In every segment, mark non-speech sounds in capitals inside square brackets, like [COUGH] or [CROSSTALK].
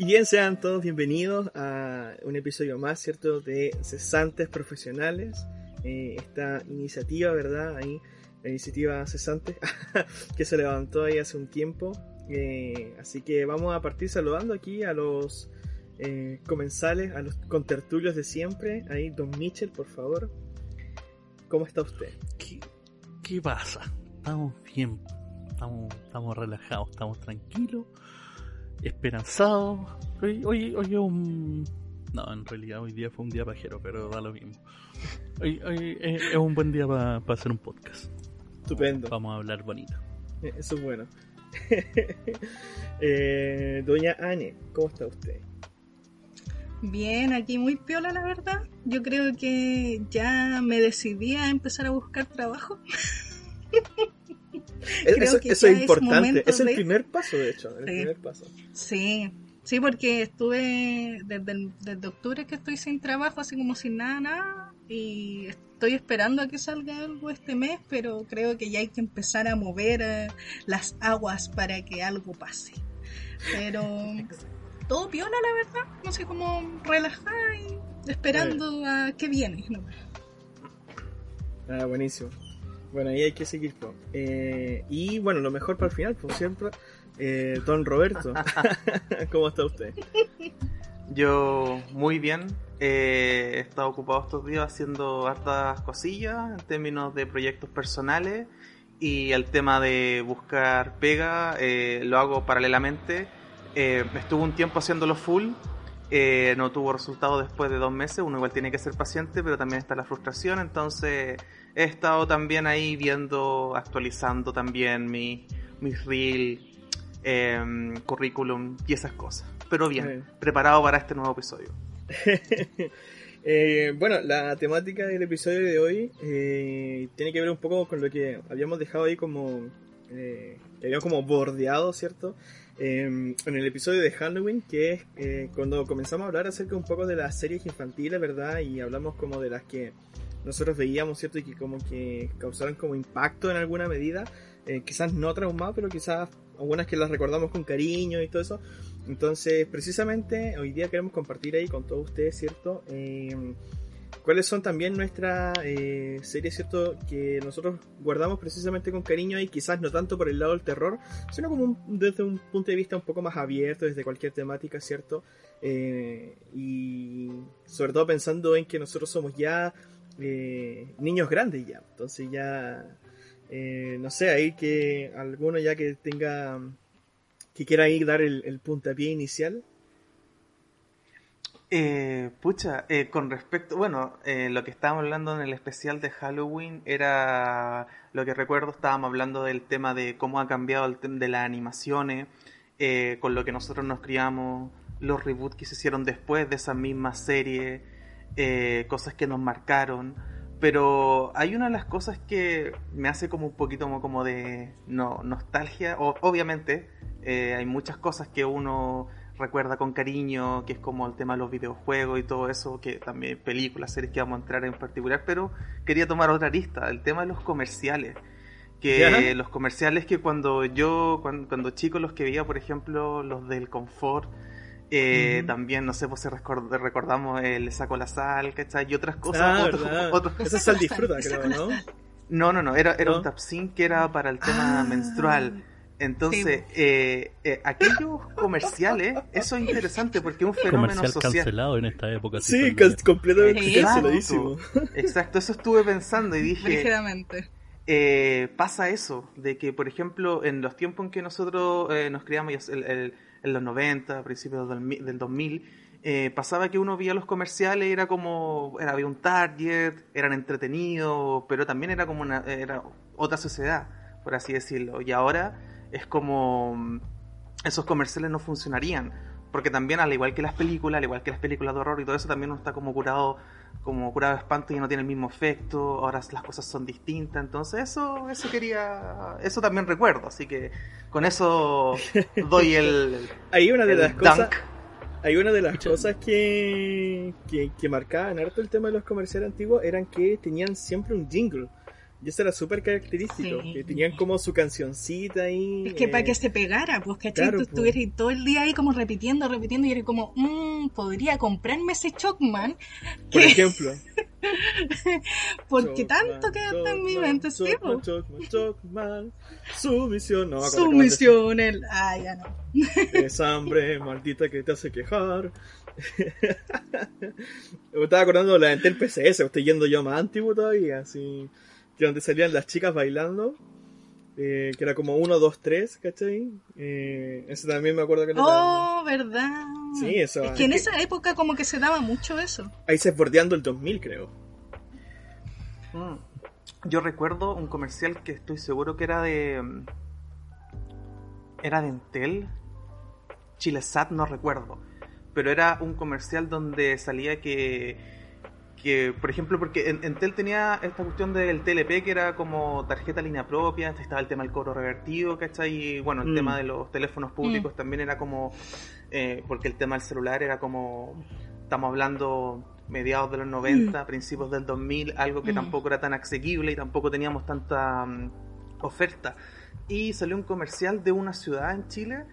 Y bien, sean todos bienvenidos a un episodio más, ¿cierto? De Cesantes Profesionales. Eh, esta iniciativa, ¿verdad? Ahí, la iniciativa Cesantes, [LAUGHS] que se levantó ahí hace un tiempo. Eh, así que vamos a partir saludando aquí a los eh, comensales, a los contertulios de siempre. Ahí, don Mitchell, por favor. ¿Cómo está usted? ¿Qué, qué pasa? Estamos bien, estamos, estamos relajados, estamos tranquilos esperanzado. Hoy, hoy, hoy es un. No, en realidad hoy día fue un día pajero, pero da lo mismo. Hoy, hoy es, un buen día para hacer un podcast. Estupendo. Vamos a hablar bonito. Eso es bueno. [LAUGHS] eh, doña Anne, ¿cómo está usted? Bien, aquí muy piola la verdad. Yo creo que ya me decidí a empezar a buscar trabajo. eso, es importante, es, el primer paso, de hecho, el sí. primer paso. Sí, sí, porque estuve desde, desde octubre que estoy sin trabajo, así como sin nada, nada, y estoy esperando a que salga algo este mes, pero creo que ya hay que empezar a mover eh, las aguas para que algo pase. Pero [LAUGHS] todo piola, la verdad, no sé cómo relajar y esperando a que viene. ¿no? Ah, buenísimo. Bueno, ahí hay que seguir. Eh, y bueno, lo mejor para el final, como siempre, eh, don Roberto. [LAUGHS] [LAUGHS] ¿Cómo está usted? Yo muy bien. Eh, he estado ocupado estos días haciendo hartas cosillas en términos de proyectos personales y el tema de buscar pega eh, lo hago paralelamente. Eh, estuve un tiempo haciéndolo full. no tuvo resultado después de dos meses. Uno igual tiene que ser paciente, pero también está la frustración. Entonces he estado también ahí viendo, actualizando también mi, mis reel, eh, currículum y esas cosas. Pero bien, Bien. preparado para este nuevo episodio. [LAUGHS] Eh, bueno, la temática del episodio de hoy eh, tiene que ver un poco con lo que habíamos dejado ahí como... eh, que habíamos como bordeado, ¿cierto? Eh, en el episodio de Halloween, que es eh, cuando comenzamos a hablar acerca un poco de las series infantiles, ¿verdad? Y hablamos como de las que nosotros veíamos, ¿cierto? Y que como que causaron como impacto en alguna medida. Eh, quizás no traumado, pero quizás algunas que las recordamos con cariño y todo eso. Entonces, precisamente hoy día queremos compartir ahí con todos ustedes, ¿cierto? Cuáles son también nuestras eh, series, ¿cierto? Que nosotros guardamos precisamente con cariño y quizás no tanto por el lado del terror, sino como un- desde un punto de vista un poco más abierto, desde cualquier temática, ¿cierto? Eh, y sobre todo pensando en que nosotros somos ya eh, niños grandes ya, entonces ya, eh, no sé, ahí que alguno ya que tenga, que quiera ahí dar el, el puntapié inicial. Eh, pucha, eh, con respecto, bueno, eh, lo que estábamos hablando en el especial de Halloween era lo que recuerdo, estábamos hablando del tema de cómo ha cambiado el tema de las animaciones, eh, con lo que nosotros nos criamos, los reboots que se hicieron después de esa misma serie, eh, cosas que nos marcaron. Pero hay una de las cosas que me hace como un poquito como, de no, nostalgia. Obviamente, eh, hay muchas cosas que uno recuerda con cariño, que es como el tema de los videojuegos y todo eso, que también películas, series que vamos a entrar en particular, pero quería tomar otra lista, el tema de los comerciales. Que los comerciales que cuando yo, cuando, cuando chico los que veía, por ejemplo, los del confort, eh, también, no sé, pues record- recordamos eh, Le saco la sal, ¿cachai? Y otras cosas. Ah, otros- otros- Esa es sal disfruta, creo, ¿no? no, no, no, era, era ¿No? un tapsin que era para el tema Ah. menstrual. Entonces, eh, eh, aquellos comerciales, eso es interesante porque es un fenómeno Comercial social. cancelado en esta época. Sí, can- completamente Sí. canceladísimo. Exacto, eso estuve pensando y dije, Ligeramente. eh, pasa eso, de que por ejemplo en los tiempos en que nosotros eh, nos criamos, el- el- en los 90, principios del, del 2000, eh, pasaba que uno veía los comerciales, era como, era, había un target, eran entretenidos, pero también era como una, era otra sociedad, por así decirlo. Y ahora es como, mm, esos comerciales no funcionarían, porque también al igual que las películas, al igual que las películas de horror y todo eso, también uno está como curado como curado de espanto y no tiene el mismo efecto, ahora las cosas son distintas, entonces eso, eso quería, eso también recuerdo, así que con eso [LAUGHS] doy el, Ahí una de las cosas. dunk. Hay una de las cosas que, que, que marcaban harto el tema de los comerciales antiguos eran que tenían siempre un jingle. Y eso era súper característico. Sí. Que tenían como su cancioncita ahí. Es que eh, para que se pegara, pues, ¿cachai? claro, Tú pues. estuvieras todo el día ahí como repitiendo, repitiendo, y era como, mmm, podría comprarme ese Chocman, Por que- ejemplo. [LAUGHS] porque Chocman, tanto queda en mi Chocman, mente, sí, Chocman, pues. Chocman, Chocman, Su misión. No, Su misión, el... Ah, ya no. [LAUGHS] Es hambre maldita que te hace quejar. [LAUGHS] me estaba acordando de la Entel PCS, estoy yendo yo más antiguo todavía, así. Que donde salían las chicas bailando. eh, que era como 1, 2, 3, ¿cachai? Eh, ese también me acuerdo que lo Oh, ¿verdad? Sí, eso, Es que en es que- esa época como que se daba mucho eso. Ahí se bordeando el 2000, creo. Mm. Yo recuerdo un comercial que estoy seguro que era de. mm, Era de Entel. Chilesat, no recuerdo. Pero era un comercial donde salía que. Que, por ejemplo, porque en- Entel tenía esta cuestión del TLP que era como tarjeta línea propia, estaba el tema del cobro revertido, ¿cachai? Y bueno, el Mm. tema de los teléfonos públicos también era como. eh, porque el tema del celular era como. Estamos hablando mediados de los 90, principios del 2000, algo que Mm. tampoco era tan asequible y tampoco teníamos tanta mm, oferta. Y salió un comercial de una ciudad en Chile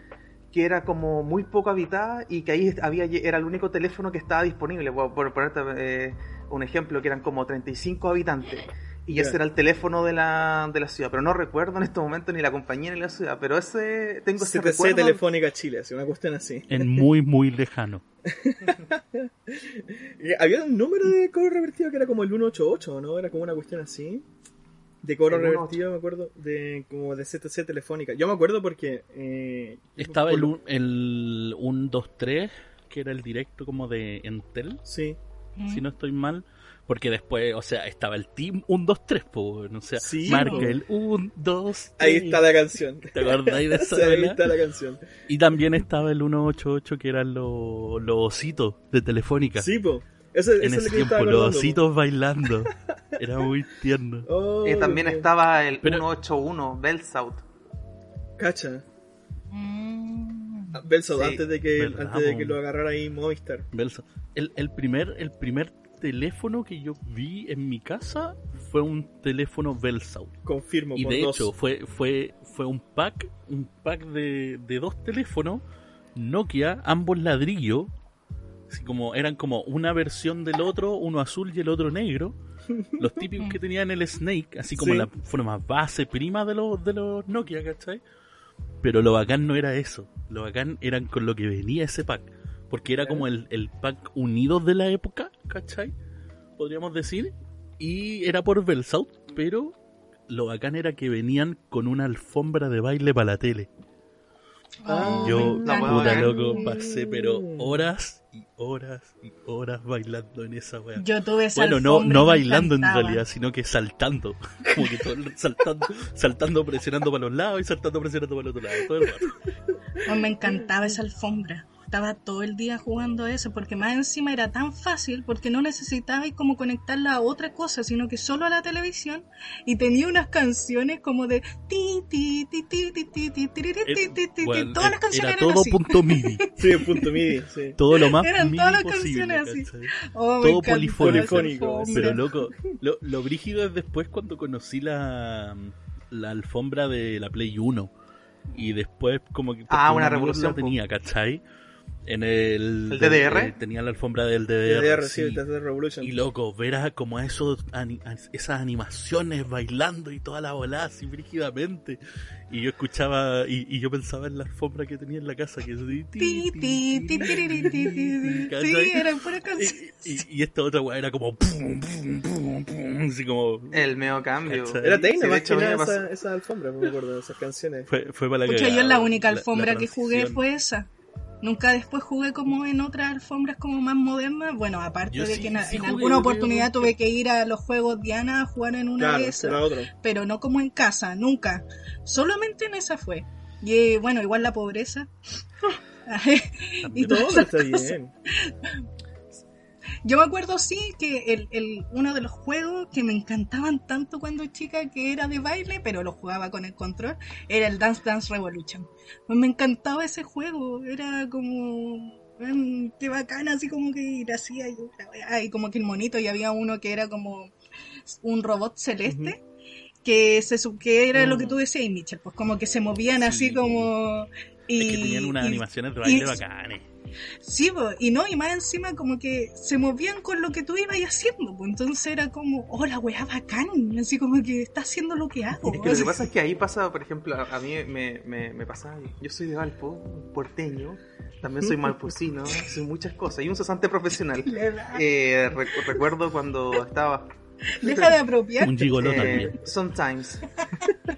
que era como muy poco habitada y que ahí había era el único teléfono que estaba disponible. Por, por ponerte eh, un ejemplo, que eran como 35 habitantes. Y ese era el teléfono de la, de la ciudad. Pero no recuerdo en este momento ni la compañía ni la ciudad. Pero ese tengo ese CTC recuerdo. Telefónica Chile, así, una cuestión así. En muy, muy lejano. [LAUGHS] Y Había un número de cobro revertido que era como el 188, ¿no? Era como una cuestión así. De cobro revertido, me acuerdo, de como de CTC Telefónica. Yo me acuerdo porque... eh, Estaba por el, lo- un- el 123, que era el directo como de Entel, Sí, si no estoy mal. Porque después, o sea, estaba el Team 123, pues, o sea, Sí, marca el 1, 2, ahí está la canción. ¿Te acordáis de [LAUGHS] esa? Sí, ahí está la canción. Y también estaba el 188, que eran los los ositos de Telefónica. Sí, po. Eso, en eso ese tiempo, los ositos bailando. [LAUGHS] Era muy tierno. Oh, Eh, también estaba el Pero- 181, Bellsouth. Cacha. Mm. Belso, Sí, antes de que verdad, antes de que lo agarrara ahí Movistar. Belso. El, el primer, el primer teléfono que yo vi en mi casa fue un teléfono Bellsouth. Confirmo, Y por de dos. hecho, fue, fue, fue un pack, un pack de, de dos teléfonos, Nokia, ambos ladrillo, así como eran como una versión del otro, uno azul y el otro negro. Los [LAUGHS] típicos que tenían el Snake, así como Sí. la forma base prima de los, de los Nokia, ¿cachai? Pero lo bacán no era eso. Lo bacán eran con lo que venía ese pack. Porque era como el, el pack unido de la época, ¿cachai? Podríamos decir. Y era por Bellsouth, pero lo bacán era que venían con una alfombra de baile para la tele. Ah, Oh, Yo, puta loco, pasé pero horas y horas y horas bailando en esa wea. Yo tuve esa Bueno, no, no y bailando en realidad, sino que saltando. [LAUGHS] Como que todo saltando, saltando, presionando para los lados y saltando, presionando para el otro lado. Todo el rato. Oh, me encantaba esa alfombra. Estaba todo el día jugando a eso, porque más encima era tan fácil, porque no necesitabais como conectarla a otra cosa, sino que solo a la televisión, y tenía unas canciones como de ti, ti, ti, ti, ti, ti, ti, ti, ti, ti, ti. Bueno, todas las canciones era eran todo así. punto MIDI. Sí, punto MIDI, sí. Todo lo más Eran MIDI todas las posible. canciones así. Oh, todo polifónico. Pero loco, lo, lo brígido es después cuando conocí la, la alfombra de la Play 1. Y después como que... Ah, un una revolución, La tenía, ¿cachai? En el... ¿El DDR? eh, tenía la alfombra del DDR. DDR, sí, sí. el DDR Revolution. Y loco, ver a como a esos, ani- a esas animaciones bailando y toda la volada así brígidamente. Y yo escuchaba, y, y yo pensaba en la alfombra que tenía en la casa, que es así, Ti, ti, ti, tiriri, ti, ti, ti. ¿Cachai? Sí, eran puras canciones. Y, y- y esta otra weá era como pum, pum, pum, pum, así como El medio cambio. ¿Cachai? Era de más hecho, que nada esa, esa alfombra, me acuerdo de esas canciones. fue, fue para la Pucha, yo la única la- alfombra la que jugué fue esa. Nunca después jugué como en otras alfombras como más modernas. Bueno, aparte Yo de sí- que en, sí en jugué, alguna oportunidad jugué. tuve que ir a los juegos Diana a jugar en una Claro, de esas. Pero no como en casa, nunca. Solamente en esa fue. Y bueno, igual la pobreza. [LAUGHS] [LAUGHS] y esas está bien. Yo me acuerdo, sí, que el, el, uno de los juegos que me encantaban tanto cuando chica, que era de baile, pero lo jugaba con el control, era el Dance Dance Revolution. Pues me encantaba ese juego, era como... mm, qué bacana, así como que era así, y como que el monito, y había uno que era como un robot celeste. Que, se, que era lo que mm. tú decías, Mitchell, pues como que se movían así como... Y, es que tenían unas animaciones de baile bacanes. Sí, y no, y más encima como que se movían con lo que tú ibas haciendo, pues entonces era como, oh, la weá bacán, así como que está haciendo lo que hago. Es que lo que pasa es que ahí pasa, por ejemplo, a, mí me, me, me, pasa, yo soy de Valpo, porteño, también soy malpucino, [LAUGHS] soy muchas cosas, y un cesante profesional. Eh, recuerdo cuando estaba Deja de apropiar. Un gigolo eh, también. Sometimes. [LAUGHS]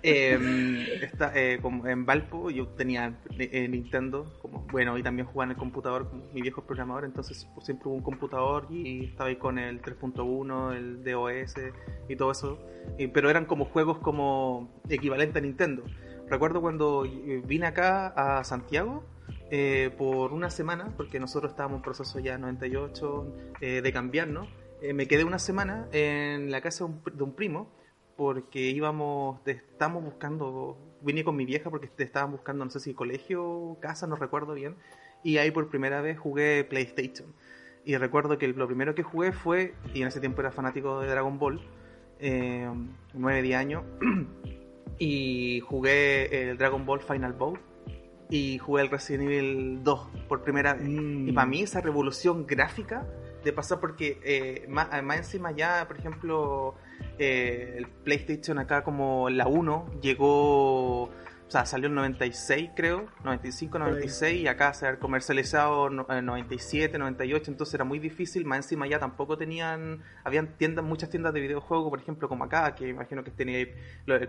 Em, eh, como en Valpo yo tenía eh, Nintendo, como bueno, y también jugaba en el computador, como mi viejo programador, entonces siempre hubo un computador y estaba ahí con el 3.1, el DOS y todo eso. pero eran como juegos como equivalente a Nintendo. Recuerdo cuando vine acá a Santiago, por una semana, porque nosotros estábamos en proceso ya 98 de cambiarnos, eh, me quedé una semana en la casa de un, primo porque íbamos, estamos buscando, vine con mi vieja porque estaban buscando, no sé si colegio, casa, no recuerdo bien, y ahí por primera vez jugué PlayStation. Y recuerdo que lo primero que jugué fue, y en ese tiempo era fanático de Dragon Ball, eh, 9, 10 años, [CLEARS THROAT] y jugué el Dragon Ball Final Bout y jugué el Resident Evil 2 por primera vez. Y para mm. mí esa revolución gráfica de pasar porque eh, más, encima ya, por ejemplo, eh, el PlayStation acá como la 1 llegó o sea, salió en 96 creo, 95, 96 y acá se ha comercializado en 97, 98, entonces era muy difícil, más encima ya tampoco tenían, habían tiendas, muchas tiendas de videojuegos, por ejemplo como acá, que imagino que tenía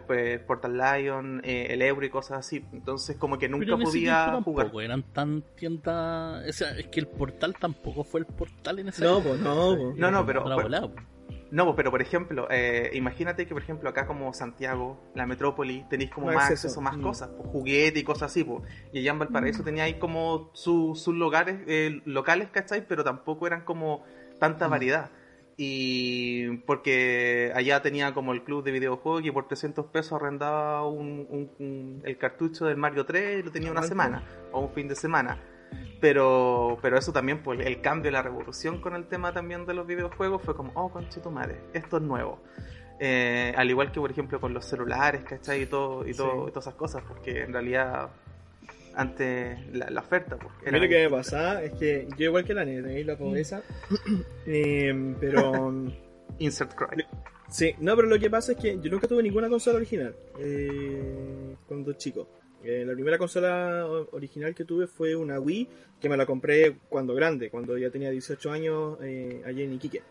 pues, Portal Lion, eh, el Euro y cosas así, entonces como que nunca podía jugar. eran tan tiendas, es que el portal tampoco fue el portal en ese No, pues no, no, no, pero... No, pero por ejemplo, eh, imagínate que por ejemplo acá como Santiago, la metrópoli, tenéis como más acceso, más mm. cosas, pues, juguetes y cosas así, pues. y allá en Valparaíso mm. teníais como sus lugares eh, locales, ¿cachai? Pero tampoco eran como tanta mm. variedad. Y porque allá tenía como el club de videojuegos y por 300 pesos arrendaba un, el cartucho del Mario 3 y lo tenía una semana o un fin de semana pero, pero eso también, pues el cambio, la revolución con el tema también de los videojuegos fue como, oh, conchito madre, esto es nuevo. Eh, al igual que, por ejemplo, con los celulares, ¿cachai? Y, todo, y, todo, y todas esas cosas, porque en realidad, ante la, oferta. Pues, era lo que me pasaba es que yo, igual que la neta, y la pobreza, [COUGHS] eh, pero. [LAUGHS] Insert cry. Sí, no, pero lo que pasa es que yo nunca tuve ninguna consola original eh, cuando chico. Eh, la primera consola original que tuve fue una Wii, que me la compré cuando grande, cuando ya tenía 18 años eh, allí en Iquique.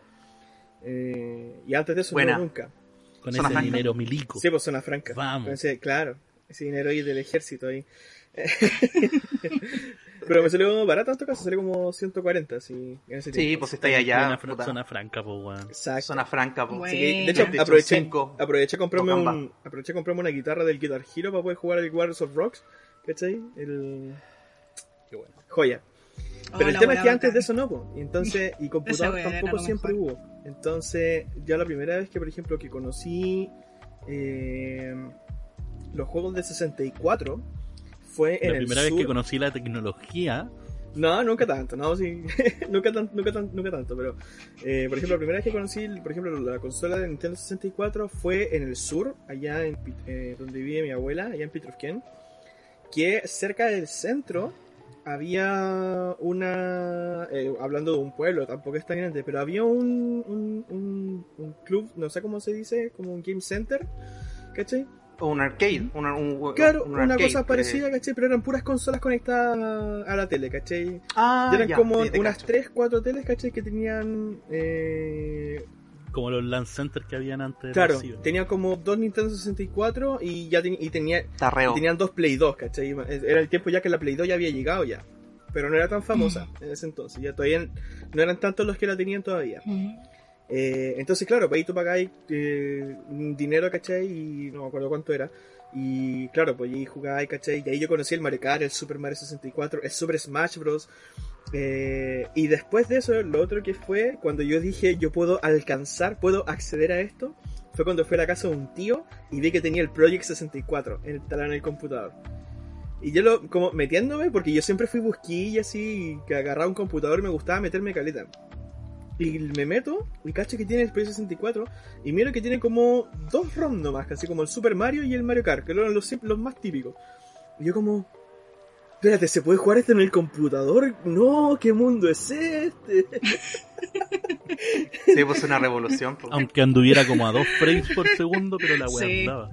Eh, y antes de eso no nunca. Con ese dinero milico. Sí, pues zona franca. Vamos. claro, ese dinero ahí del ejército ahí. [LAUGHS] Pero me salió barato en este caso, salió como 140, sí. En ese sí, pues está allá. Zona, zona franca, pues, weón. Exacto. Zona franca, pues. de hecho, aproveché, aproveché, a comprarme un, aproveché a comprarme una guitarra del Guitar Hero para poder jugar el Warriors of Rocks. ¿Cachai? El... Qué bueno. Joya. Pero el tema es que antes de eso no, pues. Entonces, [LAUGHS] y computador tampoco siempre hubo. Entonces, ya la primera vez que, por ejemplo, que conocí eh, los juegos de 64 fue en la primera vez que conocí la tecnología. No, nunca tanto, no, sí, [LAUGHS] nunca, nunca, nunca tanto, pero eh, por ejemplo, la primera vez que conocí, por ejemplo, la consola de Nintendo 64 fue en el sur, allá en eh, donde vive mi abuela, allá en Petrovken, que cerca del centro había una, eh, hablando de un pueblo, tampoco es tan grande, pero había un, un, un, club, no sé cómo se dice, como un game center, ¿cachai? O un arcade. Una, claro, una cosa parecida, ¿cachai? Pero eran puras consolas conectadas a la tele, ¿cachai? Ah, eran como unas 3, 4 teles, ¿cachai? Que tenían... Eh... Como los LAN Center que habían antes. Claro, tenían como dos Nintendo 64 y ya y tenía, tenían dos Play 2, ¿cachai? Era el tiempo ya que la Play 2 ya había llegado ya. Pero no era tan famosa mm. en ese entonces. Ya todavía no eran tantos los que la tenían todavía. Mm. Eh, entonces, claro, pues ahí tú pagáis eh, dinero, ¿cachai? Y no me acuerdo cuánto era. Y claro, pues ahí jugáis, ¿cachai? Y ahí yo conocí el Mario Kart, el Super Mario 64, el Super Smash Bros. Eh, y después de eso, lo otro que fue, cuando yo dije, yo puedo alcanzar, puedo acceder a esto, fue cuando fui a la casa de un tío y vi que tenía el Project 64 instalado en el computador. Y yo lo, como metiéndome, porque yo siempre fui busquilla así, que agarraba un computador me gustaba meterme caleta. Y me meto, y cacho que tiene el PS64, y miro que tiene como dos ROM nomás, casi como el Super Mario y el Mario Kart, que eran los, los más típicos. Y yo como, espérate, ¿se puede jugar esto en el computador? No, ¿qué mundo es este? [LAUGHS] Sí, pues una revolución. pues. Aunque anduviera como a dos frames por segundo, pero la weá Sí. andaba.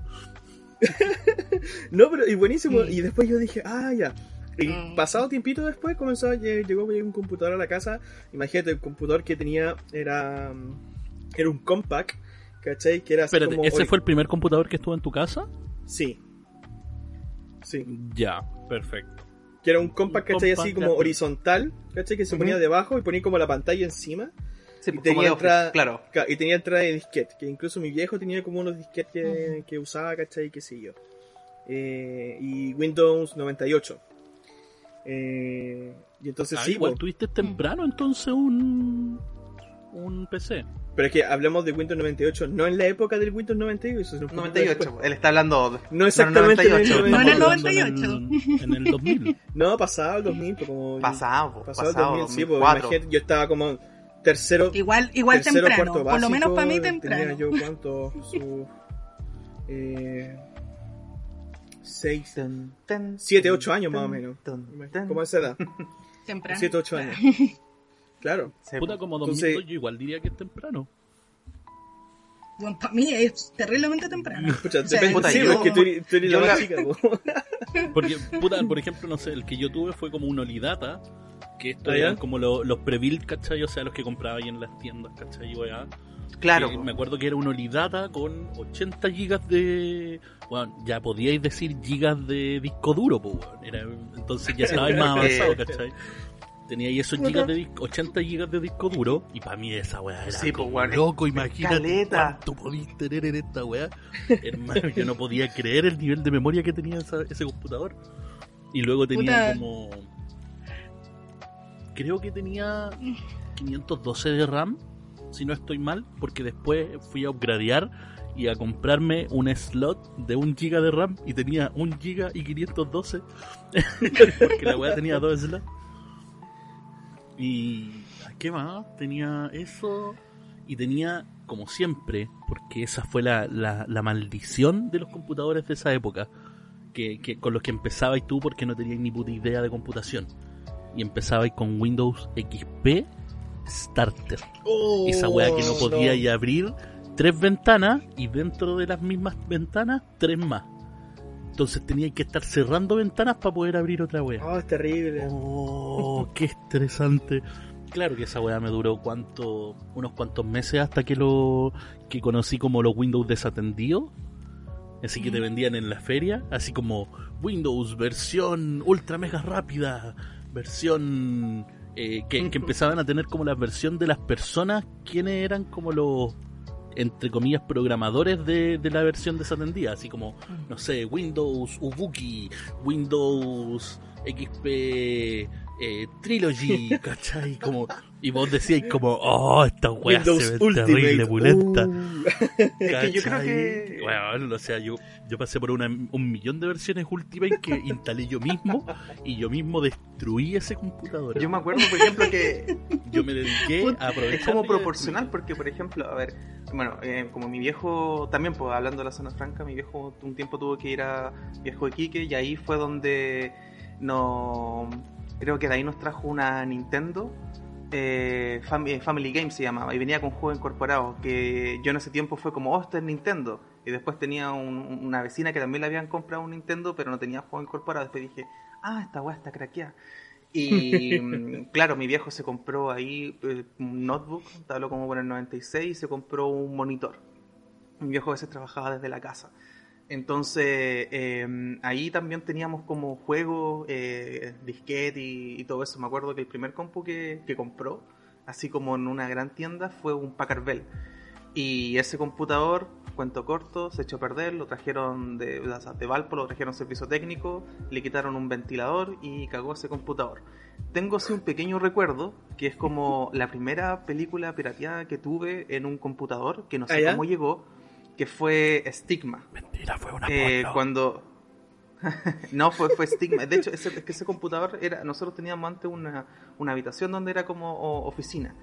[LAUGHS] No, pero y buenísimo. Sí. Y después yo dije, ah, ya. Y Mm. pasado tiempito después comenzó, llegó un computador a la casa. Imagínate, el computador que tenía era, mm, era un compact, ¿cachai? Que era así Espérate, como... ¿ese fue el primer computador que estuvo en tu casa? Sí. Sí. Ya, perfecto. Que era un compact, Un ¿cachai? compact, Así como ya. horizontal, ¿cachai? Que se ponía debajo y ponía como la pantalla encima. Sí, y pues, tenía entrada- claro. Y tenía entrada de disquete, que incluso mi viejo tenía como unos disquetes que, que usaba, ¿cachai? qué sé yo. Eh, y Windows 98. Eh, y entonces Ah, sí, igual po. tuviste temprano entonces un un PC. pero es que hablamos de Windows 98, no en la época del Windows 98, eso es un poquito 98, después. él está hablando. No exactamente en el 98. No en el Estamos 98. hablando En el, en el 2000. [LAUGHS] No, pasado el 2000, pues como... Pasado, pasado el 2000, sí, pues 2004. imagínate, yo estaba como tercero... Igual, igual tercero, temprano. cuarto Por lo menos básico, para mí Tenía temprano. yo cuánto... Su, [LAUGHS] eh, seis... Tun, tun, Siete, tun, ocho años más o menos. ¿Cómo a esa edad? Temprano. 7, 8 años. [LAUGHS] Claro. Puta, como Entonces- 2002 yo igual diría que es temprano. Bueno, para mí es terriblemente temprano. [LAUGHS] Pucha, O sea, depende, puta, sí, yo- porque tú eres, tú eres yo la más chica, po. [LAUGHS] Porque, puta, por ejemplo, no sé, el que yo tuve fue como un Olidata, que esto ¿Ah, eran como lo- los pre-build, ¿cachai? O sea, los que compraba ahí en las tiendas, ¿cachai? Y weá. Claro, Que me acuerdo que era un Olidata con 80 gigas de. Bueno, ya podíais decir gigas de disco duro, pues, weón. Era, entonces ya estabais más [LAUGHS] avanzado, ¿cachai? Tenía ahí esos gigas de disco, 80 gigas de disco duro, y para mí esa weá era Sí, pues, como es loco, imagínate caleta. cuánto podías tener en esta weá. Hermano, yo no podía creer el nivel de memoria que tenía esa- ese computador. Y luego tenía Puta. como. Creo que tenía 512 de RAM, si no estoy mal, porque después fui a upgradear y a comprarme un slot de 1 giga de RAM y tenía 1 giga y 512. [LAUGHS] porque la weá tenía dos slots. Y. ¿Qué más? Tenía eso. Y tenía, como siempre, porque esa fue la, la, maldición de los computadores de esa época. Que, con los que empezabais tú porque no teníais ni puta idea de computación. Y empezabais con Windows XP Starter. Oh, Esa weá que no podía no. ya abrir tres ventanas y dentro de las mismas ventanas tres más. Entonces tenía que estar cerrando ventanas para poder abrir otra weá. Oh, es terrible. Oh, qué estresante. Claro que esa weá me duró cuánto, unos cuantos meses hasta que lo que conocí como los Windows desatendidos. Así que te vendían en la feria, así como Windows versión ultra mega rápida, versión eh, que, empezaban a tener como la versión de las personas quienes eran como los entre comillas programadores de, de la versión desatendida, así como no sé, Windows Ubuki, Windows XP eh, Trilogy, [LAUGHS] ¿cachai? Como, y vos decíais como, oh, esta weá Windows se ve Ultimate. terrible, [LAUGHS] pulenta. Uh. Es que yo creo que- Bueno, o sea, yo, yo pasé por una, un millón de versiones Ultimate que instalé yo mismo y yo mismo destruí ese computador. Yo me acuerdo, por ejemplo, que [LAUGHS] Yo me dediqué a aprovechar. es como proporcional, porque, por ejemplo, a ver, bueno, eh, como mi viejo, también, pues hablando de la zona franca, mi viejo un tiempo tuvo que ir a Viejo de Quique y ahí fue donde no. Creo que de ahí nos trajo una Nintendo. eh, eh, Family Game se llamaba y venía con juego incorporado que yo en ese tiempo fue como oh esto es Nintendo y después tenía un- una vecina que también le habían comprado un Nintendo pero no tenía juego incorporado después dije ah esta weá está craqueada y [LAUGHS] mm, claro, mi viejo se compró ahí eh, un notebook, te hablo como por el 96, y se compró un monitor. Mi viejo a veces trabajaba desde la casa. Entonces, eh, ahí también teníamos como juegos, eh, disquete y, y todo eso. Me acuerdo que el primer compu que, que compró, así como en una gran tienda, fue un Packard Bell. Y ese computador, cuento corto, se echó a perder, lo trajeron de, de Valpo, lo trajeron a servicio técnico, le quitaron un ventilador y cagó ese computador. Tengo sí un pequeño recuerdo, que es como la primera película pirateada que tuve en un computador, que no ¿Ah, sé ya? cómo llegó, que fue Stigma. Mentira, fue una Eh, porno. cuando... [LAUGHS] no, fue, fue Stigma. De hecho, ese, es que ese computador era. Nosotros teníamos antes una, una habitación donde era como o- oficina.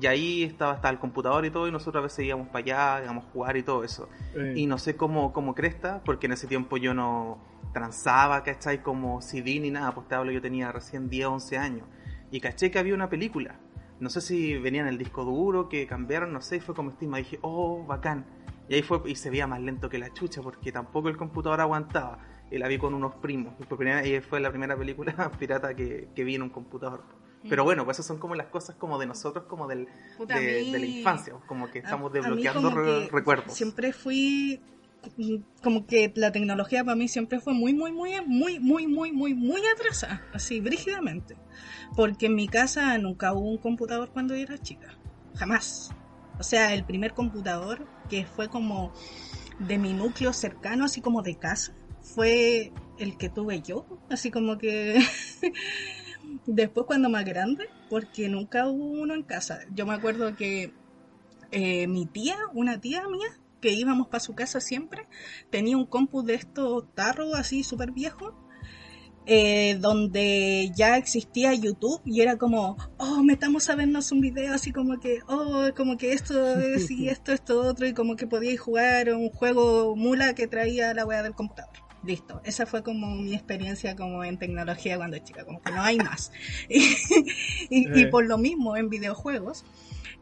Y ahí estaba, estaba el computador y todo, y nosotros a veces íbamos para allá, íbamos a jugar y todo eso. Eh, Y no sé cómo, cómo cresta, porque en ese tiempo yo no transaba, ¿cachai? Como CD ni nada, pues te hablo, yo tenía recién 10, 11 años. Y caché que había una película. No sé si venía en el disco duro, que cambiaron, no sé, y fue como estima. dije, oh, bacán. Y ahí fue, y se veía más lento que la chucha, porque tampoco el computador aguantaba. Y la vi con unos primos. Y por primera, y fue la primera película [LAUGHS] pirata que, que vi en un computador. Pero bueno, pues esas son como las cosas como de nosotros, como del, Puta, de, mí- de la infancia, como que estamos desbloqueando re- recuerdos. Siempre fui como que la tecnología para mí siempre fue muy, muy, muy, muy, muy, muy, muy, muy atrasada, así, brígidamente. Porque en mi casa nunca hubo un computador cuando yo era chica, jamás. O sea, el primer computador que fue como de mi núcleo cercano, así como de casa, fue el que tuve yo, así como que [LAUGHS] después cuando más grande, porque nunca hubo uno en casa. Yo me acuerdo que eh, mi tía, una tía mía, que íbamos para su casa siempre, tenía un compu de estos tarros así súper viejo, eh, donde ya existía YouTube y era como, oh, metamos a vernos un video así como que, oh, como que esto es y [LAUGHS] esto, esto, otro, y como que podíais jugar un juego mula que traía la wea del computador. Listo, esa fue como mi experiencia como en tecnología cuando era chica, como que no hay más. [LAUGHS] y, y- y Eh. por lo mismo en videojuegos,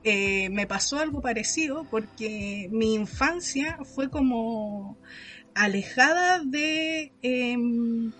eh, me pasó algo parecido porque mi infancia fue como alejada de em,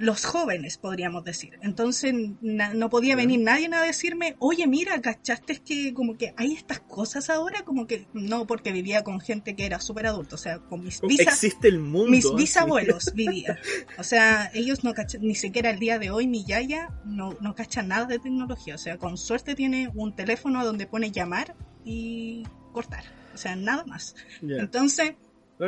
los jóvenes, podríamos decir. Entonces na- no podía venir nadie a decirme, oye, mira, ¿cachaste que como que hay estas cosas ahora? Como que no, porque vivía con gente que era súper adulta, o sea, con mis ¿cómo visas existe el mundo. mis bisabuelos [LAUGHS] vivían. O sea, ellos no cachan, ni siquiera el día de hoy mi yaya no, no cacha nada de tecnología. O sea, con suerte tiene un teléfono donde pone llamar y cortar. O sea, nada más. Entonces,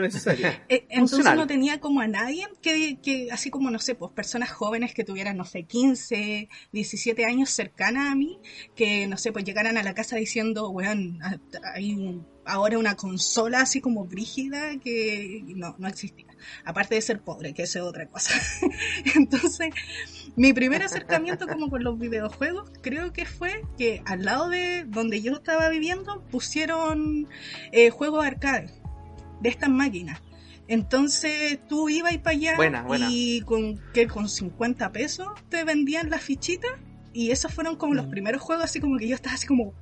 Necesario. [LAUGHS] eh, entonces no tenía como a nadie que, que, así como, no sé, pues personas jóvenes que tuvieran, no sé, 15, 17 años cercanas a mí, que, no sé, pues llegaran a la casa diciendo, weón, hay un- ahora una consola así como brígida que no, no existía. Aparte de ser pobre, que eso es otra cosa. [LAUGHS] Entonces, mi primer acercamiento como con los videojuegos creo que fue que al lado de donde yo estaba viviendo pusieron eh, juegos arcade de estas máquinas. Entonces tú ibas para allá Buena, buena. y con, que con 50 pesos te vendían las fichitas y esos fueron como los Mm. primeros juegos así como que yo estaba así como...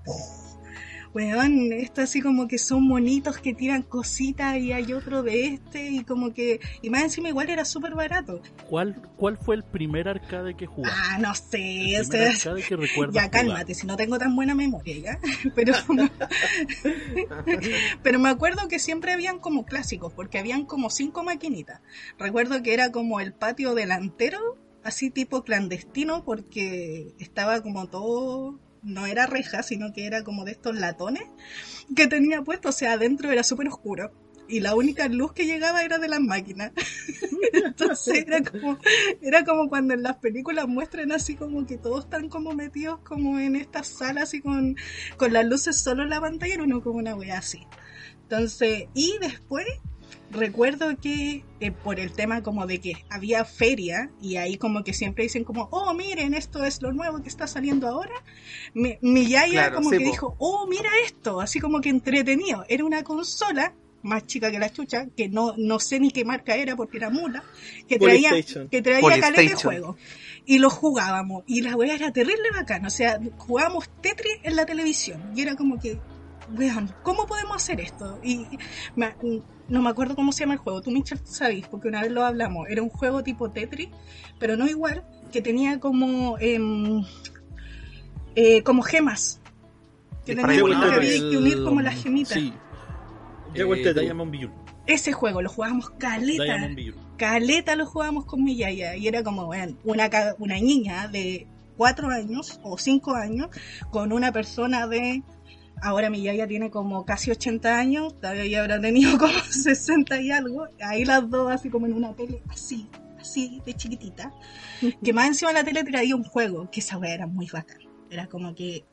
Weón, esto así como que son monitos que tiran cositas y hay otro de este y como que... Y más encima igual era súper barato. ¿Cuál, ¿Cuál fue el primer arcade que jugaste? Ah, no sé, el o sea, arcade que ya jugar. cálmate, si no tengo tan buena memoria, ¿ya? [LAUGHS] Pero, [LAUGHS] pero me acuerdo que siempre habían como clásicos, porque habían como cinco maquinitas. Recuerdo que era como el patio delantero, así tipo clandestino, porque estaba como todo, no era reja, sino que era como de estos latones que tenía puesto, o sea, adentro era súper oscuro. Y la única luz que llegaba era de las máquinas. [LAUGHS] Entonces era como, era como cuando en las películas muestran así como que todos están como metidos como en estas salas y con, con las luces solo en la pantalla, era uno como una wea así. Entonces, y después recuerdo que eh, por el tema como de que había feria y ahí como que siempre dicen como, oh miren, esto es lo nuevo que está saliendo ahora. Mi, mi yaya Claro, como sí, que po. dijo, oh mira esto, así como que entretenido. Era una consola más chica que la chucha, que no, no sé ni qué marca era porque era mula, que traía, que traía caleta de juego. Y lo jugábamos. Y la wea era terrible bacana. O sea, jugábamos Tetris en la televisión. Y era como que, weón, ¿cómo podemos hacer esto? Y me- no me acuerdo cómo se llama el juego. Tú, Mitchell, sabes, porque una vez lo hablamos. Era un juego tipo Tetris, pero no igual, que tenía como, em, eh, como gemas. Que Y tenía para que, había el- que unir como las gemitas. Sí. Llegó el Eh, Tetris. Diamond Beyond. Ese juego lo jugábamos caleta. Caleta lo jugábamos con mi yaya y era como bueno, una, una niña de cuatro años o cinco años con una persona de ahora mi yaya tiene como casi 80 años todavía ella habrá tenido [LAUGHS] como 60 y algo ahí las dos así como en una tele así así de chiquitita que más encima de la tele traía un juego que esa weá era muy bacán era como que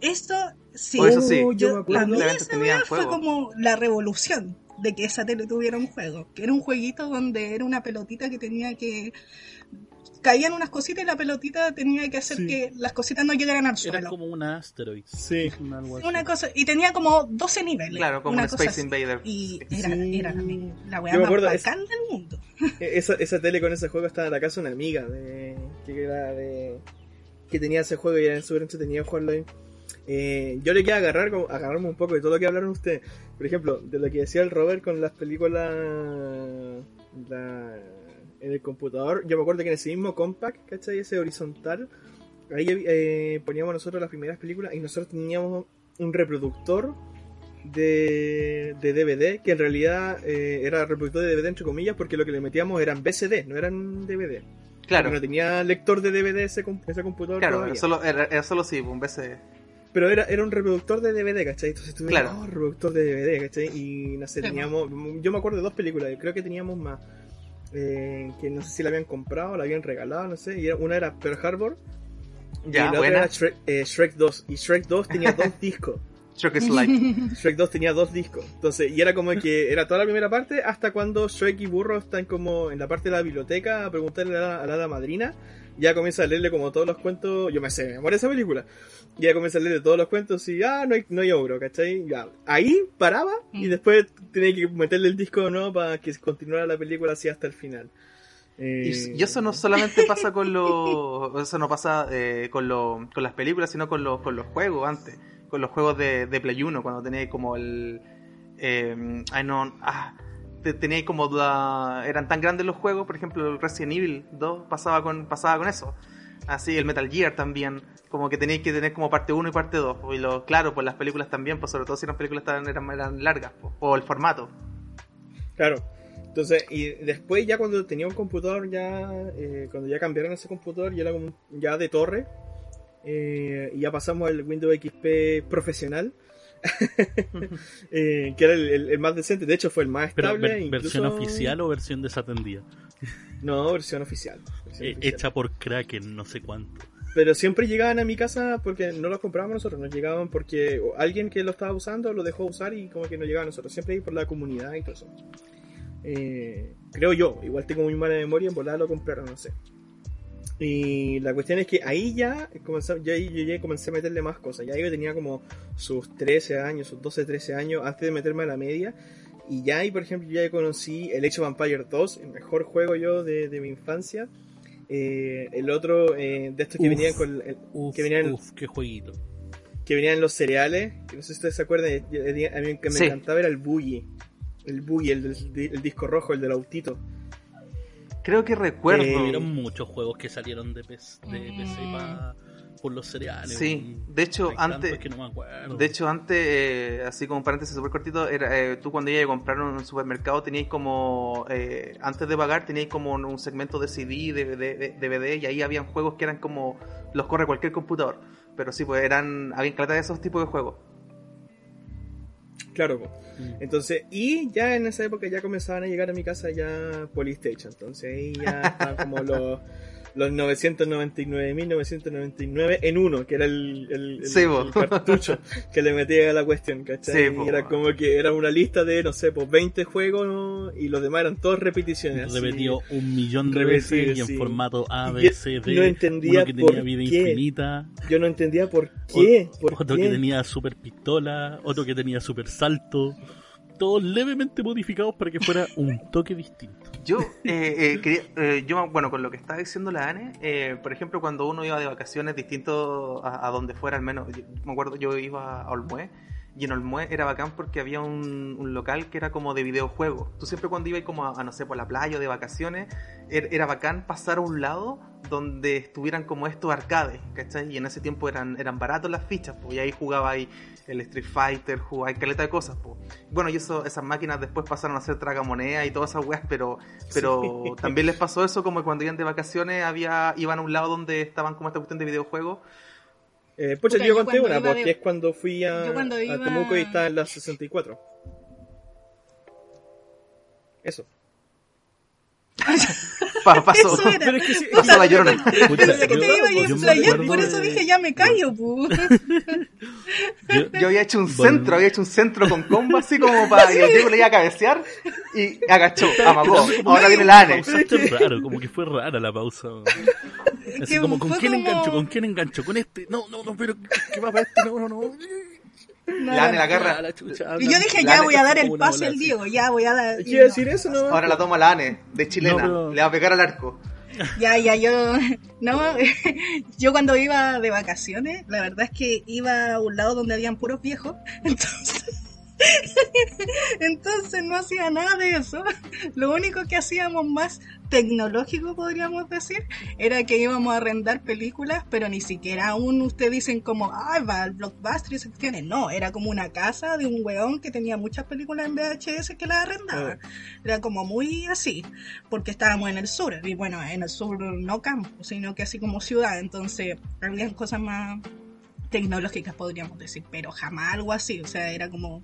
Esto, sí, eso sí, yo, yo me acuerdo. a mí esa weá fue juego. como la revolución de que esa tele tuviera un juego. Que era un jueguito donde era una pelotita que tenía que. Caían unas cositas y la pelotita tenía que hacer Sí. que las cositas no llegaran al Era suelo. como una asteroid. Sí. Una cosa, y tenía como 12 niveles. Claro, como una un Space así. Invader. Y era, Sí. era la, la weá más acuerdo, es- bacán del mundo. E- Esa, esa tele con ese juego estaba en la casa de una amiga de, que era de que tenía ese juego y era súper entretenido jugarlo ahí. Eh, yo le quiero agarrar como- agarrarme un poco de todo lo que hablaron ustedes. Por ejemplo, de lo que decía el Robert con las películas la- en el computador. Yo me acuerdo que en ese mismo compact, ¿cachai? Ese horizontal, ahí eh, poníamos nosotros las primeras películas y nosotros teníamos un reproductor de, de DVD, que en realidad eh, era reproductor de DVD entre comillas, porque lo que le metíamos eran BCD, no eran DVD. Claro, Porque No tenía lector de DVD ese, ese computador claro, era solo, era, era solo sí, un BC. Pero era, era un reproductor de DVD, ¿cachai? Entonces tuve Claro. oh, reproductor de DVD, ¿cachai? Y no sé, teníamos. Yo me acuerdo de dos películas, creo que teníamos más. Eh, que no sé si la habían comprado, la habían regalado, no sé. Y era- una era Pearl Harbor. y la otra era Shrek, eh, Shrek 2. Y Shrek 2 tenía dos [LAUGHS] discos. Shrek is Light. [LAUGHS] Shrek 2 tenía dos discos. Entonces, y era como que era toda la primera parte hasta cuando Shrek y Burro están como en la parte de la biblioteca a preguntarle a la, a la hada madrina. Ya comienza a leerle como todos los cuentos. Yo me sé, me muere esa película. Y ya comienza a leerle todos los cuentos y ah, no hay, no hay ogro, ¿cachai? Ya. Ahí paraba y Mm. después tenía que meterle el disco no para que continuara la película así hasta el final. Eh, Y, eso no [LAUGHS] solamente pasa con los. Eso no pasa eh, con, lo- con las películas, sino con los, con los juegos antes. Con los juegos de, de Play 1, cuando teníais como el. Eh, ay, no. Ah, te- teníais como. la- eran tan grandes los juegos, por ejemplo, Resident Evil 2 pasaba con, pasaba con eso. Así, el Metal Gear también. Como que teníais que tener como parte 1 y parte 2. Y lo, claro, pues las películas también, pues sobre todo si eran películas eran, eran largas, o el formato. Claro. Entonces, y después ya cuando tenía un computador, ya eh, cuando ya cambiaron ese computador, ya era como ya de torre, eh, y ya pasamos al Windows XP profesional, [LAUGHS] eh, que era el, el- el más decente, de hecho fue el más Pero estable. ver- incluso- versión oficial o versión desatendida. No, versión oficial. versión Eh, oficial. hecha por Kraken, no sé cuánto. Pero siempre llegaban a mi casa porque no los comprábamos nosotros, nos llegaban porque alguien que lo estaba usando lo dejó usar y como que no llegaba a nosotros. Siempre por la comunidad y todo eso. Eh, creo yo, igual tengo muy mala memoria, en volar lo compraron, no sé. Y la cuestión es que ahí ya, comenzó, ahí yo ya comencé a meterle más cosas. Ya yo tenía como sus 13 años, sus 12, 13 años antes de meterme a la media. Y ya ahí, por ejemplo, ya conocí el Age of Empires 2, el mejor juego yo de, de mi infancia. Eh, el otro eh, de estos que Uf. venían con el- Uf, que venían uf, qué jueguito. que venían en los cereales, que no sé si ustedes se acuerdan, yo- a mí que me Sí. encantaba era el Boogie. El Boogie, el, del- el disco rojo, el del autito. Creo que recuerdo. Eh, Hubieron muchos juegos que salieron de PC, de PC Mm. pa- por los cereales. Sí, de hecho, antes- que no me acuerdo. De hecho, antes, eh, así como un paréntesis súper cortito, era, eh, tú cuando ibas a comprar en un supermercado teníais como, eh, antes de pagar, teníais como un, un segmento de CD, de, de- de- DVD, y ahí habían juegos que eran como, los corre cualquier computador. Pero sí, pues eran, habían caleta de esos tipos de juegos. Claro, po. Mm. entonces, y ya en esa época ya comenzaban a llegar a mi casa ya Polystation. Entonces ahí ya [LAUGHS] estaban como los, los 999.999 en uno, que era el, el, el- Sí, el cartucho que le metía a la cuestión, ¿cachai? Sí, y era como que era una lista de, no sé, pues 20 juegos ¿no? y los demás eran todos repeticiones. así. Repetido un millón de Repetido, veces y en sí. formato A, Y B, yo C, D. no entendía uno que tenía por vida qué. infinita. Yo no entendía por qué. por otro qué. que tenía super pistola, otro que tenía super salto, todos levemente modificados para que fuera un [LAUGHS] toque distinto. Yo, [LAUGHS] eh, eh, quería- eh, yo, bueno, con lo que estaba diciendo la Ane, eh, por ejemplo, cuando uno iba de vacaciones distinto a, a donde fuera, al menos, yo- me acuerdo, yo iba a Olmué, y en Olmué era bacán porque había un, un local que era como de videojuegos. Tú siempre cuando ibas como a, a, no sé, por la playa o de vacaciones, er- era bacán pasar a un lado donde estuvieran como estos arcades, ¿cachai? Y en ese tiempo eran, eran baratos las fichas, pues, y ahí jugaba ahí el Street Fighter, jugaba ahí caleta de cosas, pues. Bueno, y eso, esas máquinas después pasaron a ser tragamonedas y todas esas weas, pero, pero Sí. [LAUGHS] también les pasó eso como cuando iban de vacaciones, había, iban a un lado donde estaban como esta cuestión de videojuegos. Eh, pucha, Puta, yo yo conté una, iba porque de- es cuando fui a, cuando a iba- Temuco y estaba en la 64. Eso. [LAUGHS] Pa- pasó, Eso era. Pero es que sí, pasó la llorona. Pensé que yo- te iba a explayar, por eso de- dije ya me callo, pu. [LAUGHS] Yo- Yo había hecho un Bueno. centro, había hecho un centro con combo así como [LAUGHS] para que el Diego le iba a cabecear y agachó, amagó. Ahora viene la Ane. Raro, como que fue rara la pausa. Así como, ¿con quién como- engancho? ¿Con quién engancho? ¿Con este? No, no, no, pero ¿qué va para este? No, no, no. La Ane la agarra. la chucha, Y yo dije, ya voy a dar el pase al. Diego, ya voy a dar. No. decir eso, ¿no? Ahora la toma la Ane, de chilena. No, pero- Le va a pegar al arco. Ya, ya, yo, [LAUGHS] no, [LAUGHS] yo cuando iba de vacaciones, la verdad es que iba a un lado donde habían puros viejos, [LAUGHS] entonces, [LAUGHS] entonces no hacía nada de eso. Lo único que hacíamos más tecnológico, podríamos decir, era que íbamos a arrendar películas, pero ni siquiera aún ustedes dicen como, ay, va al blockbuster y esas cuestiones. No, era como una casa de un weón que tenía muchas películas en VHS que las arrendaba. Era como muy así porque estábamos en el sur, y bueno, en el sur no campo, sino que así como ciudad, entonces habían cosas más tecnológicas podríamos decir, pero jamás algo así, o sea, era como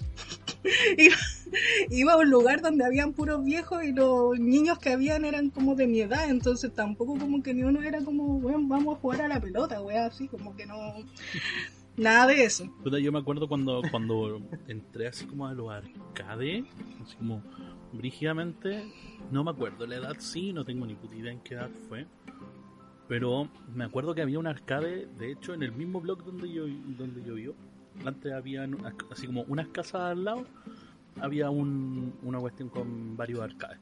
[LAUGHS] iba, a un lugar donde habían puros viejos y los niños que habían eran como de mi edad, entonces tampoco como que ni uno era como, weón, vamos a jugar a la pelota, weón, así como que no, nada de eso. Yo me acuerdo cuando, cuando entré así como a los arcades, así como brígidamente, no me acuerdo la edad sí, no tengo ni puta idea en qué edad fue, pero me acuerdo que había un arcade, de hecho en el mismo blog donde yo, donde yo vivo, antes había así como unas casas al lado, había un, una cuestión con varios arcades.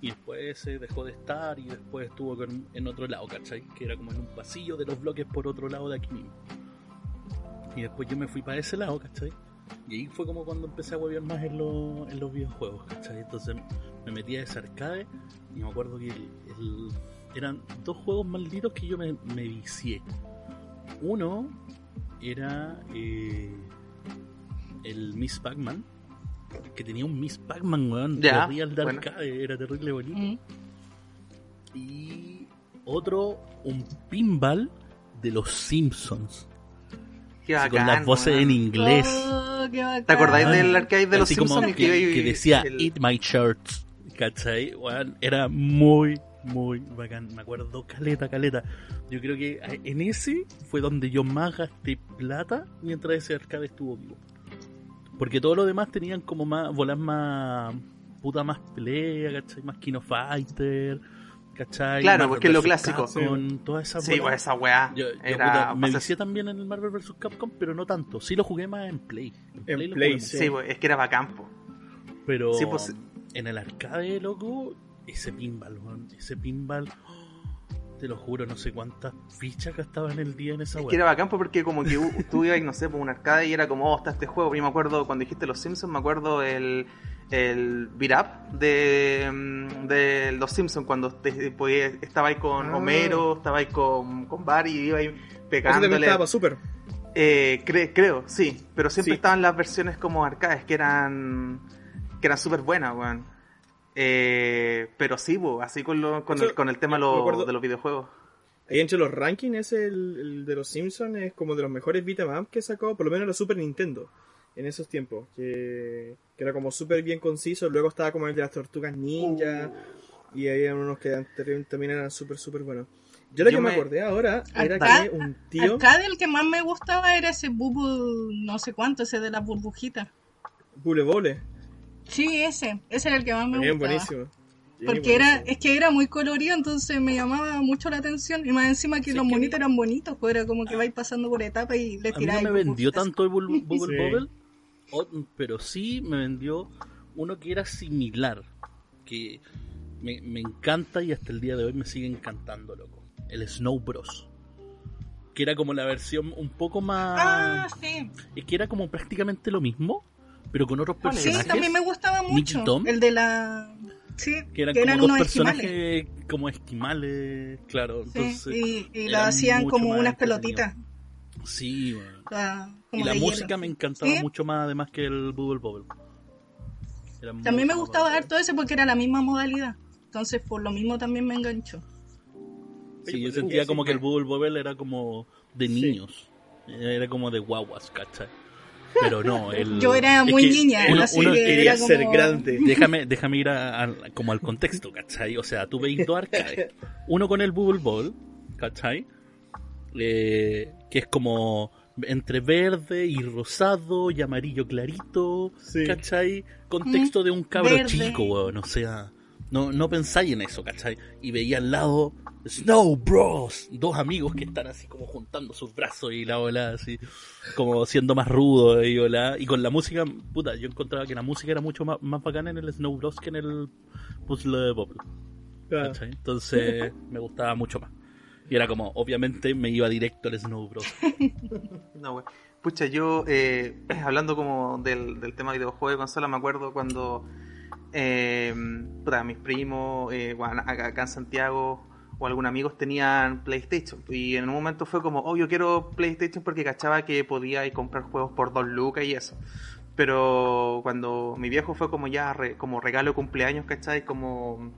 Y después se dejó de estar y después estuvo con- en otro lado, ¿cachai? Que era como en un pasillo de los bloques por otro lado de aquí mismo. Y después yo me fui para ese lado, ¿cachai? Y ahí fue como cuando empecé a huevear más en, los- en los videojuegos, ¿cachai? Entonces me metí a ese arcade y me acuerdo que el- eran dos juegos malditos que yo me, me vicié. Uno era eh, el Miss Pac-Man, que tenía un Miss Pac-Man, weón, de Real de bueno. arcade, era terrible bonito. Mm. Y otro, un pinball de los Simpsons. Qué así con bacán, las voces en inglés. Oh, qué bacán. ¿Te acordáis del arcade de los Así Simpsons? que, que decía el- Eat My Shirts. ¿Cachai? Weón, era muy, muy bacán. Me acuerdo, caleta, caleta. Yo creo que en ese fue donde yo más gasté plata mientras ese arcade estuvo vivo. Porque todo lo demás tenían como más, volar más, puta más pelea, ¿cachai? Más Kino Fighter, ¿cachai? Claro, Marvel porque es lo vs. clásico. Capcom, todas esas Sí, bolas. pues esa weá. Yo, yo, era puta, me vicié también en el Marvel vs. Capcom, pero no tanto. Sí lo jugué más en Play. En Play, sí. Sí, pues, es que era bacán, po. Pero Sí, pues- en el arcade, loco, ese pinball, weón, ese pinball, oh, te lo juro, no sé cuántas fichas gastaban en el día en esa Es weá. que era bacán po, porque como que tú ibas, no sé, por un arcade y era como, oh, está este juego. Y me acuerdo, cuando dijiste Los Simpsons, me acuerdo el, el beat up de, mm, de Los Simpsons, cuando te, podías- estaba ahí con Ah. Homero, estaba ahí con, con Barry, y iba ahí Eso pegándole. estaba para Super. Eh, cre- creo, sí, pero siempre Sí. estaban las versiones como arcades que eran que eran súper buenas, weón. Eh, pero sí, bo, así con, lo, con, el, con el tema lo- acuerdo- de los videojuegos. Ahí entre los rankings, ese el, el de los Simpsons es como de los mejores beat'em up que sacó, por lo menos la Super Nintendo, en esos tiempos. Que, que era como súper bien conciso. Luego estaba como el de las Tortugas Ninja. Y había unos que también eran súper, súper buenos. Yo lo Yo que me me- acordé ahora era que un tío. Arcade el que más me gustaba era ese bubu, no sé cuánto, ese de la burbujita. Bule Bole. Sí, ese, ese era el que más me Bien gustaba. buenísimo. Bien Porque era, buenísimo. es que era muy colorido, entonces me llamaba mucho la atención. Y más encima que Sí, los que- monitos eran bonitos, pues era como que vais pasando por etapas y le mí no tiráis. me vendió tanto el Bubble, [LAUGHS] Bubble Sí. Bobble, o- pero sí me vendió uno que era similar, que me, me encanta y hasta el día de hoy me sigue encantando, loco. El Snow Bros. Que era como la versión un poco más... Ah, sí. Es que era como prácticamente lo mismo, pero con otros Sí, personajes. también me gustaba mucho. Tom. El de la. Sí, que eran que como eran dos unos personajes esquimales. como esquimales, claro. Sí, Entonces, y, y lo hacían como unas pelotitas. Sí, bueno. Y la música hielo. me encantaba ¿Sí? mucho más además que el Bubble Bobble. Era También me gustaba harto ese porque era la misma modalidad. Entonces, por lo mismo también me enganchó. Sí, yo Oye, sentía sí, como que el sí. Bubble Bobble era como de Sí. niños. Era como de guaguas, ¿cachai? Pero no, [LAUGHS] el, Yo era es muy que niña, uno- así uno que Quería era ser grande. [LAUGHS] Déjame, déjame ir a- a- como al contexto, ¿cachai? O sea, tú veis [LAUGHS] dos arcades. Uno con el Bubble Ball, ¿cachai? Eh, que es como entre verde y rosado y amarillo clarito, Sí. ¿cachai? Contexto de un cabro Verde. chico, weón. O sea, no, no pensáis en eso, ¿cachai? Y veía al lado Snow Bros, dos amigos que están así como juntando sus brazos y la ola así, como siendo más rudo y hola. Y con la música, puta, yo encontraba que la música era mucho más, más bacana en el Snow Bros que en el Puzzle de. Claro. ¿cachai? Entonces [LAUGHS] me gustaba mucho más. Y era como, obviamente me iba directo al Snow Bros. [LAUGHS] No, güey. Pucha, yo, eh, [CLEARS THROAT] hablando como del, del tema de videojuegos de consola, me acuerdo cuando eh, puta, mis primos, eh, bueno, acá en Santiago, o algunos amigos tenían PlayStation. Y en un momento fue como, oh, yo quiero PlayStation porque cachaba que podía ir comprar juegos por dos lucas y eso. Pero cuando mi viejo fue como ya re- como regalo de cumpleaños, ¿cachai? Como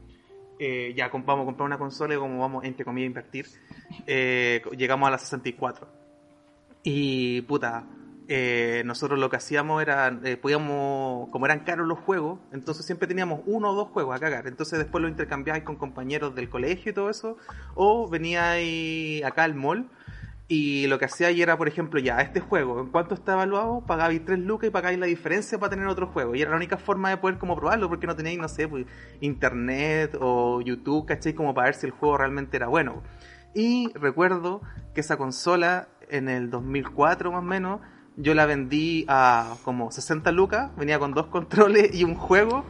eh, ya vamos a comprar una consola y como vamos, entre comillas, a invertir, eh, llegamos a la 64. Y puta, eh, nosotros lo que hacíamos era, eh, podíamos, como eran caros los juegos, entonces siempre teníamos uno o dos juegos a cagar. Entonces después lo intercambiabais con compañeros del colegio y todo eso, o veníais acá al mall. Y lo que hacía ahí era, por ejemplo, ya, este juego, ¿en cuánto está evaluado? Pagabais 3 lucas y pagáis la diferencia para tener otro juego. Y era la única forma de poder como probarlo, porque no teníais, no sé, pues, internet o YouTube, ¿cachai? Como para ver si el juego realmente era bueno. Y recuerdo que esa consola, en el 2004 más o menos, yo la vendí a como 60 lucas, venía con dos controles y un juego,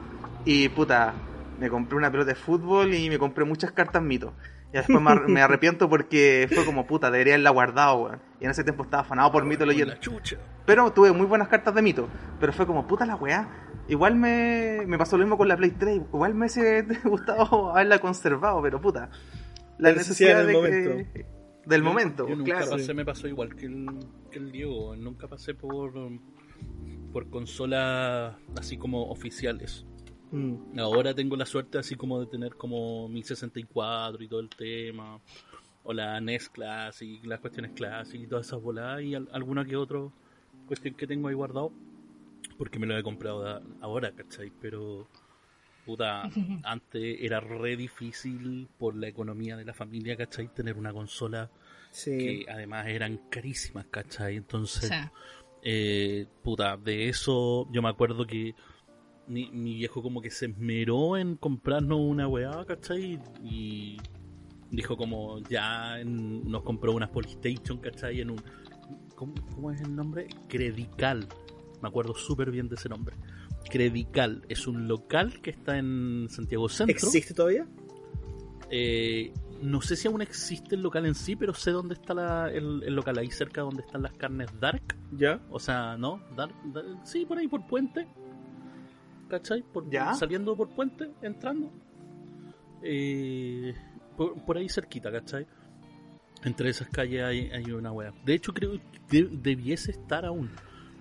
y puta, me compré una pelota de fútbol y me compré muchas cartas mito. Y después me, ar- me [LAUGHS] arrepiento porque fue como puta, debería haberla guardado, weón. Y en ese tiempo estaba afanado por mito leyendo. Pero tuve muy buenas cartas de mito. Pero fue como, puta la weá. Igual me, me pasó lo mismo con la Play 3. Igual me hubiese [LAUGHS] gustado haberla conservado, pero puta. La La necesidad necesidad del de momento. que- del momento, Yo nunca claro. pasé, me pasó igual que el, que el Diego. Nunca pasé por, por consolas así como oficiales. Mm. Ahora tengo la suerte así como de tener como mi 64 y todo el tema. O la NES Classic, las cuestiones Classic y todas esas voladas. Y al- alguna que otra cuestión que tengo ahí guardado. Porque me lo he comprado a- ahora, ¿cachai? Pero, puta, [LAUGHS] antes era re difícil por la economía de la familia, ¿cachai? Tener una consola Sí. que además eran carísimas, ¿cachai? O Entonces, sea, eh, puta, de eso yo me acuerdo que mi, mi viejo como que se esmeró en comprarnos una weá, ¿cachai? Y dijo como ya en- nos compró unas Polystation, ¿cachai? En un... ¿Cómo, cómo es el nombre? Credical. Me acuerdo súper bien de ese nombre. Credical es un local que está en Santiago Centro. ¿Existe todavía? Eh, no sé si aún existe el local en sí, pero sé dónde está la- el, el local, ahí cerca donde están las carnes Dark. ¿Ya? O sea, ¿no? Dark, Dark- sí, por ahí por puente. ¿Cachai? Por, Ya. Saliendo por puente, entrando. Eh, por, por ahí cerquita, ¿cachai? Entre esas calles hay, hay una wea. De hecho, creo que de- debiese estar aún.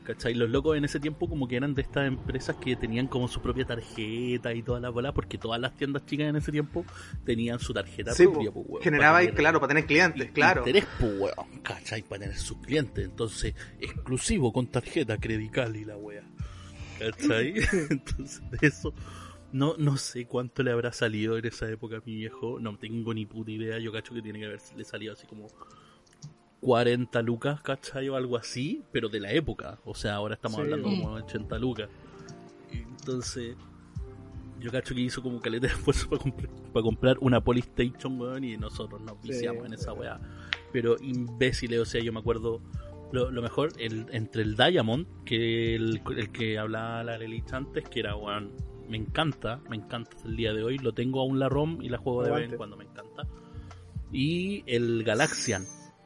¿Cachai? Los locos en ese tiempo como que eran de estas empresas que tenían como su propia tarjeta y toda la bola, porque todas las tiendas chicas en ese tiempo tenían su tarjeta Sí, propia, pues, weón, generaba, para claro, para tener clientes, claro. Interés, pues, weón, ¿cachai? Para tener sus clientes. Entonces, exclusivo con tarjeta credical y la wea. ¿Cachai? [LAUGHS] Entonces, de eso, no, no sé cuánto le habrá salido en esa época a mi viejo. No tengo ni puta idea. Yo cacho que tiene que haberle salido así como 40 lucas, ¿cachai? O algo así, pero de la época. O sea, ahora estamos Sí. hablando como 80 lucas. Entonces, yo cacho que hizo como caleta de esfuerzo para comprar, para comprar una Polystation, weón, y nosotros nos Sí. viciamos en esa weá. Pero imbéciles, o sea, yo me acuerdo lo, lo mejor el, entre el Diamond, que el, el que hablaba la Lelich antes, que era, weón, me encanta, me encanta hasta el día de hoy, lo tengo aún la ROM y la juego de vez en cuando, me encanta. Y el Galaxian.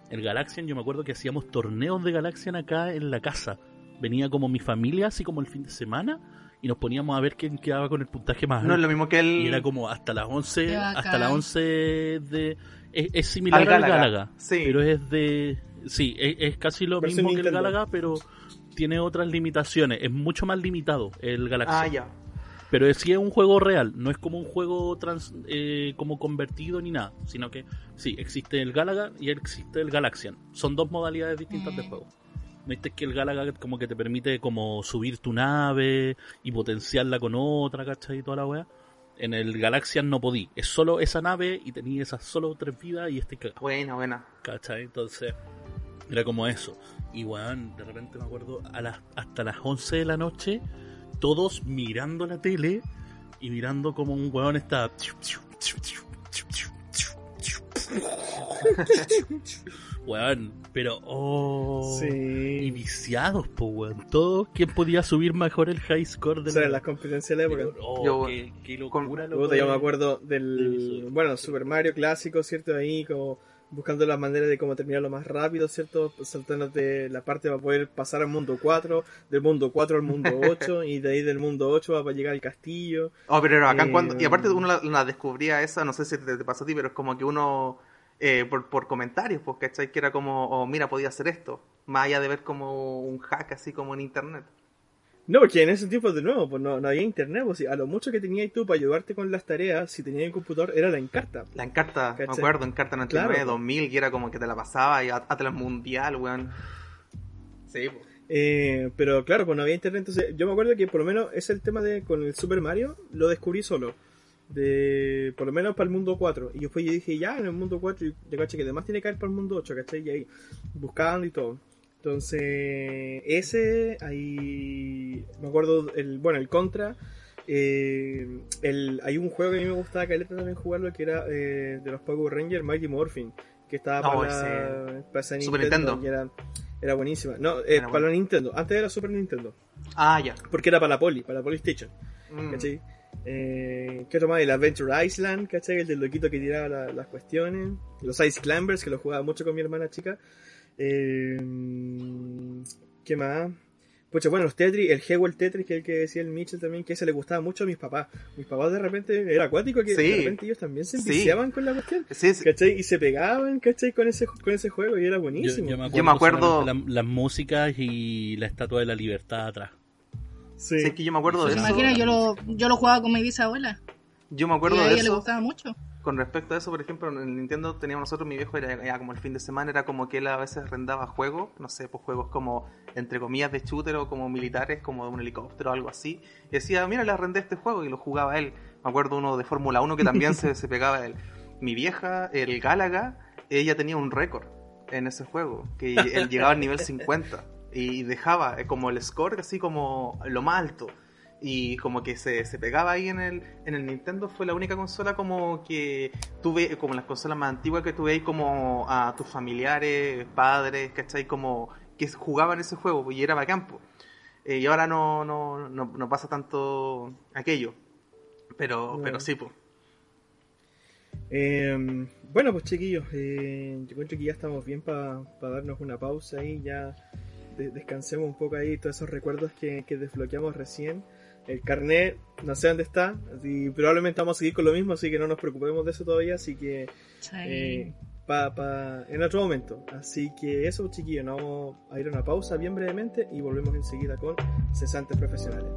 El Galaxian, yo me acuerdo que hacíamos torneos de Galaxian acá en la casa. Venía como mi familia, así como el fin de semana, y nos poníamos a ver quién quedaba con el puntaje más No es alto. lo mismo que el. Y era como hasta las 11, Qué bacán. hasta las 11 de... Es, es similar Al al Galaga. Galaga, Sí. pero es de... Sí, es, es casi lo mismo que el. Galaga, pero tiene otras limitaciones. Es mucho más limitado el Galaxy. Ah, ya. Pero es- sí es un juego real, no es como un juego trans, eh, como convertido ni nada, sino que sí, existe el Galaga y existe el Galaxian. Son dos modalidades distintas de Mm. juego. Viste que el Galaga como que te permite como subir tu nave y potenciarla con otra, ¿cachai? Y toda la weá. En el Galaxian no podí. Es solo esa nave y tenía esas solo tres vidas y este cagado. Buena, buena. ¿Cachai? Entonces, era como eso. Y weón, de repente me acuerdo a las, hasta las 11 de la noche, todos mirando la tele y mirando como un weón está. weón, pero oh. Sí. Y viciados, po, weón. Todos, ¿quién podía subir mejor el high score de O sea, las competencias de la época. Pero, oh, Yo- qué, qué con- locura, loco, Puta, yo me acuerdo del- del, bueno, Super Mario clásico, ¿cierto? Ahí como buscando las maneras de cómo terminarlo más rápido, ¿cierto? Saltándote la parte para poder pasar al mundo 4, del mundo 4 al mundo [LAUGHS] 8, y de ahí del mundo 8 para llegar al castillo. Oh, pero Eh, cuando. Y aparte uno la, la descubría esa, no sé si te, te pasó a ti, pero es como que uno. eh, por, por comentarios, pues, ¿cachai? Que era como, oh, mira, podía hacer esto. Más allá de ver como un hack así como en internet. No, porque en ese tiempo, de nuevo, pues no, no había internet, pues a lo mucho que tenías tú para ayudarte con las tareas, si tenías un computador, era la encarta. La encarta, me acuerdo, encarta 99, Claro. 2000, que era como que te la pasaba y Atlas Mundial, weón. Sí, pues. Eh, pero claro, pues no había internet, entonces yo me acuerdo que por lo menos es el tema de con el Super Mario, lo descubrí solo. De, por lo menos para el mundo 4. Y después yo dije, ya, en el mundo 4, y yo caché que además tiene que caer para el mundo 8, ¿cachai? Y ahí, buscando y todo. Entonces, ese, ahí, me acuerdo, el, bueno, el Contra. eh, el, hay un juego que a mí me gustaba caleta también jugarlo que era eh, de los Power Rangers, Mighty Morphin. Que estaba No, para, la, para esa Super Nintendo. y era, era buenísima. No, eh, Era para buena. la Nintendo. Antes era Super Nintendo. Ah, ya. Porque era para la Poly, para la Polystation. Mm. ¿Cachai? Eh, ¿Qué más? El Adventure Island, ¿cachai? El del loquito que tiraba la- las cuestiones. Los Ice Climbers, que lo jugaba mucho con mi hermana chica. Eh, ¿Qué más? Pucha, bueno, los Tetris, el Hewell Tetris, que es el que decía el Mitchell también, que ese le gustaba mucho a mis papás. Mis papás de repente, era acuático que Sí. de repente ellos también se Sí. enviciaban con la cuestión. Sí, sí. ¿Cachai? Y se pegaban, ¿cachai? Con ese, con ese juego y era buenísimo. yo me acuerdo, Yo me acuerdo- solamente la- las músicas y la estatua de la libertad atrás. Sí. Sí, es que yo me acuerdo de ¿Se eso. imagina? Yo lo, yo lo jugaba con mi bisabuela. Yo me Y acuerdo a de ella le eso. gustaba mucho. Con respecto a eso, por ejemplo, en el Nintendo teníamos nosotros, mi viejo era como el fin de semana, era como que él a veces arrendaba juegos, no sé, pues juegos como, entre comillas, de shooter o como militares, como de un helicóptero o algo así. Y decía, mira, le arrendé este juego y lo jugaba él. Me acuerdo uno de Fórmula 1 que también se, [LAUGHS] se pegaba él. Mi vieja, el Gálaga, ella tenía un récord en ese juego, que él llegaba al nivel 50 y dejaba eh, como el score así como lo más alto y como que se, se pegaba ahí en el, en el Nintendo fue la única consola como que tuve, como las consolas más antiguas que tuve ahí como a tus familiares, padres, ¿cachai? Como que jugaban ese juego y era bacán. Eh, y ahora no, no, no, no pasa tanto aquello. Pero, pero sí, pues. Eh, bueno, pues chiquillos, eh, yo encuentro que ya estamos bien para darnos una pausa ahí, ya de- descansemos un poco ahí, todos esos recuerdos que, que desbloqueamos recién. El carnet, no sé dónde está, y probablemente vamos a seguir con lo mismo, así que no nos preocupemos de eso todavía, así que Sí. eh, pa, pa- en otro momento. Así que eso, chiquillos, nos vamos a ir a una pausa bien brevemente y volvemos enseguida con cesantes profesionales.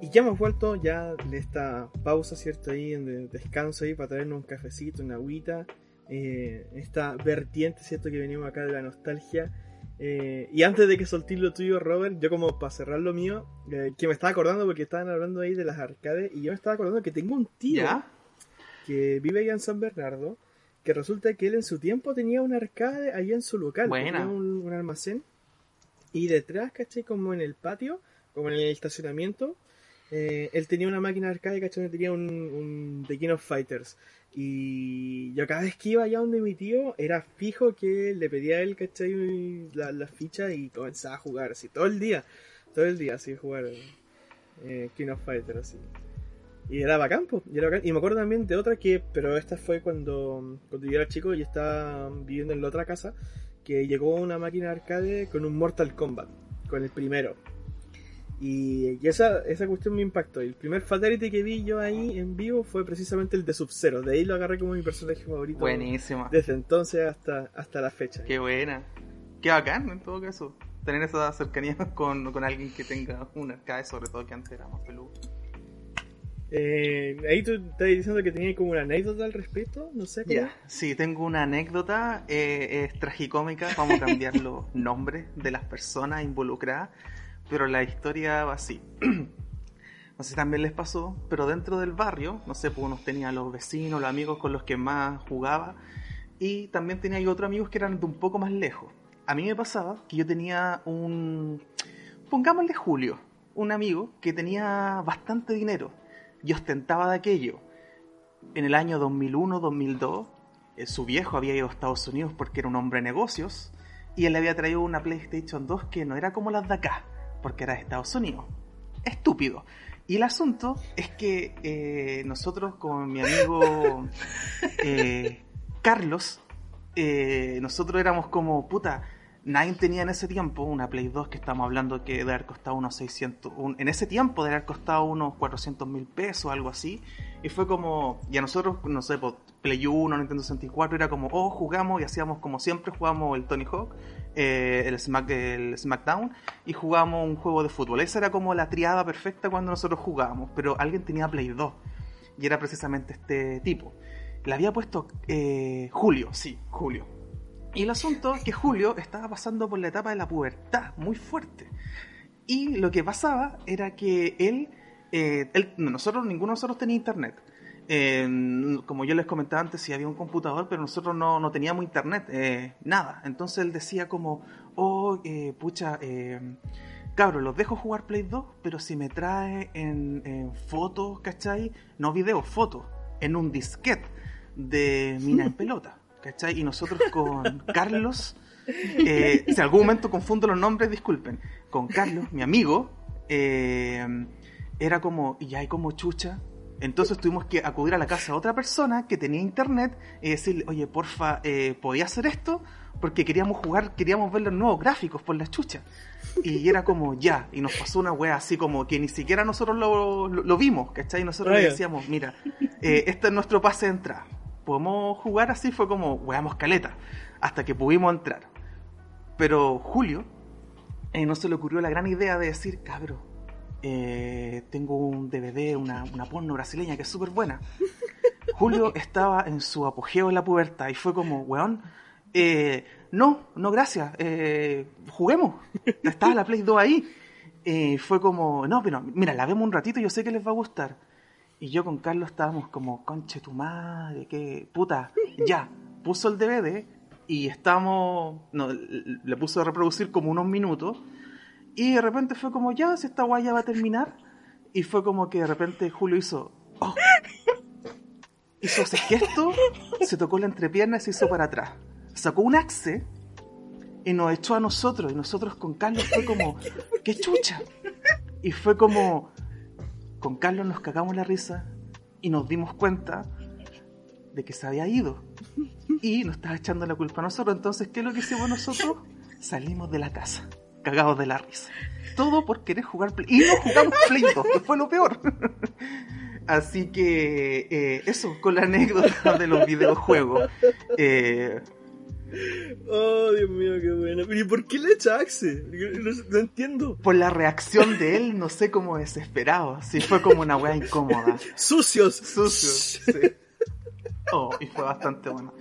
Y ya hemos vuelto ya de esta pausa, ¿cierto? Ahí, en de descanso ahí para traernos un cafecito, una agüita. Eh, esta vertiente, ¿cierto? Que venimos acá de la nostalgia. Eh, y antes de que soltís lo tuyo, Robert, yo como para cerrar lo mío, eh, que me estaba acordando porque estaban hablando ahí de las arcades y yo me estaba acordando que tengo un tío ¿Ya? que vive allá en San Bernardo, que resulta que él en su tiempo tenía una arcade allá en su local, tenía un, un almacén, y detrás, caché, como en el patio, como en el estacionamiento, eh, él tenía una máquina de arcade, caché, donde tenía un, un The King of Fighters. Y yo cada vez que iba allá donde mi tío, era fijo que le pedía a él, ¿cachai? La, la ficha y comenzaba a jugar así, todo el día, todo el día así, jugar eh, King of Fighters así. Y era bacán, y era me acuerdo también de otra que, pero esta fue cuando, cuando yo era chico y estaba viviendo en la otra casa, que llegó una máquina arcade con un Mortal Kombat, con el primero. Y, y esa, esa cuestión me impactó. El primer Fatality que vi yo ahí en vivo fue precisamente el de Sub-Zero. De ahí lo agarré como mi personaje favorito. Buenísima. Desde entonces hasta, hasta la fecha. Qué buena. Qué bacán, en todo caso. Tener esa cercanía [LAUGHS] con, con alguien que tenga una arcade, sobre todo que antes era más peludo. Eh, ahí tú estás diciendo que tenías como una anécdota al respecto, no sé. Ya, sí, tengo una anécdota, eh, es tragicómica, vamos a cambiar los [LAUGHS] nombres de las personas involucradas, pero la historia va así. [CLEARS THROAT] No sé si también les pasó, pero dentro del barrio, no sé, pues uno tenía los vecinos, los amigos con los que más jugaba, y también tenía yo otros amigos que eran de un poco más lejos. A mí me pasaba que yo tenía un, pongámosle Julio, un amigo que tenía bastante dinero y ostentaba de aquello. En el año 2001-2002, eh, su viejo había ido a Estados Unidos porque era un hombre de negocios y él le había traído una PlayStation 2 que no era como las de acá, porque era de Estados Unidos. Estúpido. Y el asunto es que eh, nosotros con mi amigo [LAUGHS] eh, Carlos, eh, nosotros éramos como, puta, nadie tenía en ese tiempo una Play 2 que estamos hablando que debe haber costado unos 600, un- en ese tiempo debe haber costado unos 400 mil pesos, algo así. Y fue como, y a nosotros, no sé, pues, Play 1, Nintendo 64, era como, oh, jugamos y hacíamos como siempre, jugamos el Tony Hawk, eh, el, Smack, el SmackDown y jugábamos un juego de fútbol. Esa era como la triada perfecta cuando nosotros jugábamos, pero alguien tenía Play 2 y era precisamente este tipo. Le había puesto eh, Julio, sí, Julio. Y el asunto es que Julio estaba pasando por la etapa de la pubertad muy fuerte. Y lo que pasaba era que él, eh, él- nosotros, ninguno de nosotros tenía internet. Como yo les comentaba antes, sí había un computador, pero nosotros no, no teníamos internet, eh, nada. Entonces él decía como, oh, eh, pucha, eh, cabros, los dejo jugar Play 2, pero si me trae en, en fotos, ¿cachai? No videos, fotos, en un disquete de mina en pelota, ¿cachai? Y nosotros con Carlos, si en algún momento confundo los nombres, disculpen, con Carlos, mi amigo, era como, y hay como chucha. Entonces tuvimos que acudir a la casa de otra persona que tenía internet y decirle, oye, porfa, eh, ¿podía hacer esto? Porque queríamos jugar, queríamos ver los nuevos gráficos por la chucha. Y era como, ya, y nos pasó una wea así como que ni siquiera nosotros lo, lo, lo vimos, ¿cachai? Y nosotros le decíamos, mira, eh, este es nuestro pase de entrada. ¿Podemos jugar así? Fue como, weamos caleta, hasta que pudimos entrar. Pero Julio eh, no se le ocurrió la gran idea de decir, cabro, eh, tengo un DVD, una, una porno brasileña que es súper buena. [LAUGHS] Julio estaba en su apogeo en la pubertad y fue como, weón, eh, no, no gracias, eh, juguemos. Estaba la Play 2 ahí. Eh, fue como, no, pero mira, la vemos un ratito, yo sé que les va a gustar. Y yo con Carlos estábamos como, conche tu madre, que puta, ya, puso el DVD y estábamos, no, le puso a reproducir como unos minutos y de repente fue como, ya, si esta guay ya va a terminar. Y fue como que de repente Julio hizo, oh. hizo ese gesto, se tocó la entrepierna y se hizo para atrás. Sacó un axe y nos echó a nosotros. Y nosotros con Carlos fue como, ¡qué chucha! Y fue como, con Carlos nos cagamos la risa y nos dimos cuenta de que se había ido. Y nos estaba echando la culpa a nosotros. Entonces, ¿qué es lo que hicimos nosotros? Salimos de la casa, cagados de la risa. Todo por querer jugar Play. Y no jugamos Play 2, que fue lo peor. Así que eh, eso, con la anécdota de los videojuegos. Eh, Oh, Dios mío, qué bueno. ¿y por qué le echa Axe? No, no entiendo. por la reacción de él, no sé cómo desesperado. Sí, fue como una wea incómoda. Sucios. Sucios. [LAUGHS] Sí. Oh, y fue bastante bueno.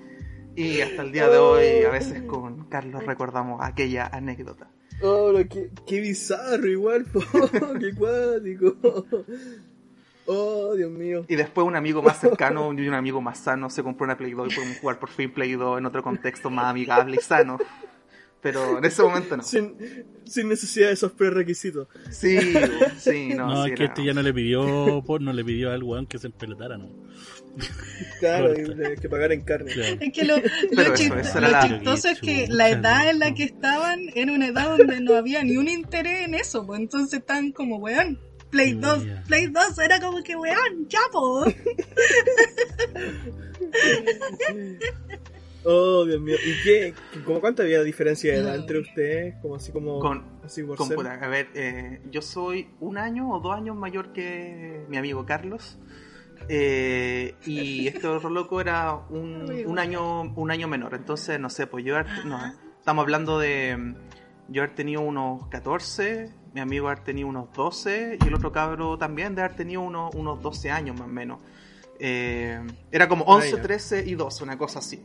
Y hasta el día de hoy, a veces con Carlos recordamos aquella anécdota. Oh, pero qué, qué bizarro igual, po. [LAUGHS] qué cuático. Oh, Dios mío. Y después un amigo más cercano [LAUGHS] y un amigo más sano se compró una Play 2 y pudimos jugar por fin Play 2 en otro contexto más amigable y sano. Pero en ese momento no. Sin, sin necesidad de esos prerequisitos. Sí, sí, [LAUGHS] no. No, sí es que este ya no le pidió, por, no le pidió al weón que se empelotara, ¿no? [LAUGHS] Claro, hay que pagar en carne. Claro. Es que lo, lo eso, eso chistoso es que la edad en la que estaban era una edad donde no había ni un interés en eso, pues entonces estaban como, weón, Play 2, Ya. Play 2 era como que, weón, chapo. [LAUGHS] Oh, Dios mío. ¿Y qué? ¿Cómo cuánta había diferencia de edad entre ustedes? Como así como. Con- así por Con- ser? a ver, eh, yo soy un año o dos años mayor que mi amigo Carlos. Eh, y este otro loco era un, un año un año menor. Entonces, no sé, pues yo... No, estamos hablando de yo haber tenido unos 14, mi amigo haber tenido unos 12 y el otro cabro también de haber tenido unos, unos 12 años más o menos. Eh, era como 11, Vaya. 13 y 12, una cosa así.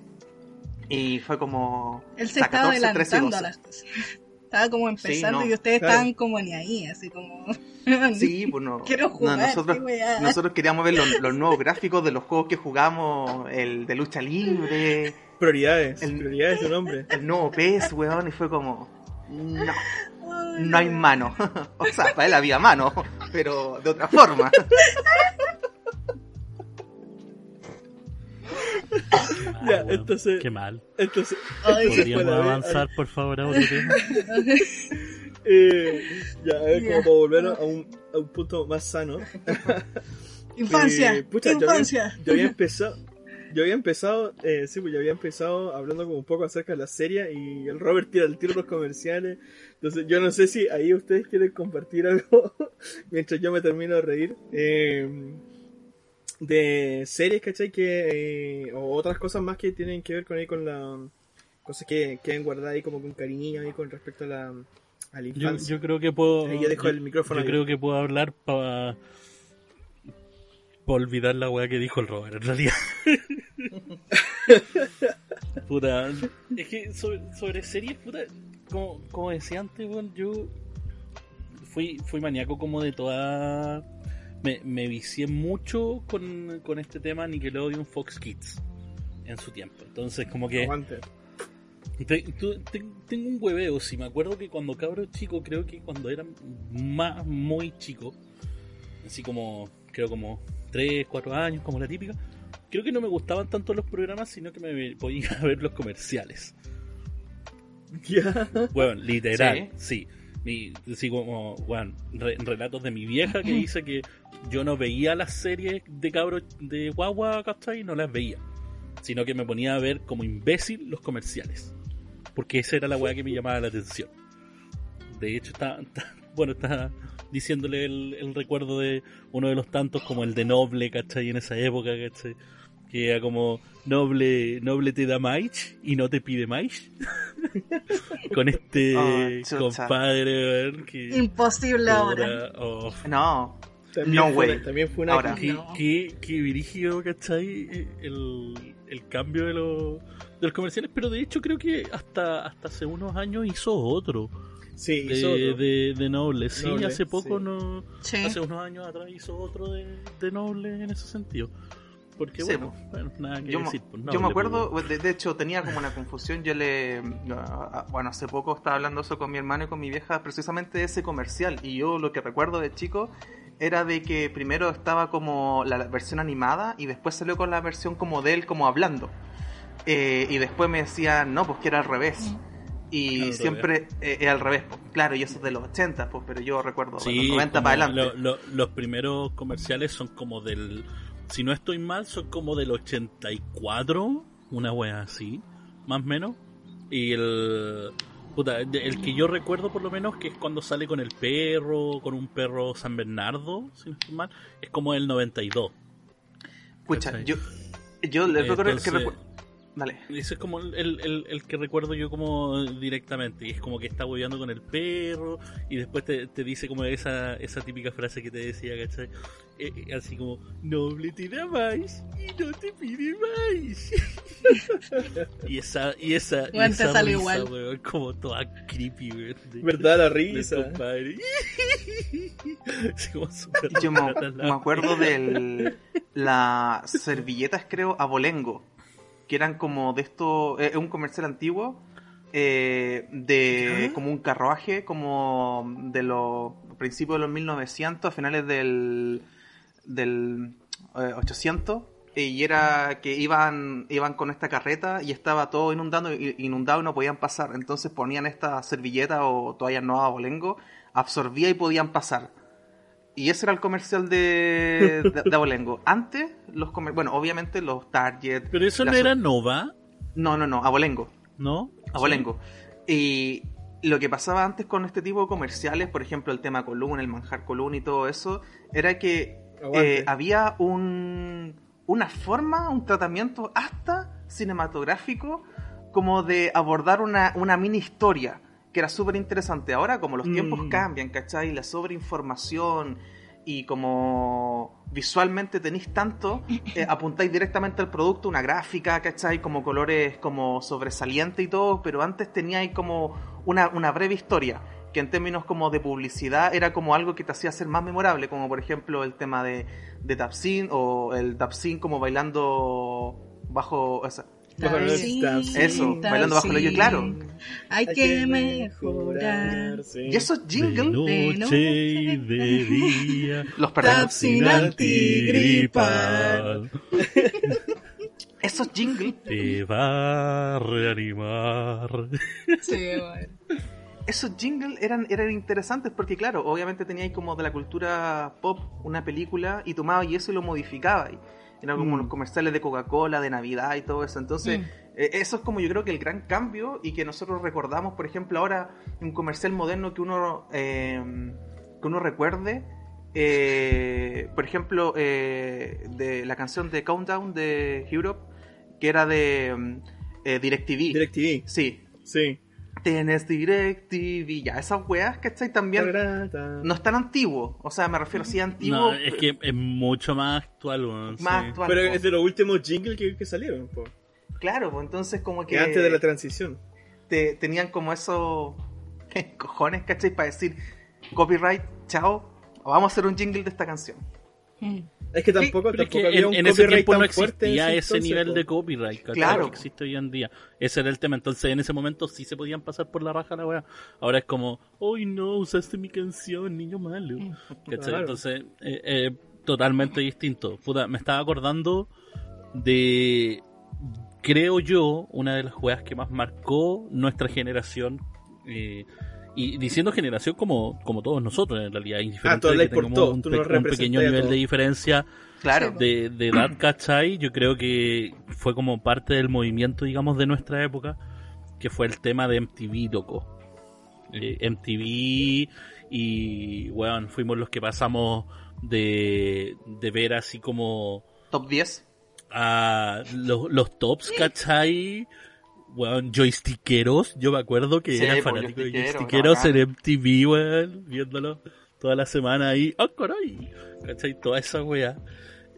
Y fue como... Él se sea, estaba 14, 13 y adelantando a 12. las cosas. Estaba como empezando no, y ustedes claro. estaban como ni ahí, así como... [LAUGHS] Sí, pues no. Quiero no, jugar, nosotros, nosotros queríamos ver los, los nuevos gráficos de los juegos que jugamos, el de lucha libre, Prioridades, El- prioridades de un hombre. el nuevo PES, weón, y fue como, no, no hay mano. [LAUGHS] o sea, para él había mano, pero de otra forma. [LAUGHS] [LAUGHS] Ya, weón, entonces- Qué mal. Entonces, Ay, ¿Podríamos avanzar, por favor, a otro tema? eh, ya, a ver, Ya. como para volver a un, a un punto más sano. [LAUGHS] Infancia, Eh, pucha, yo había- infancia. Yo había, empezado. Yo había empezado, eh, sí, pues yo había empezado hablando como un poco acerca de la serie y el Robert tira el tiro los comerciales. Entonces yo no sé si ahí ustedes quieren compartir algo [LAUGHS] mientras yo me termino de reír. Eh, de series, ¿cachai? Que, eh, o otras cosas más que tienen que ver con ahí con la... Cosas que que deben guardar ahí como con cariño ahí con respecto a la, a la Yo, infancia. yo creo que puedo. Ahí yo dejo el micrófono Yo creo que puedo hablar para. Para olvidar la weá que dijo el Robert, en realidad. [LAUGHS] puta. Es que sobre, sobre series, puta. Como, como decía antes, weón, yo. Fui, fui maníaco como de toda. Me, me vicié mucho con, con este tema Nickelodeon Fox Kids en su tiempo. Entonces, como que. Aguante. Te- tengo un hueveo, si me acuerdo que cuando cabro chico, creo que cuando era más muy chico, así como, creo como 3, 4 años, como la típica, creo que no me gustaban tanto los programas, sino que me podía [LAUGHS] ver los comerciales. Ya. Bueno, literal, sí. Mi, así como, bueno, re- relatos de mi vieja que [LAUGHS] dice que yo no veía las series de cabros de guagua, ¿cachai? No las veía. Sino que me ponía a ver como imbécil los comerciales. Porque esa era la weá que me llamaba la atención. De hecho, está, está- bueno, está diciéndole el, el recuerdo de uno de los tantos como el de Noble, ¿cachai? En esa época, ¿cachai? Que era como Noble, Noble te da más y no te pide más. [LAUGHS] Con este Oh, chucha. compadre, que... Imposible ahora. oh, No, También No fue, way. También fue una Ahora. Qué, No. qué, qué dirigido, ¿cachai? El, el cambio de, los de los comerciales, pero de hecho creo que hasta, hasta hace unos años hizo otro Sí, de, hizo otro. de, de Noble. Sí, Noble, hace poco sí. no. Sí. Hace unos años atrás hizo otro de, de Noble en ese sentido. Porque Sí, bueno, bueno, nada que yo, me- decir. pues, yo Noble, me acuerdo, de, de hecho tenía como una confusión, yo le, bueno, hace poco estaba hablando eso con mi hermano y con mi vieja, precisamente de ese comercial, y yo lo que recuerdo de chico era de que primero estaba como la versión animada y después salió con la versión como de él, como hablando. Eh, y después me decían, no, pues que era al revés. Y Al siempre eh, era al revés, pues, claro, y eso es de los 80, pues, pero yo recuerdo de Sí, los 90 como para adelante. lo- lo- los primeros comerciales son como del. Si no estoy mal, son como del 84, una wea así, más o menos. Y el. Puta, el que yo recuerdo por lo menos que es cuando sale con el perro, con un perro San Bernardo, si no estoy mal, es como el 92. Escucha, yo, yo le recuerdo que recu- Dale. Ese es como el, el- el que recuerdo yo como directamente. Y es como que está hueveando con el perro. Y después te, te dice como esa, esa típica frase que te decía, ¿cachai? Eh, eh, así como, noble te da más y no te pide más. [LAUGHS] y esa, y esa, y esa sale risa, igual. weón, como toda creepy, weón. de- ¿Verdad? La risa. compadre. [LAUGHS] Yo me, la- me acuerdo de las servilletas, creo, abolengo, que eran como de esto, es un comercial antiguo, eh, de ¿Ya? como un carruaje, como de los principios de los 1900, a finales del, del eh, 800, y era que iban, iban con esta carreta y estaba todo inundado, inundado y no podían pasar. Entonces ponían esta servilleta o toallas nuevas abolengo, absorbía y podían pasar. Y ese era el comercial de, de, de Abolengo. Antes, los comer bueno, obviamente los Target. Pero eso no era Nova, No, no, no, Abolengo. ¿no? Abolengo. Y lo que pasaba antes con este tipo de comerciales, por ejemplo, el tema Column, el manjar Column y todo eso, era que eh, había un, una forma, un tratamiento hasta cinematográfico como de abordar una, una mini historia. Que era súper interesante. Ahora, como los tiempos Mm. cambian, ¿cachai? La sobreinformación y como visualmente tenéis tanto, eh, [LAUGHS] apuntáis directamente al producto, una gráfica, ¿cachai? Como colores como sobresaliente y todo, pero antes teníais como una, una breve historia que en términos como de publicidad era como algo que te hacía ser más memorable, como por ejemplo el tema de, de Tapsin o el Tapsin como bailando bajo... Bajo. Eso, bailando bajo el hoyo, claro. Hay que mejorar. Y esos De jingles, noche y de día. [LAUGHS] los perdemos. Antigripal. [LAUGHS] Esos jingles, Te va a reanimar. [LAUGHS] Sí, bueno. esos jingles eran, eran interesantes porque claro, obviamente teníais como de la cultura pop una película y tomabas y eso y lo modificabas. Eran como Mm. los comerciales de Coca-Cola, de Navidad y todo eso. Entonces, Mm. eh, eso es como yo creo que el gran cambio y que nosotros recordamos, por ejemplo, ahora un comercial moderno que uno, eh, que uno recuerde. eh, por ejemplo, de la canción de Countdown de Europe, que era de mm, DirecTV. DirecTV. Sí, Sí. Tienes DirecTV, ya, esas weas, ¿cachai? También no es tan antiguo, o sea, me refiero así a antiguo, No, es que es mucho más actual, weón, más sí. actual. Pero po. es de los últimos jingles que, que salieron, po. Claro, pues entonces como que Que antes de la transición. te- tenían como esos [LAUGHS] cojones, ¿cachai? Para decir, copyright, chao, vamos a hacer un jingle de esta canción. Mm. Es que tampoco, es tampoco que había en, un en ese tiempo no existía ese entonces, nivel de copyright. Claro. que existe hoy en día. Ese era el tema. Entonces, en ese momento sí se podían pasar por la raja la weá. Ahora es como, ¡Ay no! Usaste mi canción, niño malo. Claro. Entonces, eh, eh, totalmente distinto. Puta, me estaba acordando de. Creo yo, una de las juegas que más marcó nuestra generación. eh, y diciendo generación como, como todos nosotros en realidad, indiferente de que tengamos todos, un, pe- pequeño nivel de diferencia Claro, de, de edad, ¿cachai? Yo creo que fue como parte del movimiento, digamos, de nuestra época, que fue el tema de MTV, loco. Eh, MTV y, bueno, fuimos los que pasamos de, de ver así como top 10. a los, los tops, ¿cachai? Weón, joystickeros, yo me acuerdo que Sí, era pues, fanático de joystickeros, en MTV, weón, viéndolo toda la semana ahí, ¡ah, caray! ¿cachai? Toda esa wea.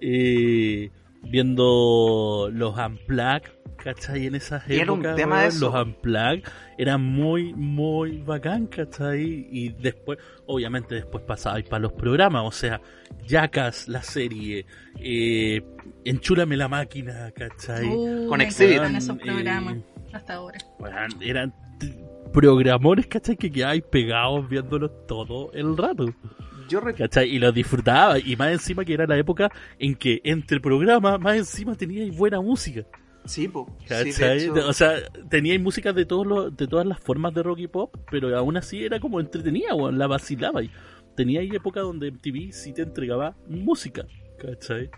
Eh, viendo los Unplugged, ¿cachai? En esas Y era un épocas, tema weón, eso. los Unplugged eran muy, muy bacán, ¿cachai? Y después, obviamente después pasabais para los programas, o sea, Jackass, la serie, eh, Enchúlame la máquina, ¿cachai? Uh, Con Exhibit. Eh, programas hasta ahora. Weón, eran programones, ¿cachai? Que quedabais pegados viéndolos todo el rato, Yo recuerdo ¿cachai? Y los disfrutaba, y más encima que era la época en que entre programas, más encima teníais buena música, Sí, po. Sí, ¿cachai? de hecho, o sea, teníais música de, todos los, de todas las formas de rock y pop, pero aún así era como entretenida, weón, la vacilaba. Y teníais época donde MTV sí te entregaba música, ¿cachai?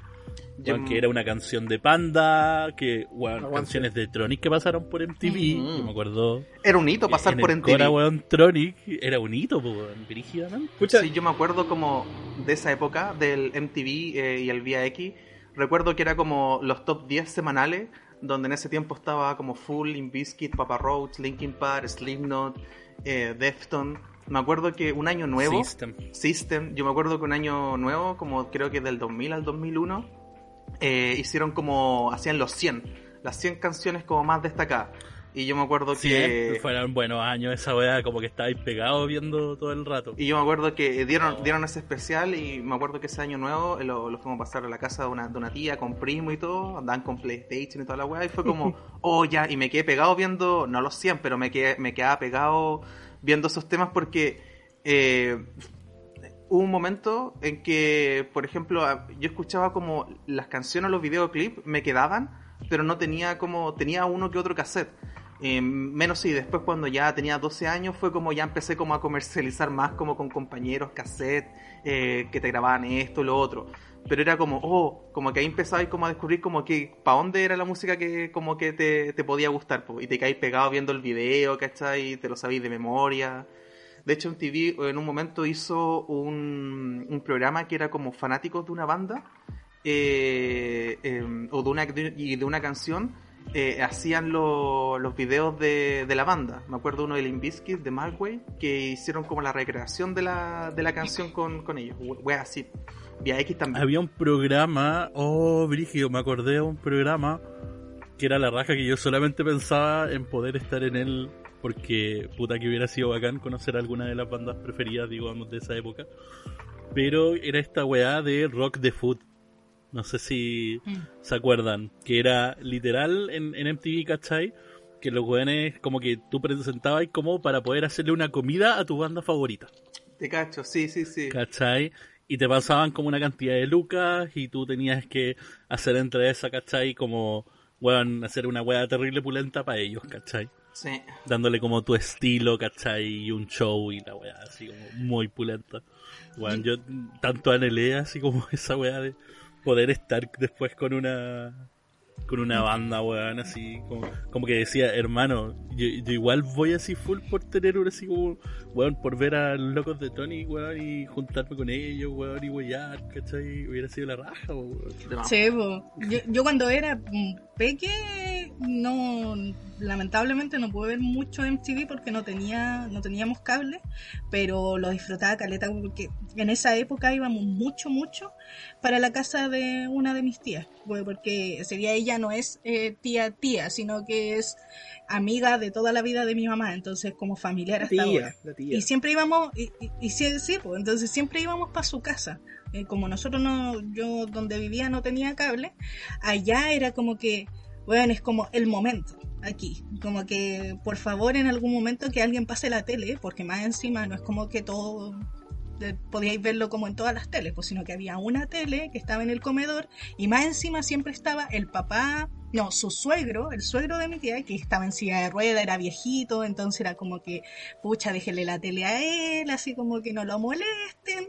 Que era una canción de Panda, que, Aguante. canciones de Tronic que pasaron por MTV, Mm. yo me acuerdo. era un hito pasar en por el MTV. Cora, weón, Tronic era un hito, weón, brígidamente. Sí, yo me acuerdo como de esa época, del MTV eh, y el VX. Recuerdo que era como los top 10 semanales, donde en ese tiempo estaba como Full, Limp Bizkit, Papa Roach, Linkin Park, Slipknot, eh, Defton. Me acuerdo que un año nuevo, System. System, yo me acuerdo que un año nuevo, como creo que del 2000 al 2001, eh, hicieron como, hacían los 100, las 100 canciones como más destacadas. Y yo me acuerdo Sí, que... fueron buenos años esa weá, como que estabais pegados viendo todo el rato. Y yo me acuerdo que dieron, dieron ese especial y me acuerdo que ese año nuevo eh, lo, lo fuimos a pasar a la casa de una, de una tía con primo y todo, andaban con PlayStation y toda la weá y fue como, [LAUGHS] oh ya, y me quedé pegado viendo, no los 100, pero me, quedé, me quedaba pegado viendo esos temas porque eh, hubo un momento en que, por ejemplo, yo escuchaba como las canciones o los videoclips me quedaban, pero no tenía como, tenía uno que otro cassette. Eh, menos sí, después cuando ya tenía 12 años fue como ya empecé como a comercializar más como con compañeros, cassette, eh, que te grababan esto, lo otro. Pero era como, oh, como que ahí empezabas como a descubrir como que para dónde era la música que como que te, te podía gustar, po, y te caís pegado viendo el video, ¿cachai? Te lo sabéis de memoria. De hecho, MTV en un momento hizo un, un programa que era como fanáticos de una banda eh, eh, o de una, y de una canción eh, hacían lo- los videos de, de la banda. Me acuerdo uno de Limp Bizkit, de Markway, que hicieron como la recreación de la, de la canción con, con ellos. Wea así. Vía X también. Había un programa, oh, Brigio, me acordé de un programa que era la raja que yo solamente pensaba en poder estar en él porque puta que hubiera sido bacán conocer alguna de las bandas preferidas, digamos, de esa época. Pero era esta weá de Rock the Food. No sé si Mm. se acuerdan. Que era literal en, en MTV, ¿cachai? Que los weones como que tú presentabas como para poder hacerle una comida a tu banda favorita. Te cacho, sí, sí, sí. ¿cachai? Y te pasaban como una cantidad de lucas y tú tenías que hacer entre esa, ¿cachai? Como, weón, hacer una weá terrible pulenta para ellos, ¿cachai? Sí. Dándole como tu estilo, ¿cachai? Y un show y la weá así como muy pulenta. Weón, yo tanto anhelé así como [LAUGHS] esa weá de poder estar después con una con una banda, weón, así como, como que decía, hermano, yo, yo igual voy así full por tener un así como, weón, por ver a los locos de Tony, weón, y juntarme con ellos, weón, y weyar, ¿cachai? Hubiera sido la raja, weón. Sí, po. Yo, yo cuando era mm, no, lamentablemente no pude ver mucho MTV porque no tenía, no teníamos cable, pero lo disfrutaba caleta porque en esa época íbamos mucho, mucho para la casa de una de mis tías, pues, porque sería ella no es eh, tía tía, sino que es amiga de toda la vida de mi mamá, entonces como familiar hasta ahora. Tía, tía. Y siempre íbamos, y, y- y sí, sí, pues, entonces siempre íbamos para su casa. Eh, como nosotros no, yo donde vivía no tenía cable, allá era como que, bueno, es como el momento aquí. Como que, por favor, en algún momento que alguien pase la tele, porque más encima no es como que todo eh, podíais verlo como en todas las teles, pues, sino que había una tele que estaba en el comedor y más encima siempre estaba el papá, no, su suegro, el suegro de mi tía, que estaba en silla de rueda, era viejito, entonces era como que, pucha, déjele la tele a él, así como que no lo molesten.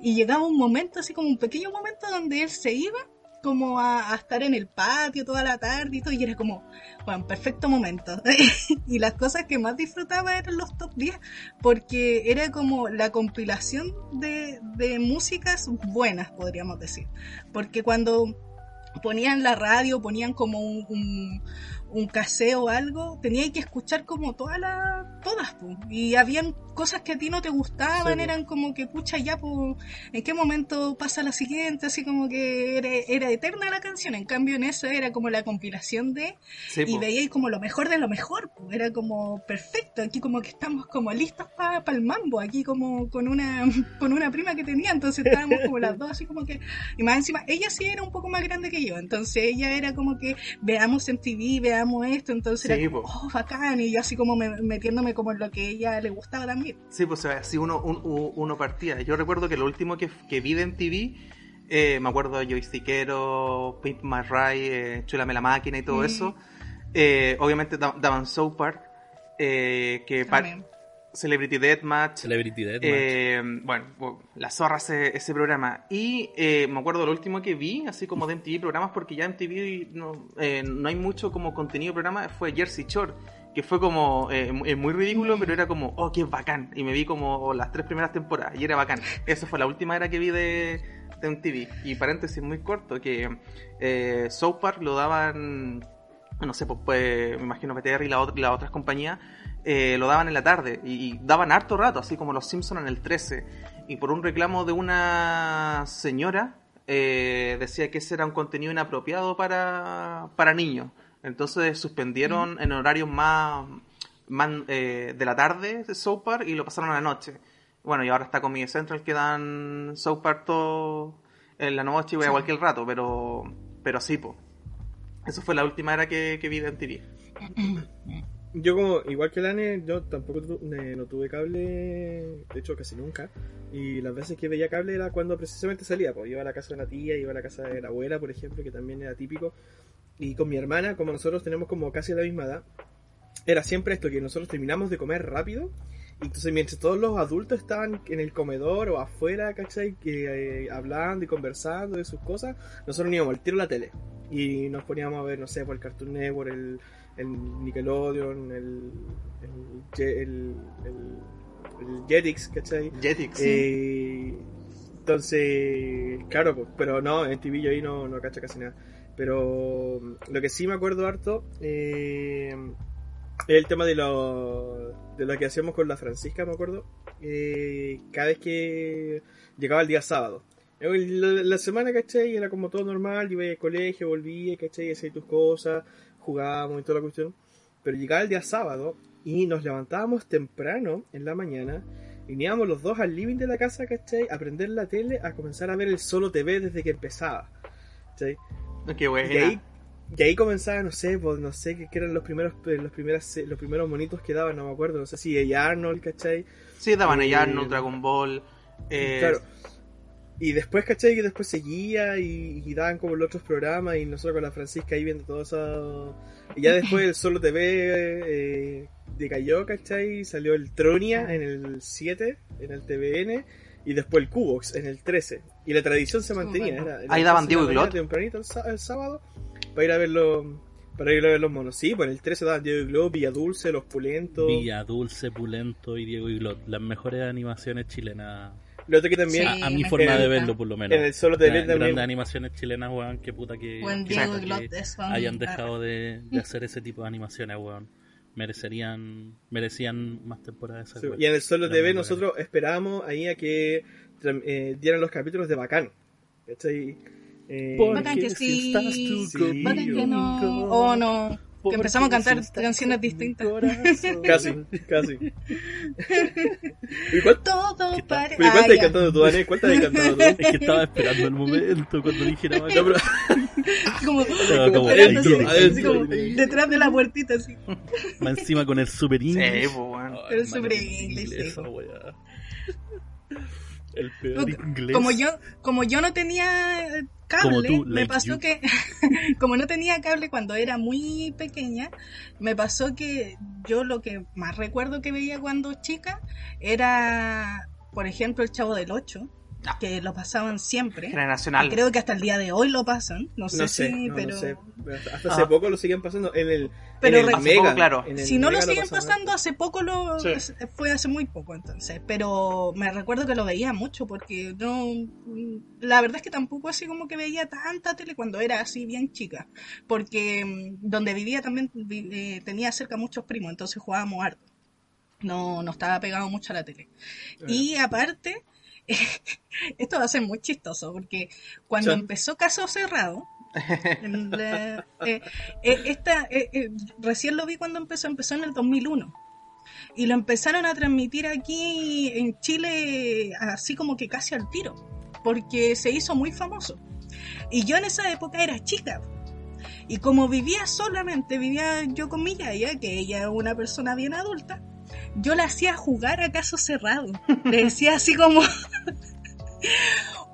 Y llegaba un momento, así como un pequeño momento donde él se iba como a, estar en el patio toda la tarde y todo, y era como, bueno, perfecto momento. [LAUGHS] y las cosas que más disfrutaba eran los top 10, porque era como la compilación de, de músicas buenas, podríamos decir. Porque cuando ponían la radio, ponían como un, un caseo o algo, tenía que escuchar como todas las, todas, y habían cosas que a ti no te gustaban, Sí, eran como que, pucha, ya, pues, ¿en qué momento pasa la siguiente? Así como que era, era eterna la canción, en cambio en eso era como la compilación de, Sí, y veíais como lo mejor de lo mejor, era como perfecto, aquí como que estamos como listos para el mambo, aquí como con una, [LAUGHS] con una prima que tenía, entonces estábamos como las dos así como que, y más encima, ella sí era un poco más grande que yo, entonces ella era como que veamos en TV, veamos esto, entonces Sí, era como, oh, bacán, y yo así como me- metiéndome como en lo que a ella le gustaba también. Sí, pues así uno, un- uno partía. Yo recuerdo que lo último que, que vi de MTV, eh, me acuerdo de Joystickero, Pimp My Ride, eh, Chúlame la Máquina y todo Mm. eso. Eh, obviamente da- daban South Park, eh, que par-. Celebrity Deathmatch. Celebrity Deathmatch. Eh, bueno, bo- la zorra ese, ese programa. Y eh, me acuerdo lo último que vi, así como de MTV programas, porque ya MTV no, eh, no hay mucho como contenido de programa, fue Jersey Shore, que fue como eh, mu- muy ridículo, pero era como, oh, qué bacán. Y me vi como las tres primeras temporadas y era bacán. Esa fue la última era que vi de, de MTV. Y paréntesis muy corto, que eh, South Park lo daban, no sé, pues, pues, me imagino PTR y la las otras compañías eh, lo daban en la tarde y, y daban harto rato, así como los Simpsons en el 13. Y por un reclamo de una señora, eh, decía que ese era un contenido inapropiado para, para niños. Entonces suspendieron en horarios más, más eh, de la tarde de South Park y lo pasaron a la noche. Bueno, y ahora está Comedy Central que dan South Park todo en la noche y a Sí. cualquier rato, pero, pero sí, po. Eso fue la última era que, que vi de MTV. [CLEARS THROAT] Yo como, igual que Lane, yo tampoco eh, no tuve cable, de hecho casi nunca. Y las veces que veía cable era cuando precisamente salía, pues iba a la casa de una tía, iba a la casa de la abuela, por ejemplo, que también era típico. Y con mi hermana, como nosotros tenemos como casi la misma edad, era siempre esto, que nosotros terminamos de comer rápido. Y entonces mientras todos los adultos estaban en el comedor o afuera, ¿cachai? Que, eh, hablando y conversando de sus cosas, nosotros íbamos al tiro a la tele. Y nos poníamos a ver, no sé, por el Cartoon Network, el, el Nickelodeon, el, el, el, el- el Jetix, ¿cachai? Jetix. Eh, entonces, claro, pues, pero no, en TV yo ahí no, no cacho casi nada. Pero mm, lo que sí me acuerdo harto eh, es el tema de lo, de lo que hacíamos con la Francisca, me acuerdo. Eh, cada vez que llegaba el día sábado. La, la semana, ¿cachai? Era como todo normal, iba al colegio, volvía, ¿cachai? Hacía tus cosas, jugábamos y toda la cuestión. Pero llegaba el día sábado y nos levantábamos temprano en la mañana. Veníamos los dos al living de la casa, ¿cachai? A prender la tele, a comenzar a ver el solo TV desde que empezaba. ¿cachai? Qué buena. Y ahí, y ahí comenzaba, no sé, pues, no sé qué eran los primeros, eh, los primeras, los primeros monitos que daban, no me acuerdo, no sé si ella Arnold, ¿cachai? Sí, daban Eh, Arnold, Dragon Ball. eh, Claro. Y después, ¿cachai? Que después seguía y, y daban como los otros programas y nosotros con la Francisca ahí viendo todo eso. Y ya después el Solo TV eh, decayó, ¿cachai? Salió el Tronia en el 7, en el TVN, y después el Cubox en el 13. Y la tradición se mantenía. Era, era Ahí daban las 13 de la Diego y Glot. Tempranito el, el sábado para ir a ver los, para ir a ver los monos. Sí, pues en el 13 daban Diego y Glot, Villa Dulce, Los Pulentos. Villa Dulce, Pulento y Diego y Glot. Las mejores animaciones chilenas. Lo otro que también Sí. a, a mi forma de verlo, por lo menos. en el Solo TV Gra- también. Grandes animaciones chilenas, weón. Qué puta que, Buen que Diego que hayan dejado de, de hacer ese tipo de animaciones, weón. Merecerían, merecían más temporadas de Sí, y en el Solo TV nosotros esperábamos ahí a que eh, dieran los capítulos de Bacán. ¿Cachai? Eh, Porque Bacán que si sí, estás tú sí, conmigo, Bacán que no. Oh, no. Porque empezamos a cantar estás canciones distintas. Casi, casi. ¿Y cuál, Todo para. pero ¿y cuál Ah, te has ya. cantado tú, Dani? ¿Cuál te has cantado tú? Es que estaba esperando el momento cuando dijera No, Bacán. pero- Como, Estaba como esperando así, adentro, así adentro. como detrás de la puertita así. Más encima con el super Sí, inglés. pues, weón. Ay, El super inglés, sí. esa weá. El peor Porque inglés. Como yo, como yo no tenía cable, tú, me pasó you. que, [LAUGHS] como no tenía cable cuando era muy pequeña, me pasó que yo lo que más recuerdo que veía cuando chica era, por ejemplo, el Chavo del Ocho, Que lo pasaban siempre. Generacional. Creo que hasta el día de hoy lo pasan, no sé, No sé, si, no, pero, no sé. Hasta Ah. hace poco lo siguen pasando en el, Pero en el poco, claro. en el si no lo siguen pasando, hace poco lo Sí. fue hace muy poco entonces, pero me recuerdo que lo veía mucho porque no la verdad es que tampoco así como que veía tanta tele cuando era así bien chica, porque mm, donde vivía también eh, tenía cerca muchos primos, entonces jugábamos harto. No, no estaba pegado mucho a la tele. Y aparte, [LAUGHS] esto va a ser muy chistoso, porque cuando Sí. empezó Caso Cerrado, [LAUGHS] la- eh, eh, esta, eh, eh, recién lo vi cuando empezó, empezó en el 2001. Y lo empezaron a transmitir aquí en Chile así como que casi al tiro, porque se hizo muy famoso. Y yo en esa época era chica. Y como vivía solamente, vivía yo con mi yaya, que ella es una persona bien adulta, yo la hacía jugar a caso cerrado. Le decía así como,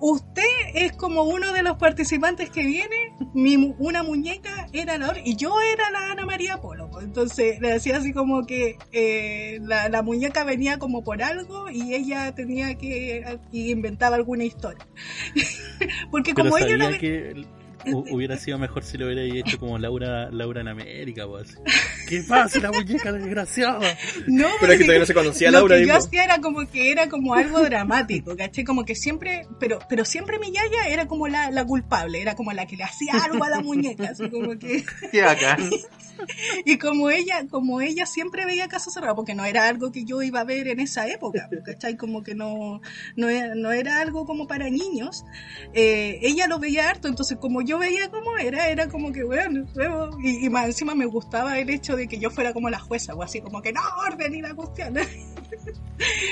usted es como uno de los participantes que viene, mi, una muñeca era la y yo era la Ana María Polo. Entonces le decía así como que eh, la, la muñeca venía como por algo y ella tenía que, y inventaba alguna historia. [LAUGHS] Porque Pero como ella sabía que hu- hubiera sido mejor si lo hubiera hecho como Laura, Laura en América, pues. [LAUGHS] ¿Qué pasa, la muñeca desgraciada? No, Pero es que todavía no se conocía a lo Laura que yo hacía era como que era como algo dramático, ¿caché? Como que siempre, pero, pero siempre mi yaya era como la, la culpable, era como la que le hacía algo a la muñeca, así como que, Qué bacán. [LAUGHS] [LAUGHS] y como ella, como ella siempre veía caso cerrado, porque no era algo que yo iba a ver en esa época, ¿cachai? Como que no, no, era, no era algo como para niños, eh, ella lo veía harto, entonces como yo veía cómo era, era como que, bueno, bueno, y, y más encima me gustaba el hecho de que yo fuera como la jueza, o así como que no, orden y la cuestión. [LAUGHS]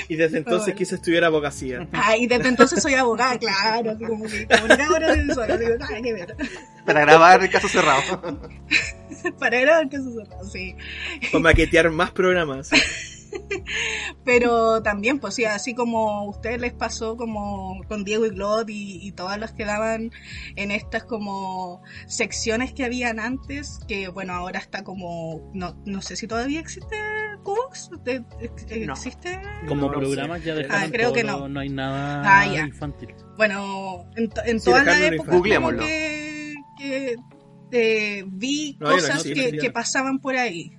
Y desde entonces Ah. quise estudiar abogacía. Ah, y desde entonces soy abogada, claro, así como que comunicadora sensora, digo, nada que ver. Para grabar el caso cerrado. [LAUGHS] [LAUGHS] Para grabar que eso sí. Para maquetear más programas. [LAUGHS] Pero también, pues sí, así como a ustedes les pasó como con Diego y Glot y, y todas las que daban en estas como secciones que habían antes, que bueno, ahora está como, no, no sé si todavía existe Cooks, ¿De- ex- No. ¿existe? Como No programas ya dejaron Ah, creo todo que no. no hay nada Ah, infantil. Bueno, en, to- en Sí, toda la época como Googleémoslo. que, que, eh, vi No, yo no cosas que, pasaban por ahí.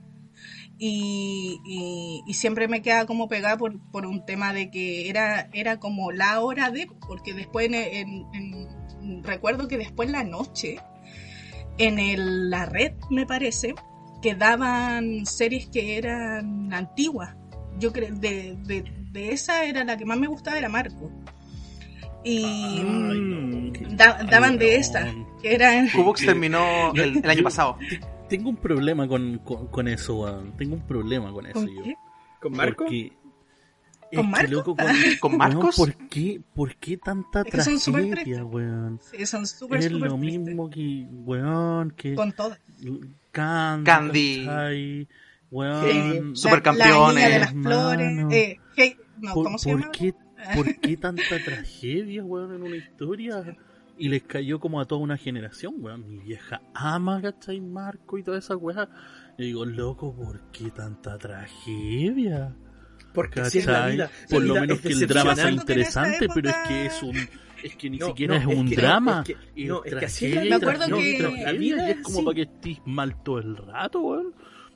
Y, y, y siempre me quedaba como pegada por, por un tema de que era, era como la hora de, porque después en, en- en- recuerdo que después en la noche en el- la red, me parece, que daban series que eran antiguas. Yo creo, de, de, de esa era la que más me gustaba, era Marco. Y Ay, no, que- da- daban ay, de esta, que era... Cubox que- terminó el, el año pasado. Tengo un problema con, con, con eso, weón. Tengo un problema con eso ¿Con yo. qué? ¿Con Marco? Porque- ¿Con es que, Marco? loco, con, [LAUGHS] ¿Con weón, Marcos? ¿por, qué, ¿Por qué tanta Es que son súper tragedia, tristes. weón? Sí, son súper, Es lo tristes. mismo que, weón, que Con todo. Candy, Candy. Weón, La- Supercampeones. La, niña de las Hermano. flores. Eh, hey, no, ¿Por, ¿Cómo se por llama? qué, ¿Por [LAUGHS] qué tanta tragedia, weón, en una historia? Y les cayó como a toda una generación, weón. Mi vieja ama, ¿cachai? Marco y toda esa weá. Y digo, loco, ¿por qué tanta tragedia? Porque así es la ¿Cachai? vida. Por La lo vida menos es que el drama sea interesante, pero es que es un... Es que ni No, siquiera no, es es un que drama. es que- no, es que así es. Me acuerdo que- tragedia, la vida y es como sí. para que estés mal todo el rato, weón.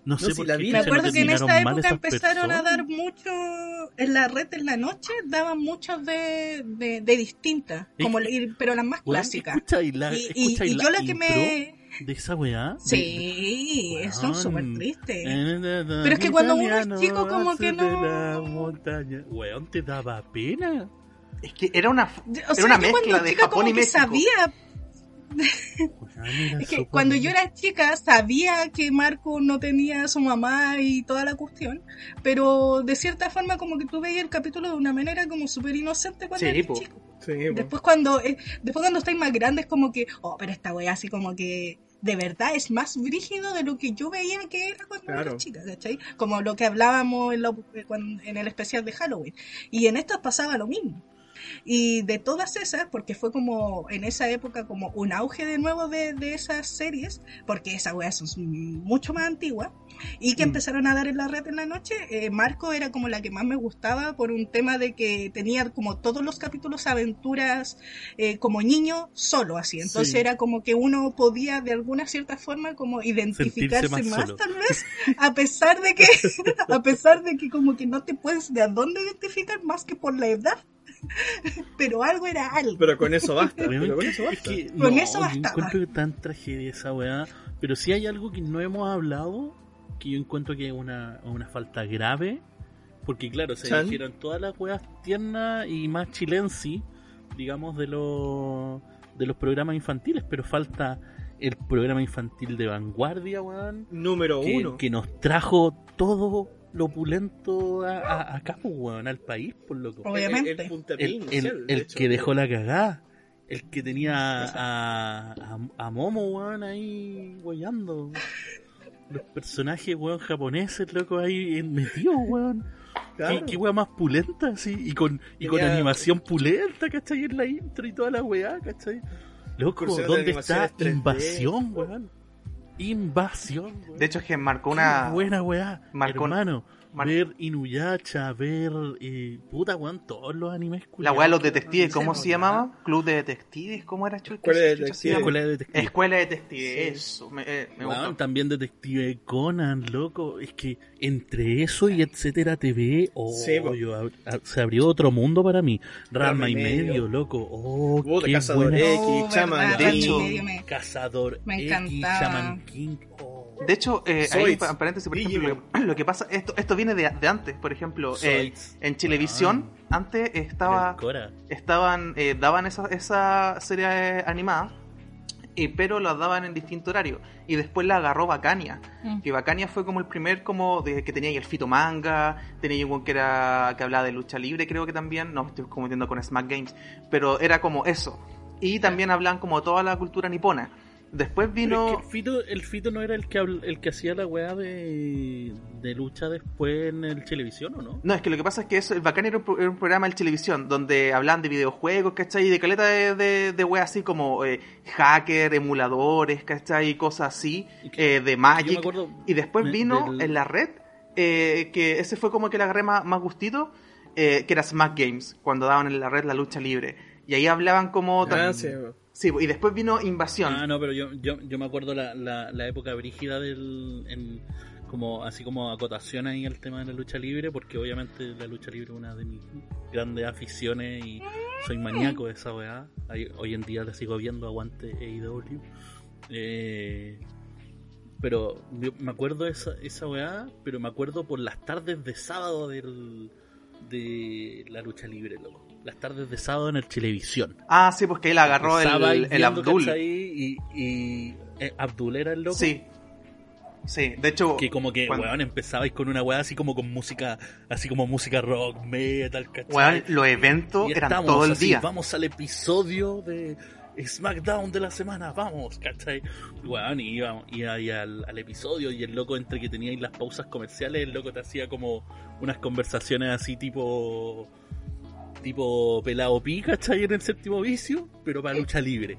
No sé si por la qué vida- Me no acuerdo que en esta época empezaron a dar mucho, en la red en la noche, daban muchos de, de, de distintas, Es como, que- y- pero las más clásicas. escucha y la, Y, y- escucha y yo la que me... de esa weá. de- Sí, Weón. son súper tristes. Pero es que cuando uno es chico, como que no- La montaña. Weón, te daba pena. Es que era una, O era sea, una yo mezcla cuando de chica Japón como y que México. sabía, Weón, era [LAUGHS] es que cuando yo era chica sabía que Marco no tenía a su mamá y toda la cuestión, pero de cierta forma como que tú veías el capítulo de una manera como súper inocente cuando Sí, eres chico. Sí. Después cuando, eh, después cuando estáis más grandes como que, oh, pero esta wea así como que de verdad es más brígido de lo que yo veía que era cuando Claro. era chica, ¿cachai? Como lo que hablábamos en, lo- cuan- en el especial de Halloween. Y en estas pasaba lo mismo. Y de todas esas, porque fue como en esa época como un auge de nuevo de, de esas series, porque esas weas son mucho más antiguas, y que Mm. empezaron a dar en la red en la noche, eh, Marco era como la que más me gustaba por un tema de que tenía como todos los capítulos aventuras eh, como niño solo así. Entonces Sí. era como que uno podía de alguna cierta forma como identificarse más más, tal vez, a pesar de que, [LAUGHS] a pesar de que como que no te puedes de a dónde identificar más que por la edad. [LAUGHS] Pero algo era algo. Pero con eso basta. Pero con eso es basta. que Con no, eso yo bastaba. encuentro que tan tragedia esa weá. Pero si hay algo que no hemos hablado, que yo encuentro que es una, una falta grave. Porque claro, se Chan. dijeron todas las weas tiernas y más chilensi, digamos, de los de los programas infantiles, pero falta el programa infantil de vanguardia, weón. Número Que, uno. que nos trajo todo lo opulento a, a, acá, pues, weón, al país, por loco. Obviamente. El, el El, inicial, el- de que dejó la cagada. El que tenía a, a, a Momo, weón, ahí weyando. Los personajes, weón, japoneses, loco, ahí metidos, weón. Claro. Qué, qué weá más pulenta, así. Y con, y con Tenía- animación pulenta, ¿cachai? En la intro y toda la weá, ¿cachai? Loco, ¿dónde está animaciones 3D. Invasión, weón? Invasión, weón. De hecho, es que marcó Qué una. buena weá. marcó- Hermano, ver Inuyasha, ver. Eh, puta, weón, todos los animes La culiados weá de los detectives, ¿cómo se llamaba? Club de detectives, ¿cómo era chucha? Escuela de detectives. Escuela de detectives. Escuela de detectives, Sí. eso. Me, eh, me Weón, gustó. también Detective Conan, loco. Es que entre eso y etcétera TV, oh, Sí, yo se abrió otro mundo para mí. Rama y medio, medio. loco. Oh, Puta, qué Cazador buena. X, Oh, Chama, verdad, de hecho- Cazador Me X. Shaman King. Oh. De hecho, eh, ahí, paréntesis, por ejemplo, lo, [CLEARS THROAT] lo que pasa, esto, esto viene de, de antes, por ejemplo, eh, en televisión, antes estaba, estaban, eh, daban esa, esa serie eh, animada, eh, pero la daban en distinto horario, y después la agarró Bacania, Mm. que Bacania fue como el primer, como, de, que tenía ahí el Fito Manga, tenía un que era, que hablaba de lucha libre, creo que también, no, me estoy cometiendo con Smack Games, pero era como eso, y también hablan como toda la cultura nipona. Después vino... es que el, Fito, el Fito no era el que habl- el que hacía la weá de, de lucha después en el televisión, ¿o no? No, es que lo que pasa es que eso, el Bacán era un, pro- era un programa de televisión donde hablan de videojuegos, ¿cachai? Y de caleta de, de, de weas así como eh, hacker, emuladores, ¿cachai? Y cosas así, que- eh, de Yo me Magic. acuerdo Y después me- vino del- en la red, eh, que ese fue como que le agarré más, más gustito, eh, que era Smack Games, cuando daban en la red la lucha libre. Y ahí hablaban como... Ah, tam- sí, y después vino Invasión. Ah, no, pero yo, yo, yo me acuerdo la, la, época brígida del. En, como, así como acotación ahí al tema de la lucha libre, porque obviamente la lucha libre es una de mis grandes aficiones y soy maníaco de esa weá. Hoy en día la sigo viendo, aguante AEW. Eh, pero me acuerdo esa, esa weá, pero me acuerdo por las tardes de sábado del, de la lucha libre, loco. Las tardes de sábado en el televisión. Ah, sí, porque él agarró ahí el, el viendo, Abdul. ¿cachai? Y, y eh, Abdul era el loco. Sí. Sí, de hecho. Que como que, cuando- weón, empezabais con una weá así como con música, así como música rock, metal, ¿cachai? weón, los eventos Y eran estamos todo el así, día. Vamos al episodio de SmackDown de la semana, vamos, ¿cachai? Weón, y íbamos, iba ahí al, al episodio y el loco entre que teníais las pausas comerciales, el loco te hacía como unas conversaciones así tipo tipo pelado pi, ¿cachai? En el séptimo vicio, pero para lucha libre.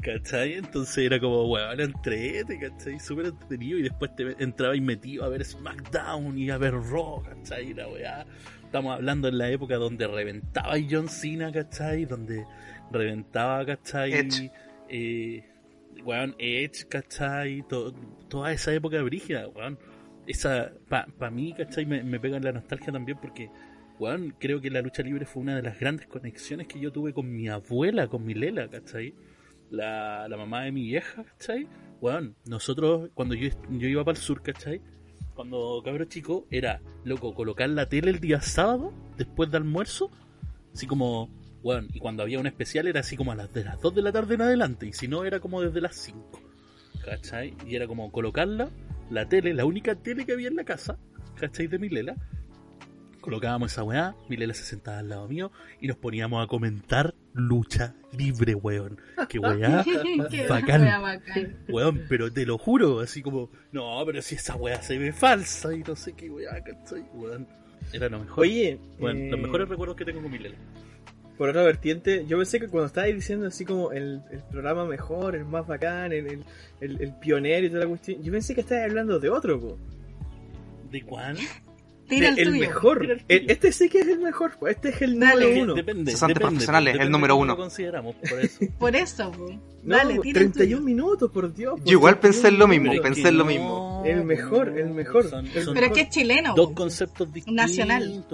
¿Cachai? Entonces era como, weón, entrete, ¿cachai? Súper entretenido y después te entraba y metido a ver SmackDown y a ver Raw, ¿cachai? La weá. Estamos hablando en la época donde reventaba John Cena, ¿cachai? Donde reventaba, ¿cachai? Edge. Eh, weón, Edge, ¿cachai? To- toda esa época brígida, weón. Esa, para pa mí, ¿cachai? Me, me pega en la nostalgia también porque, weón, creo que la lucha libre fue una de las grandes conexiones que yo tuve con mi abuela, con mi Lela, ¿cachai? La, la mamá de mi vieja, ¿cachai? Weón, nosotros, cuando yo, yo iba para el sur, ¿cachai? Cuando cabro chico, era, loco, colocar la tele el día sábado, después de almuerzo, así como, y cuando había un especial era así como a las de las 2 de la tarde en adelante, y si no era como desde las 5, ¿cachai? Y era como colocarla, la tele, la única tele que había en la casa, ¿cachai? De mi lela, colocábamos esa weá, mi lela se sentaba al lado mío y nos poníamos a comentar lucha libre, weón. Que weá, [LAUGHS] Qué bacán. wea bacán. weón, pero te lo juro, así como, no, pero si esa weá se ve falsa y no sé qué weá, ¿cachai? Weón, era lo mejor. Oye, Bueno, eh, los mejores recuerdos que tengo con mi lela. por otra vertiente, yo pensé que cuando estabas diciendo así como el, el programa mejor, el más bacán, el, el, el- el pionero y toda la cuestión, yo pensé que estabas hablando de otro, po. ¿De cuál? Tira el, el tuyo. mejor. Tira el tuyo. Este sí que es el mejor, po. este es el Dale. número uno. Depende, Cesantes depende, profesionales, el número uno. lo consideramos, por eso. [LAUGHS] Por eso. No, Dale, tira el 31 tuyo. minutos, por Dios. Yo igual pensé en lo 31 mismo, pensé en lo no, mismo. El mejor, el mejor. Son, El son Pero es que es chileno. dos conceptos distintos. Nacional.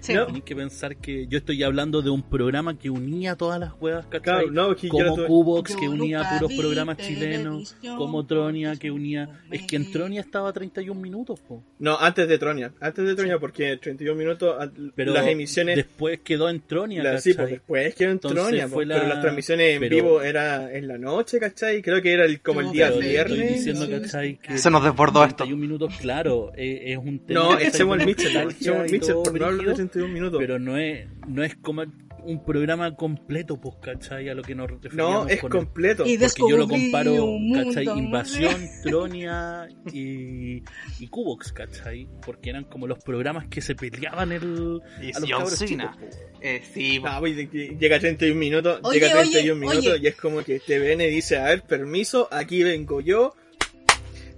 Sí. No. Tenéis que pensar que yo estoy hablando de un programa que unía todas las huevas, ¿cachai? Claro, no, como tuve- Cubox que unía puros vi programas chilenos, como Tronia que unía... Es que en Tronia estaba a 31 minutos, po. No, antes de Tronia. Antes de Tronia, porque 31 minutos Pero las emisiones. después quedó en Tronia, la- sí, pues después quedó en Entonces Tronia, fue pues, la- pero las transmisiones en pero- vivo era en la noche, ¿cachai? Creo que era el, como el No, día Pero te viernes. estoy diciendo, sí. ¿cachai? Que Se nos desbordó esto. 31 minutos, claro, es, es un tema... No, ¿cachai? echemos el con Mitchell, el y Mitchell, por no hablar de brígido. 31 minutos. pero no es no es como un programa completo, pues, ¿cachai? A lo que nos referíamos no, es con el- completo. Y Porque yo lo descubrí comparo, ¿cachai? Invasión, [LAUGHS] Tronia y, y Cubox, ¿cachai? Porque eran como los programas que se peleaban el, Y a los John cabros Cena. chicos. Eh, sí, Ah, pues, que llega a 31 minutos, Oye, llega a oye, 31 minutos oye. y es como que este viene y dice, a ver, permiso, aquí vengo yo,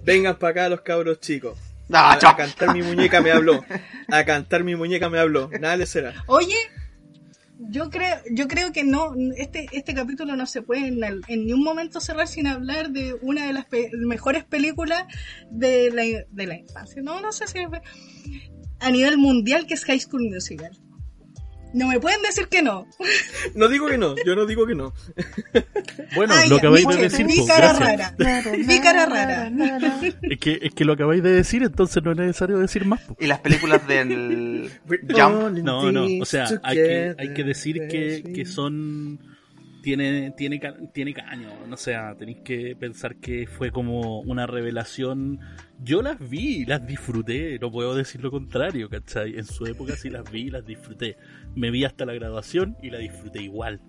vengan para acá los cabros chicos. Ah, a, cantar mi muñeca me habló, a cantar mi muñeca me habló, nada le será. Oye, yo creo, yo creo que no, este, este capítulo no se puede en, el- en ningún momento cerrar sin hablar de una de las pe- mejores películas de la, de la infancia. No, no sé si es- a nivel mundial que es High School Musical. No me pueden decir que no. No digo que no, yo no digo que no. Bueno, Ah, lo acabáis mi- de decir, mi cara gracias. rara. Mi cara rara. Es que, es que lo acabáis de decir, entonces no es necesario decir más. Y las películas del [LAUGHS] Jump. No, no, o sea, hay que, hay que decir que, que son. Tiene, tiene, tiene caño, no sé, tenéis que pensar que fue como una revelación. Yo las vi, las disfruté, no puedo decir lo contrario, ¿cachai? En su época sí las vi, las disfruté. Me vi hasta la graduación y la disfruté igual,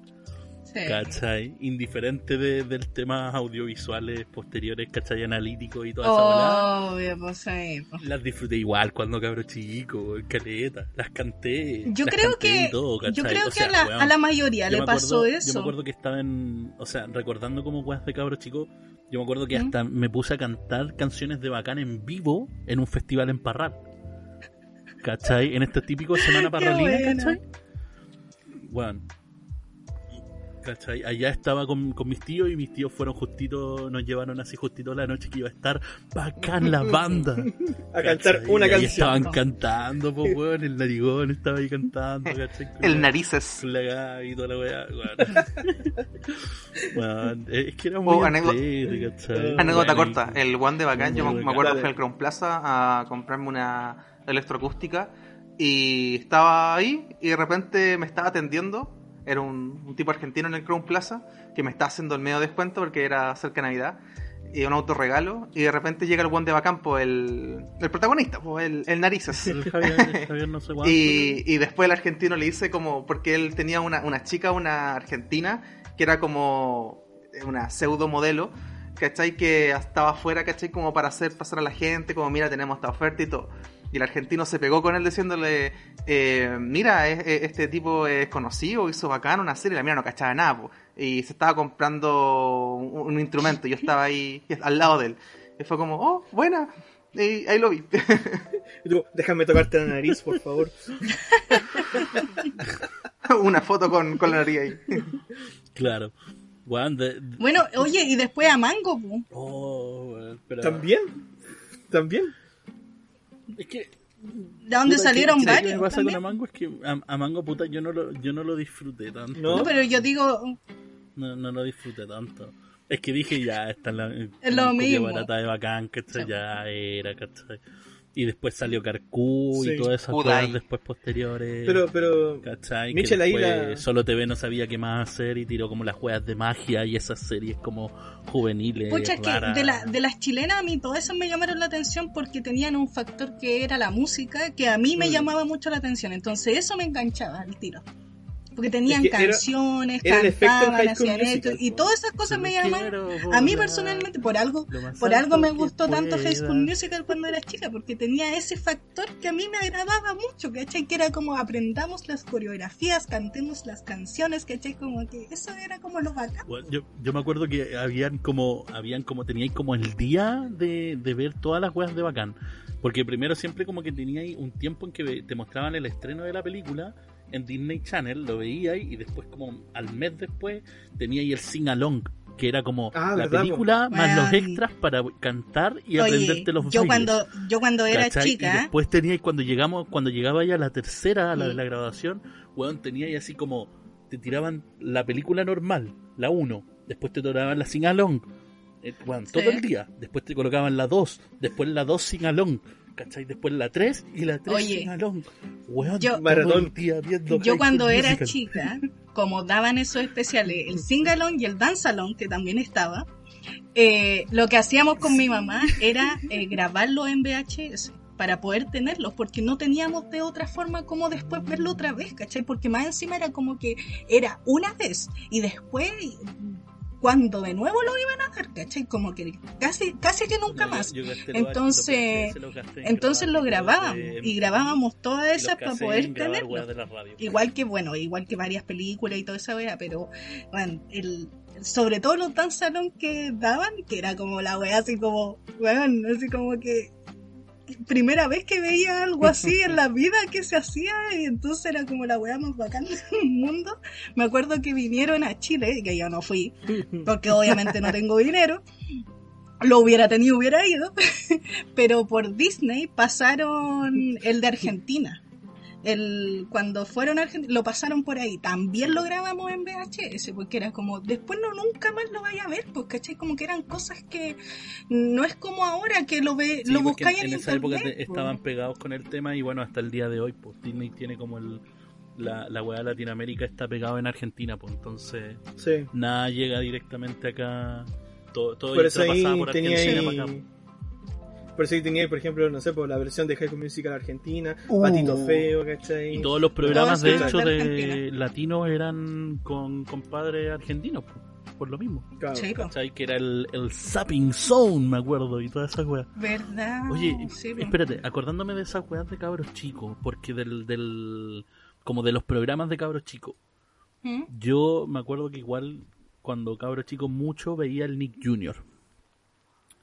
Sí. ¿cachai? Indiferente de- del tema audiovisuales posteriores, ¿cachai? Analíticos y toda esa. Obvio, pues sí, pues. Las disfruté igual cuando cabro chico, caleta, las canté. Yo las creo canté que, todo, yo creo O que a, la, weón, a la mayoría yo le pasó acuerdo- eso. Yo me acuerdo que estaba en. O sea, recordando como weas de cabro chico, yo me acuerdo que ¿Mm? hasta me puse a cantar canciones de bacán en vivo en un festival en Parral. ¿Cachai? En este típico Semana [LAUGHS] Parralina, bueno. ¿cachai? Bueno. ¿Cachai? Allá estaba con, con mis tíos y mis tíos fueron justito, nos llevaron así justito la noche que iba a estar bacán la [LAUGHS] banda. A cantar una Y canción. Estaban cantando, pues weón, el narigón estaba ahí cantando, [LAUGHS] ¿cachai? Con El la- narices. con la y toda la weá, [LAUGHS] weón. Es que era muy Oh, anécdota- y- corta, el one de bacán, yo me acuerdo Dale. fui al Crown Plaza a comprarme una electroacústica y estaba ahí y de repente me estaba atendiendo, era un, un tipo argentino en el Crown Plaza que me estaba haciendo el medio descuento porque era cerca de Navidad y un autorregalo y de repente llega el one de bacán, pues el, el protagonista, pues el, el narices. El Javier, el [LAUGHS] Javier no sé cuánto. Y, y después el argentino le dice como, porque él tenía una, una chica, una argentina, que era como una pseudo modelo, ¿cachai? Que estaba afuera, ¿cachai? Como para hacer pasar a la gente, como mira, tenemos esta oferta y todo. Y el argentino se pegó con él diciéndole, eh, mira, es- es- este tipo es conocido, hizo bacán una serie, y la mira no cachaba nada, po. y se estaba comprando un, un instrumento, y yo estaba ahí [LAUGHS] al lado de él. Y fue como, oh, buena, y ahí lo vi. [LAUGHS] Y tú, déjame tocarte la nariz, por favor. [LAUGHS] una foto con, con la nariz ahí. Claro. De- de- Bueno, oye, y después a Mango. Oh, pero- ¿También? ¿También? Es que. de donde puta, salieron ¿qué- qué varios. me pasa también. con Amango? Es que a, Amango, puta, yo no lo, yo no lo disfruté tanto. No. No, pero yo digo, No, no lo disfruté tanto. Es que dije, ya, está en la. Es lo mismo. barata de bacán, ¿cachai? Sí. Ya era, ¿cachai? Y después salió Carcú Sí. y todas esas Kudai. cosas después posteriores. Pero, pero... ¿Cachai? Michel ahí la- Solo TV no sabía qué más hacer y tiró como las juegas de magia y esas series como juveniles. pucha, es que de, la, de las chilenas a mí todas esas me llamaron la atención porque tenían un factor que era la música que a mí me Mm. llamaba mucho la atención. Entonces eso me enganchaba al tiro. Porque tenían Es que era- canciones, era en cantaban, hacían esto, y todas esas cosas me llamaban. A mí personalmente, por algo, por algo me gustó tanto High School. Musical cuando era chica, porque tenía ese factor que a mí me agradaba mucho, ¿cachai? Que era como aprendamos las coreografías, cantemos las canciones, ¿cachai? Como que eso era como lo bacán. Bueno, yo, yo me acuerdo que habían como, habían como, teníais como el día de, de ver todas las weas de bacán. Porque primero siempre como que teníais un tiempo en que te mostraban el estreno de la película en Disney Channel, lo veíais y después como al mes después teníais el sing along, que era como Ah, la verdad, película más los extras para cantar y Oye, aprenderte los yo bailes. cuando, yo cuando era ¿cachai? Y chica, después teníais, cuando llegamos, cuando llegaba ya la tercera, la de la grabación, weón, teníais así como, te tiraban la película normal, la 1, después te tiraban la sing along, eh, weón, todo Sí. el día, después te colocaban la 2, después la 2 sing along, ¿cachai? Después la 3 y la 3 Oye, sing along. Weón, yo- Maratón. viendo yo cuando era Musical. chica, [LAUGHS] como daban esos especiales, el singalong y el danzalong, que también estaba, eh, lo que hacíamos con mi mamá era eh, grabarlo en VHS para poder tenerlos, porque no teníamos de otra forma como después verlo otra vez, ¿cachai? Porque más encima era como que era una vez y después cuando de nuevo lo iban a dar, ¿cachai? Como que casi, casi que nunca más. yo Entonces- en Entonces lo grabábamos de- y grabábamos todas esas para poder tenerlo. radio. Igual que, bueno, igual que varias películas y toda esa wea, pero, bueno, el, sobre todo los dance salón que daban, que era como la wea así como, weón, así como que primera vez que veía algo así en la vida que se hacía y entonces era como la wea más bacán [LAUGHS] del mundo. Me acuerdo que vinieron a Chile, que yo no fui, porque obviamente no tengo dinero. Lo hubiera tenido, hubiera ido, [LAUGHS] pero por Disney pasaron el de Argentina. El, cuando fueron a Argentina, lo pasaron por ahí. También lo grabamos en VHS, porque era como, después no nunca más lo vaya a ver, pues, ¿cachai? Como que eran cosas que no es como ahora que lo ve, Sí, lo buscáis en, en, esa época te- pues. estaban pegados con el tema y bueno, hasta el día de hoy, pues Disney tiene como el la, la weá de Latinoamérica está pegado en Argentina, pues entonces Sí. nada llega directamente acá. Todo, todo Por eso ahí por tenía Argentina ahí... para acá. Por eso tenía por ejemplo, no sé, por la versión de High School Musical Argentina, Uh. Patito Feo, ¿cachai? Y todos los programas, de hecho, de latinos eran con, con padres argentinos, pues, por lo mismo. Claro. Pues, ¿Cachai? Que era el, el Zapping Zone, me acuerdo, y todas esas weas. ¿Verdad? Oye, Sí, pues. espérate, acordándome de esas weas de cabros chicos, porque del, del, como de los programas de cabros chicos, ¿Mm? yo me acuerdo que igual cuando cabros chicos mucho veía el Nick Jr.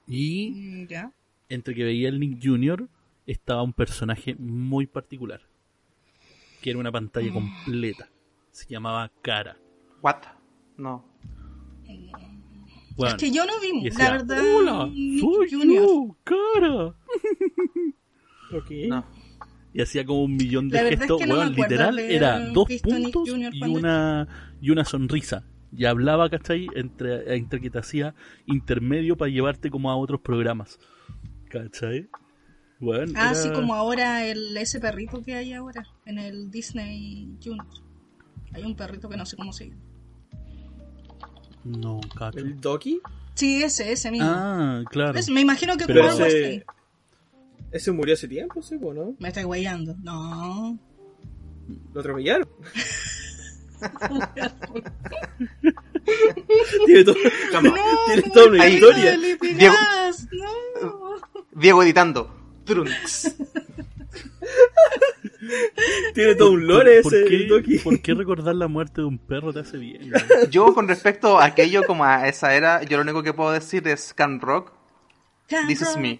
Y Ya. Entre que veía el Nick Jr. estaba un personaje muy particular, que era una pantalla Mm. completa, se llamaba Cara. What? No. Bueno, es que yo no y vi, decía, la verdad, Hola, Nick soy yo, cara. Ok. No. Y hacía como un millón de es gestos, que no me weón, acuerdo literal, era dos puntos y una, y una sonrisa. Y hablaba, ¿cachai? Entre, entre que te hacía intermedio para llevarte como a otros programas. ¿Cachai? Bueno, Ah, era- sí, como ahora el ese perrito que hay ahora en el Disney Junior. Hay un perrito que no sé cómo se llama. No, cacho. ¿El Doki? Sí, ese, ese mismo. Ah, claro. Es- me imagino que como algo ese- así. Ese murió hace tiempo, sí, ¿no? Me estoy guayando. No. Lo atropellaron. [LAUGHS] tiene, todo- Calma. tiene toda una historia. Diego- no. Diego editando. Trunks. [LAUGHS] Tiene todo un lore ¿Por, ese por qué, por qué recordar la muerte de un perro te hace bien? weón? Yo con respecto a aquello como a esa era, yo lo único que puedo decir es Can Rock, Camp This is Rock. me.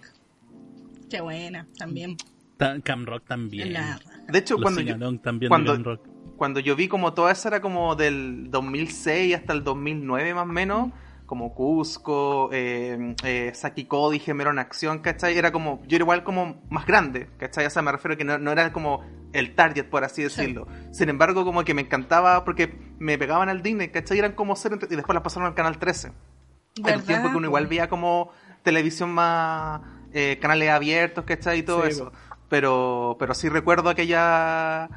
Qué buena, también. Ta- Cam Rock también. La. De hecho, Los cuando yo, también cuando- de Cam Rock. cuando yo vi como toda esa era como del 2006 hasta el 2009 más o menos, como Cusco, eh, eh, Saki Cody, Gemero en Acción, ¿cachai? Era como, yo era igual como más grande, ¿cachai? O sea, me refiero a que no, no era como el target, por así decirlo. Sin embargo, como que me encantaba porque me pegaban al Disney, ¿cachai? Eran como ser y después las pasaron al Canal 13. En ¿Verdad? un tiempo que uno igual veía como televisión más eh, canales abiertos, ¿cachai? Y todo Sí, eso. Pero, pero sí recuerdo aquella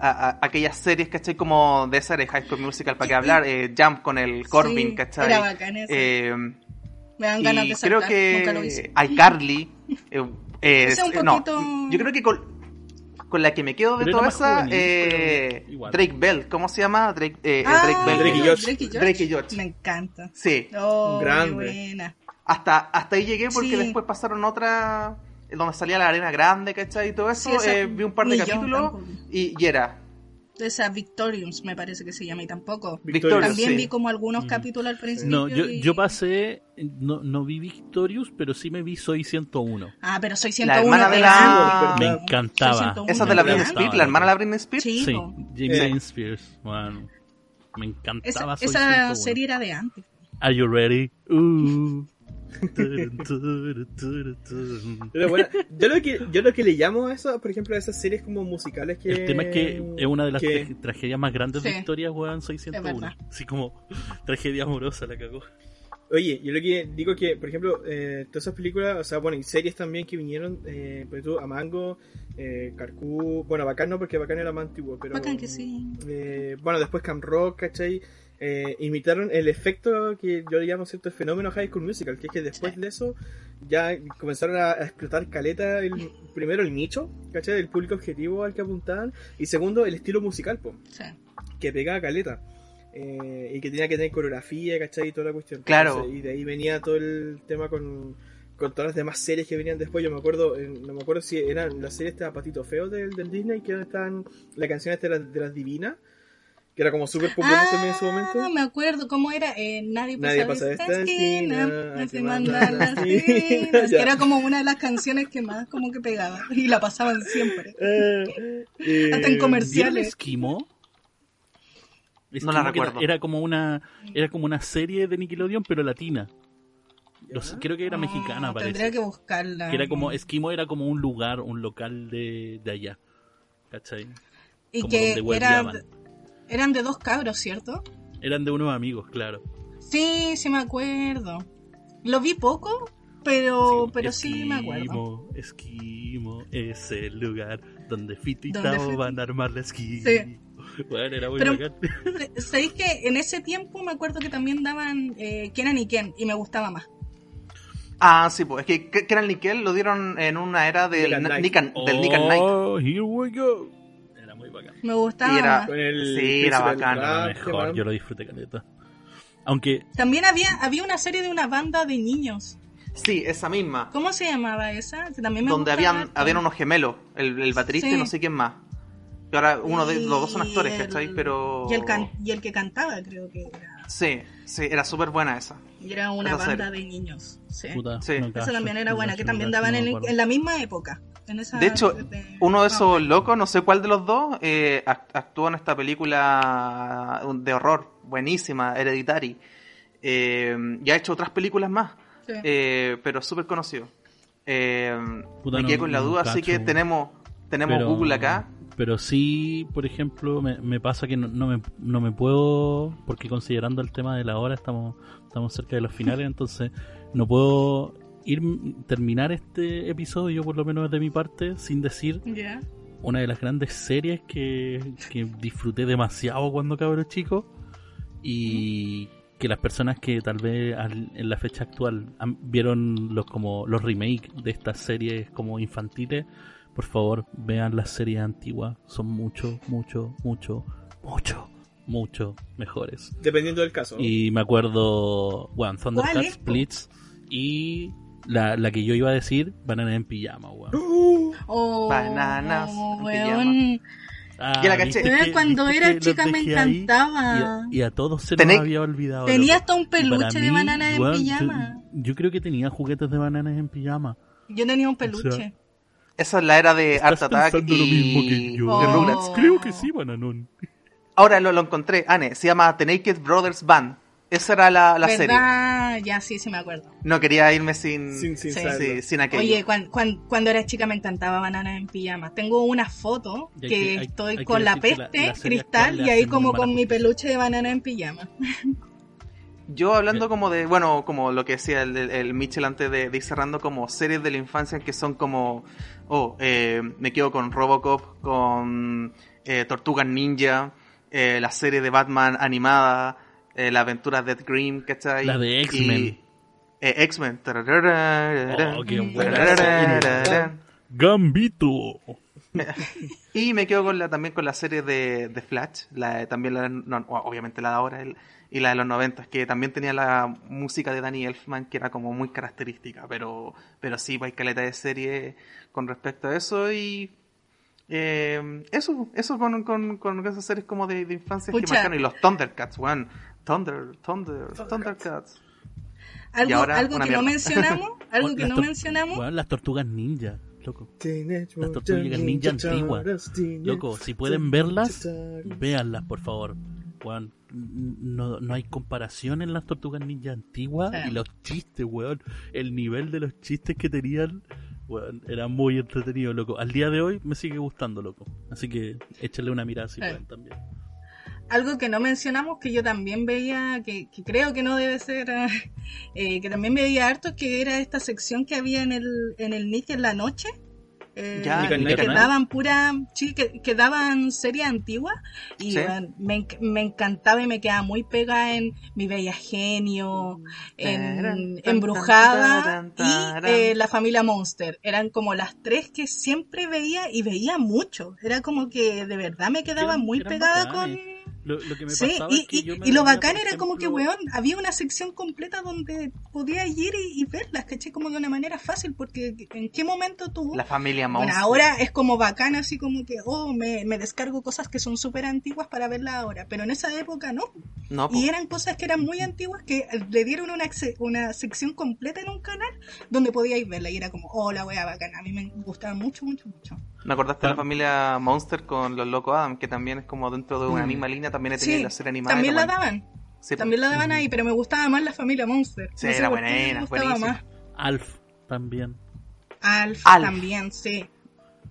a- a- aquellas series, ¿cachai? Como de esa de High School Musical, para que hablar, eh, Jump con el Corbin, Sí, ¿cachai? Era bacán ese. Eh, Me dan ganas y de creo saltar. Que iCarly, eh, [LAUGHS] eh, Ese es un no, yo creo que con, con la que me quedo de Pero toda esa, juvenil, eh. Drake Bell, ¿cómo se llama? Drake, eh, eh, Ah, Drake Bell. Drake y Josh. Drake y Josh. Drake y Josh. Me encanta. Sí, Oh, Grande. qué buena. hasta, hasta ahí llegué porque Sí. después pasaron otra donde salía la arena grande, ¿cachai? Y todo eso, Sí, eh, vi un par de capítulos y, y era Esa Victoriums me parece que se llama y tampoco. Victorious, También sí. vi como algunos Mm. capítulos al principio. No, yo, y- yo pasé, no, no vi Victorious, pero sí me vi Soy 101. Ah, pero soy La 101 hermana de la-. Me encantaba. Soy 101 esa de la Britney Spears, la hermana de la Britney Spears. Sí, Sí. James Eh. Spears. Bueno, me Esa, encantaba Soy esa 101. serie era de antes. Are you ready? Uh. Pero bueno, yo lo que yo lo que le llamo a eso, por ejemplo, a esas series como musicales que El tema es que es una de las que- tra- tragedias más grandes de historia, weón, Soy 101. verdad. Así como [LAUGHS] tragedia amorosa la cagó. Oye, yo lo que digo que, por ejemplo, eh, todas esas películas, o sea, bueno, y series también que vinieron, eh, por ejemplo, Amango, eh, Carcú, bueno, Bacán no, porque Bacán era más antiguo, pero... Bacán que sí. eh, bueno, después Cam Rock, ¿cachai? Eh, imitaron el efecto que yo le llamo cierto fenómeno High School Musical, que es que después de eso ya comenzaron a, a explotar caleta, el, primero el nicho, ¿cachai? El público objetivo al que apuntaban, y segundo el estilo musical, po, Sí. que pegaba caleta. eh, y que tenía que tener coreografía, ¿cachai? Y toda la cuestión. Claro. Entonces, y de ahí venía todo el tema con, con todas las demás series que venían después. Yo me acuerdo, eh, no me acuerdo si eran las series de Patito Feo del, del Disney, que estaban la canción esta de las, de las divinas, que era como súper popular también en su momento. Ah, me acuerdo cómo era. Eh, nadie pasa, Nadie de pasa de esta esta esquina, esquina, mandan las esquinas. Era como una de las canciones que más como que pegaba. Y la pasaban siempre. Eh, eh, [LAUGHS] Hasta en comerciales. ¿Vieron Esquimo? No la Esquimo, era- recuerdo. Era, como una era como una serie de Nickelodeon, pero latina. Creo que era Ah, mexicana, parece. Tendría que buscarla. Que era como, Esquimo era como un lugar, un local de, de allá. ¿Cachai? y como que donde era. Eran de dos cabros, ¿cierto? Eran de unos amigos, claro. Sí, sí me acuerdo. Lo vi poco, pero, pero sí me acuerdo. Esquimo, Esquimo, es el lugar donde Fito y Tao van a armar la esquina. Sí. Bueno, era muy Pero- bacán. ¿Sabéis que en ese tiempo me acuerdo que también daban eh, Kenan y Ken y me gustaba más? Ah, sí, pues es que Kenan Nickel lo dieron en una era del Nick and Night. Nick and- del Nick and Night. Oh, here we go. Bacán. Me gustaba Y era-. Con el Sí, era bacán, Era mejor, yo lo disfruté caleta. Aunque También había, había una serie de una banda de niños. Sí, esa misma. ¿Cómo se llamaba esa? También me Donde habían, habían unos gemelos, el, el baterista y no sé quién más. Y ahora uno de los dos son actores, el- ¿cachai? Pero. Y el, can- y el que cantaba creo que era... Sí, sí, era súper buena esa. Y era una Esa banda serie. de niños. Sí. Puta, Sí. no Esa también era buena, que también daban no en, la misma época. En esa De hecho, de- uno de esos locos, no sé cuál de los dos, eh, act- actuó en esta película de horror, buenísima, Hereditary. Eh, y ha hecho otras películas más, sí. eh, pero súper conocido. Eh, Puta, me no- quedé con la duda, así cacho. que tenemos, tenemos Pero- Google acá. Pero sí, por ejemplo, me, me pasa que no, no me, no me puedo, porque considerando el tema de la hora, estamos, estamos cerca de los finales, [LAUGHS] entonces no puedo ir terminar este episodio, por lo menos de mi parte, sin decir una de las grandes series que, que disfruté demasiado cuando cabrón chico y que las personas que tal vez al- en la fecha actual han- vieron los como los remakes de estas series como infantiles, por favor vean las series antiguas, son mucho, mucho, mucho, mucho, mucho mejores. Dependiendo del caso. Y me acuerdo, bueno, ¿Cuál Thundercats? Blitz y la, la que yo iba a decir, Banana en pijama, weón. ¡Uh! Oh, Bananas en weón. Ah, Ya la caché. ¿viste Weón, que- cuando era chica me encantaba. Y a, y a todos se Tenéis- nos había olvidado. Tenía loco. hasta un peluche de bananas en yo- pijama. Yo, creo que tenía juguetes de bananas en pijama. Yo tenía un peluche. O sea, Esa es la era de Art ¿Estás Attack y lo mismo que yo? de Oh. Rugrats. Creo que sí, bananón. Ahora lo, lo encontré, Ane, se llama The Naked Brothers Band. Esa era la, la serie. ¿Verdad? Ya, sí, sí me acuerdo. No quería irme sin, Sin, sin Sí. saberlo. sí, sin aquello. Oye, cuan- cuan- cuando era chica me encantaba Bananas en Pijama. Tengo una foto que, que- hay- estoy hay con la decir que la- peste la cristal y ahí como con mi peluche de banana en pijama. Yo hablando como de, bueno, como lo que decía el, el, el Mitchell antes de, de ir cerrando, como series de la infancia que son como, oh, eh, me quedo con Robocop, con eh, Tortugas Ninja, eh, la serie de Batman animada, eh, la aventura de Ed Green, ¿cachai? La de X-Men. Y, eh, X-Men. Oh, Gambito. [LAUGHS] Y me quedo con la, también con la serie de, de Flash, la, de- también la, no, obviamente la de ahora el- y la de los 90, que también tenía la música de Danny Elfman, que era como muy característica, pero, pero sí, hay caleta de serie con respecto a eso y eh, eso, eso con, con, con esas series como de, de infancia que Pucha. marcaron, y los Thundercats, weón, Thunder, Thunder, Thundercats. Algo, ahora, algo que no mencionamos, [LAUGHS] algo que Las no mencionamos. Las tortugas ninja, loco. Las tortugas ninja antiguas. Loco, si pueden verlas, véanlas, por favor. Weón, no, no hay comparación en las tortugas ninja antiguas Sí. y los chistes, weón. El nivel de los chistes que tenían, weón, era muy entretenido, loco. Al día de hoy me sigue gustando, loco. Así que échale una mirada si Sí. pueden también. Algo que no mencionamos, que yo también veía, que, que creo que no debe ser, [LAUGHS] eh, que también veía harto, que era esta sección que había en el, en el Nick en la noche. Eh, Ya, que daban pura, sí, que, que daban series antiguas y Sí. me, me encantaba y me quedaba muy pegada en Mi Bella Genio, en Embrujada y eh, La Familia Monster. Eran como las tres que siempre veía y veía mucho. Era como que de verdad me quedaba muy pegada con... Lo, lo que me Sí, pasaba y, es que y- yo me y lo bacán era como que, ejemplo, weón, había una sección completa donde podía ir y, y verlas, ¿caché? Como de una manera fácil, porque ¿en qué momento tú... La familia Bueno, Monster. ahora es como bacán, así como que, oh, me, me descargo cosas que son súper antiguas para verlas ahora, pero en esa época no. No. Y eran cosas que eran muy antiguas que le dieron una, una sección completa en un canal donde podíais verla y era como, oh, la wea bacana. A mí me gustaba mucho, mucho, mucho. Me acordaste de la familia Monster con los locos Adam, que también es como dentro de una Mm. misma línea, también tenía Sí, la serie animada. también era la daban, Sí, po. también la daban ahí, pero me gustaba más la familia Monster. Sí, No sé era buena, gustaba buenísima. más. Alf también. Alf, Alf. también, sí.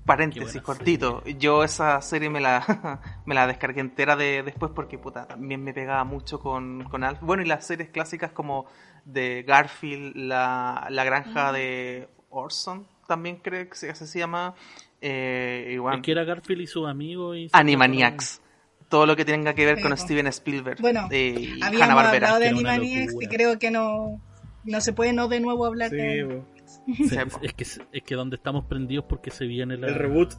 Paréntesis cortito. Yo esa serie me la, [LAUGHS] me la descargué entera de, después porque puta, también me pegaba mucho con, con Alf. Bueno, y las series clásicas como de Garfield, la, la granja de Orson, también creo que se, así se llama. Eh, igual, que era Garfield y sus amigos y... Animaniacs. Todo lo que tenga que ver Sí, con. Steven Spielberg. Bueno, eh, y Habíamos hablado de Animaniacs y creo que no, no se puede no de nuevo hablar Sí, de... Sí, es, que, es que donde estamos prendidos porque se viene la... el reboot.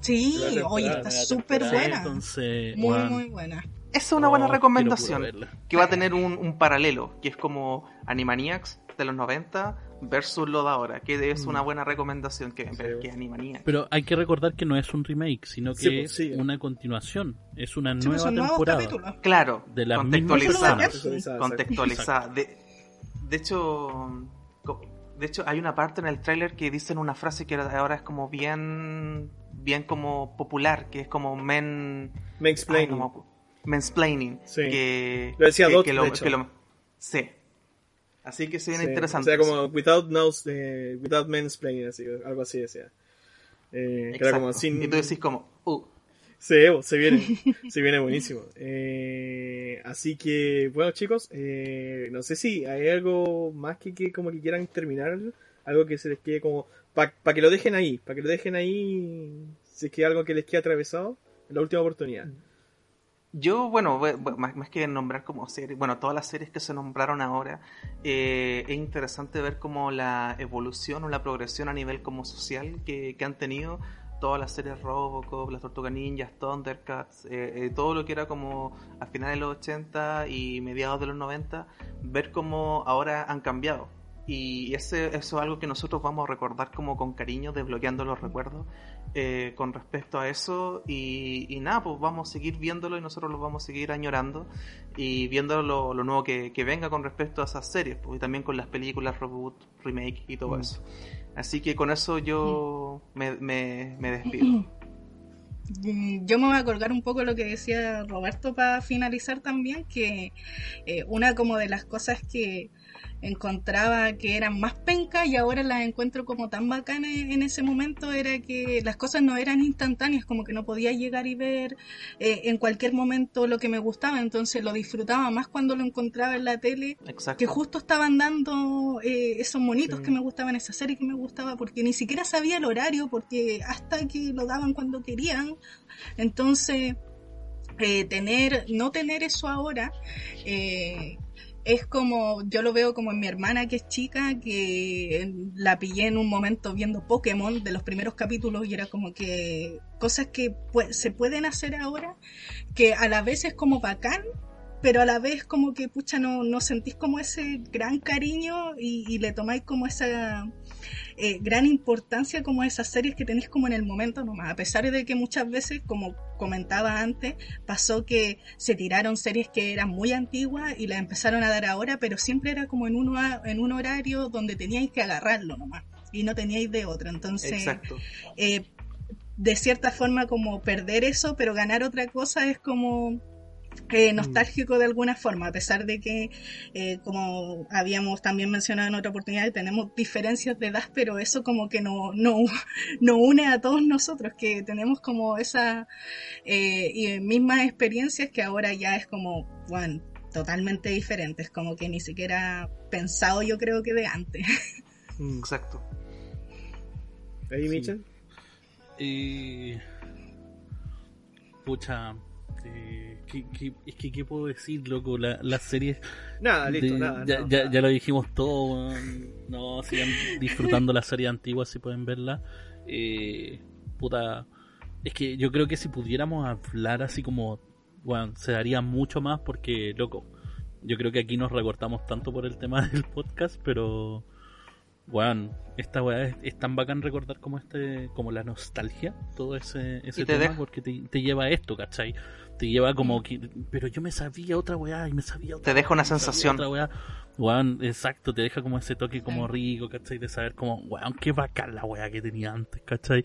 Sí, oye, está súper buena. Entonces, Muy, muy buena. Esa es una buena oh, recomendación. que va a tener un, un paralelo, que es como Animaniacs, de los 90 versus lo de ahora, que es Mm. una buena recomendación que, Sí. que Animaniacs. Pero hay que recordar que no es un remake, sino que Sí, pues, sí. es una continuación. Es una Sí, pues nueva temporada. Claro, De las contextualizada. Contextualizada, contextualizada. De, de hecho, de hecho hay una parte en el tráiler que dicen una frase que ahora es como bien, bien como popular, que es como men, Mansplaining. ay, no me- mansplaining, Sí. que Lo decía que, Dot, que lo, de hecho. que lo- sí. Así que se viene Sí, interesante. O sea, como without nose, eh, without mansplaining, así, algo así decía. Eh, que era como sin... Y tú decís como, uh, Sí, se viene, [LAUGHS] se viene buenísimo. Eh, así que, bueno chicos, eh, no sé si hay algo más que, que como que quieran terminar, algo que se les quede como, para que lo dejen ahí, para que lo dejen ahí, si es que hay algo que les quede atravesado, en la última oportunidad. Yo, bueno, más, más que nombrar como series, bueno, todas las series que se nombraron ahora, eh, es interesante ver como la evolución o la progresión a nivel como social que, que han tenido todas las series Robocop, las Tortugas Ninjas, Thundercats, eh, eh, todo lo que era como a finales de los 80 y mediados de los 90, ver cómo ahora han cambiado. Y ese, eso es algo que nosotros vamos a recordar como con cariño, desbloqueando los recuerdos eh, con respecto a eso. Y, y nada, pues vamos a seguir viéndolo y nosotros lo vamos a seguir añorando y viendo lo, lo nuevo que, que venga con respecto a esas series, pues, y también con las películas, reboot, remake y todo Mm. eso. Así que con eso yo me, me, me despido. [CLEARS THROAT] Mm, Yo me voy a colgar un poco lo que decía Roberto para finalizar también, que eh, una como de las cosas que encontraba que eran más pencas y ahora las encuentro como tan bacanas en ese momento era que las cosas no eran instantáneas, como que no podía llegar y ver eh, en cualquier momento lo que me gustaba, entonces lo disfrutaba más cuando lo encontraba en la tele Exacto. que justo estaban dando eh, esos monitos Sí. que me gustaban, esa serie que me gustaba, porque ni siquiera sabía el horario, porque hasta que lo daban cuando querían. Entonces, eh, tener, no tener eso ahora, eh, es como, yo lo veo como en mi hermana que es chica, que la pillé en un momento viendo Pokémon de los primeros capítulos y era como que cosas que se pueden hacer ahora, que a la vez es como bacán, pero a la vez como que, pucha, no, no sentís como ese gran cariño y, y le tomáis como esa eh, gran importancia como esas series que tenéis como en el momento nomás, a pesar de que muchas veces, como comentaba antes, pasó que se tiraron series que eran muy antiguas y las empezaron a dar ahora, pero siempre era como en un, hora- en un horario donde teníais que agarrarlo nomás y no teníais de otra, entonces eh, de cierta forma como perder eso, pero ganar otra cosa es como eh, nostálgico de alguna forma, a pesar de que, eh, como habíamos también mencionado en otra oportunidad, tenemos diferencias de edad, pero eso como que no, no, no une a todos nosotros, que tenemos como esas eh, y mismas experiencias que ahora ya es como, bueno, totalmente diferentes, como que ni siquiera pensado yo creo que de antes. Mm. Exacto. Ahí, Sí. Mitchell. Eh, pucha, eh, ¿qué, qué- es que, ¿qué puedo decir, loco? La, las series. Nada, listo, de- nada. ya, no, ya, nada. ya lo dijimos todo, weón. No, sigan [LAUGHS] disfrutando la serie antigua si pueden verla. Eh, puta, es que yo creo que si pudiéramos hablar así como, bueno, se daría mucho más porque, loco, yo creo que aquí nos recortamos tanto por el tema [LAUGHS] del podcast, pero, bueno, esta weá es, es tan bacán recordar como este, como la nostalgia, todo ese, ese te tema, porque te, te lleva a esto, ¿cachai? Te lleva como que, pero yo me sabía otra weá y me sabía otra Te deja una sensación. Otra weá. Weón, exacto, te deja como ese toque como rico, ¿cachai? De saber como, weón, qué bacán la weá que tenía antes, ¿cachai?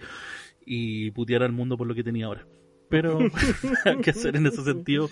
Y putear al mundo por lo que tenía ahora. Pero, [LAUGHS] [LAUGHS] ¿qué hacer en ese sentido?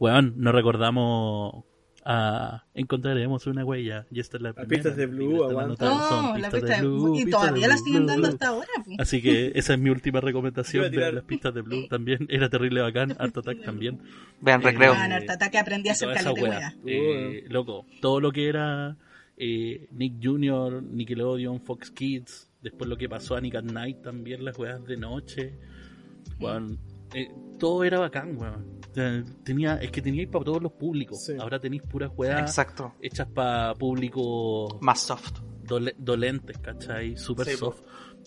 Weón, no recordamos a encontraremos una huella y esta es la Las primera, pistas de Blue, la aguanta. nota, son la pistas pista de Blue, y de todavía la Blue, siguen dando hasta ahora. pues. Así que [LAUGHS] esa es mi última recomendación. Vean las pistas de Blue [LAUGHS] también. Era terrible bacán. Art Attack también. Vean Eh, recreo. Ah, Art Attack aprendí a hacer caleta de. Eh, loco, todo lo que era eh, Nick Jr., Nickelodeon, Fox Kids, después lo que pasó a Nick at Night también, las weas de noche. Weón, eh, todo era bacán, weón. O sea, tenía, es que teníais para todos los públicos. Sí. Ahora tenéis puras weas Exacto. hechas para público Más soft. dole- dolentes, ¿cachai? Super Sí, soft.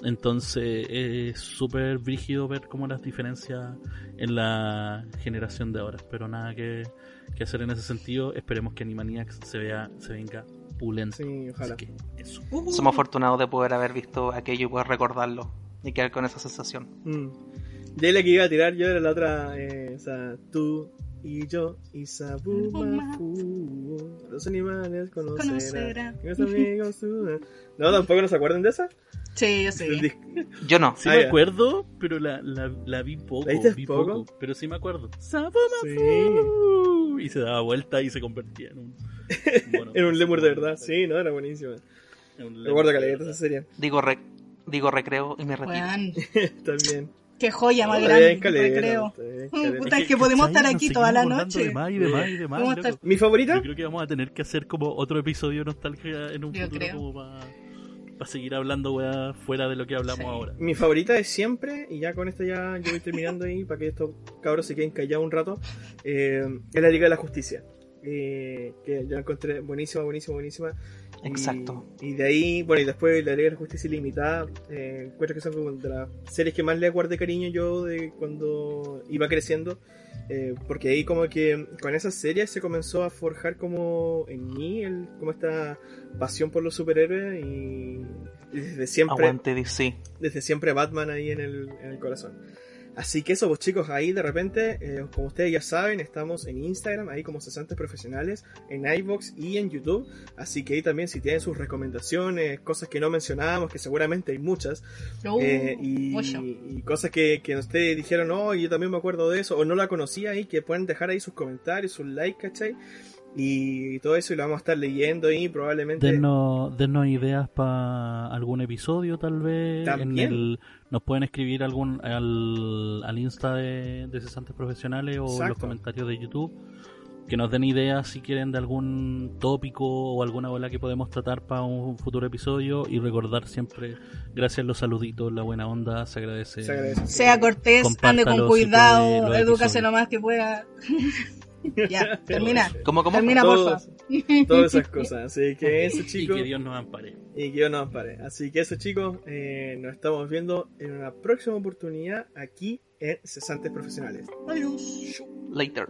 Entonces es súper brígido ver como las diferencias en la generación de ahora. Pero nada que, que hacer en ese sentido. Esperemos que Animaniacs se vea, se venga pulento. Sí, ojalá. Así que eso. Somos afortunados de poder haber visto aquello y poder recordarlo y quedar con esa sensación. Mm. Ahí la que iba a tirar yo era la otra, eh, o sea, tú y yo y Sabumafu. Los animales conocerán. Conocerán. Los amigos No, tampoco no se acuerdan de esa. Sí, yo sí. Yo no. Sí Ah, me ya. acuerdo, pero la, la, la vi poco. ¿La viste vi poco? pero sí me acuerdo. Sí. ¡Sabumafu! Y se daba vuelta y se convertía en un. mono. [LAUGHS] Era un lemur de verdad. Sí, no, era buenísima. En Recuerdo de caleta verdad. esa serie. Digo, re- digo recreo y me retiro. [LAUGHS] También. Qué joya más grande, bien Mm, puta, es que podemos estar aquí toda la noche. De más y de más y de más. Vamos a loco. estar- ¿Mi favorita? Yo creo que vamos a tener que hacer como otro episodio de nostalgia en un Yo futuro creo. como para seguir hablando weá, fuera de lo que hablamos Sí. ahora. Mi favorita es siempre, y ya con esto ya yo voy terminando ahí para que estos cabros se queden callados un rato, eh, es la Liga de la Justicia. Eh, que yo encontré buenísima, buenísima, buenísima. Y- Exacto. Y, de ahí, bueno, y después la Liga de la Justicia Ilimitada, eh, encuentro que son como de las series que más le guardé cariño yo de cuando iba creciendo. eh, porque ahí como que con esas series se comenzó a forjar como en mí el, como esta pasión por los superhéroes y, y desde siempre Aguante DC. desde siempre Batman ahí en el, en el corazón. Así que eso, pues chicos, ahí de repente, eh, como ustedes ya saben, estamos en Instagram, ahí como cesantes profesionales, en iBox y en YouTube. Así que ahí también, si tienen sus recomendaciones, cosas que no mencionábamos, que seguramente hay muchas, Uh, eh, y, cosas que, que ustedes dijeron, no, yo también me acuerdo de eso, o no la conocía ahí, que pueden dejar ahí sus comentarios, sus likes, ¿cachai? Y todo eso, y lo vamos a estar leyendo ahí, probablemente. Dennos, dennos ideas para algún episodio, tal vez. En También. el, nos pueden escribir algún al, al Insta de, de Cesantes Profesionales o en los Exacto. comentarios de YouTube. Que nos den ideas si quieren de algún tópico o alguna bola que podemos tratar para un futuro episodio. Y recordar siempre, gracias a los saluditos, la buena onda, se agradece. Se agradece. Sea cortés, ande Compártalo con si cuidado, puede, los edúcase episodios. lo más que pueda. [LAUGHS] ya, [LAUGHS] termina. ¿Cómo, cómo? Termina, Todos- porfa. [LAUGHS] Todas esas cosas. Así que eso, Y chicos. que Dios nos ampare. Y que Dios nos pare. Así que eso chicos, eh, nos estamos viendo en una próxima oportunidad aquí en Cesantes Profesionales. Adiós. Later.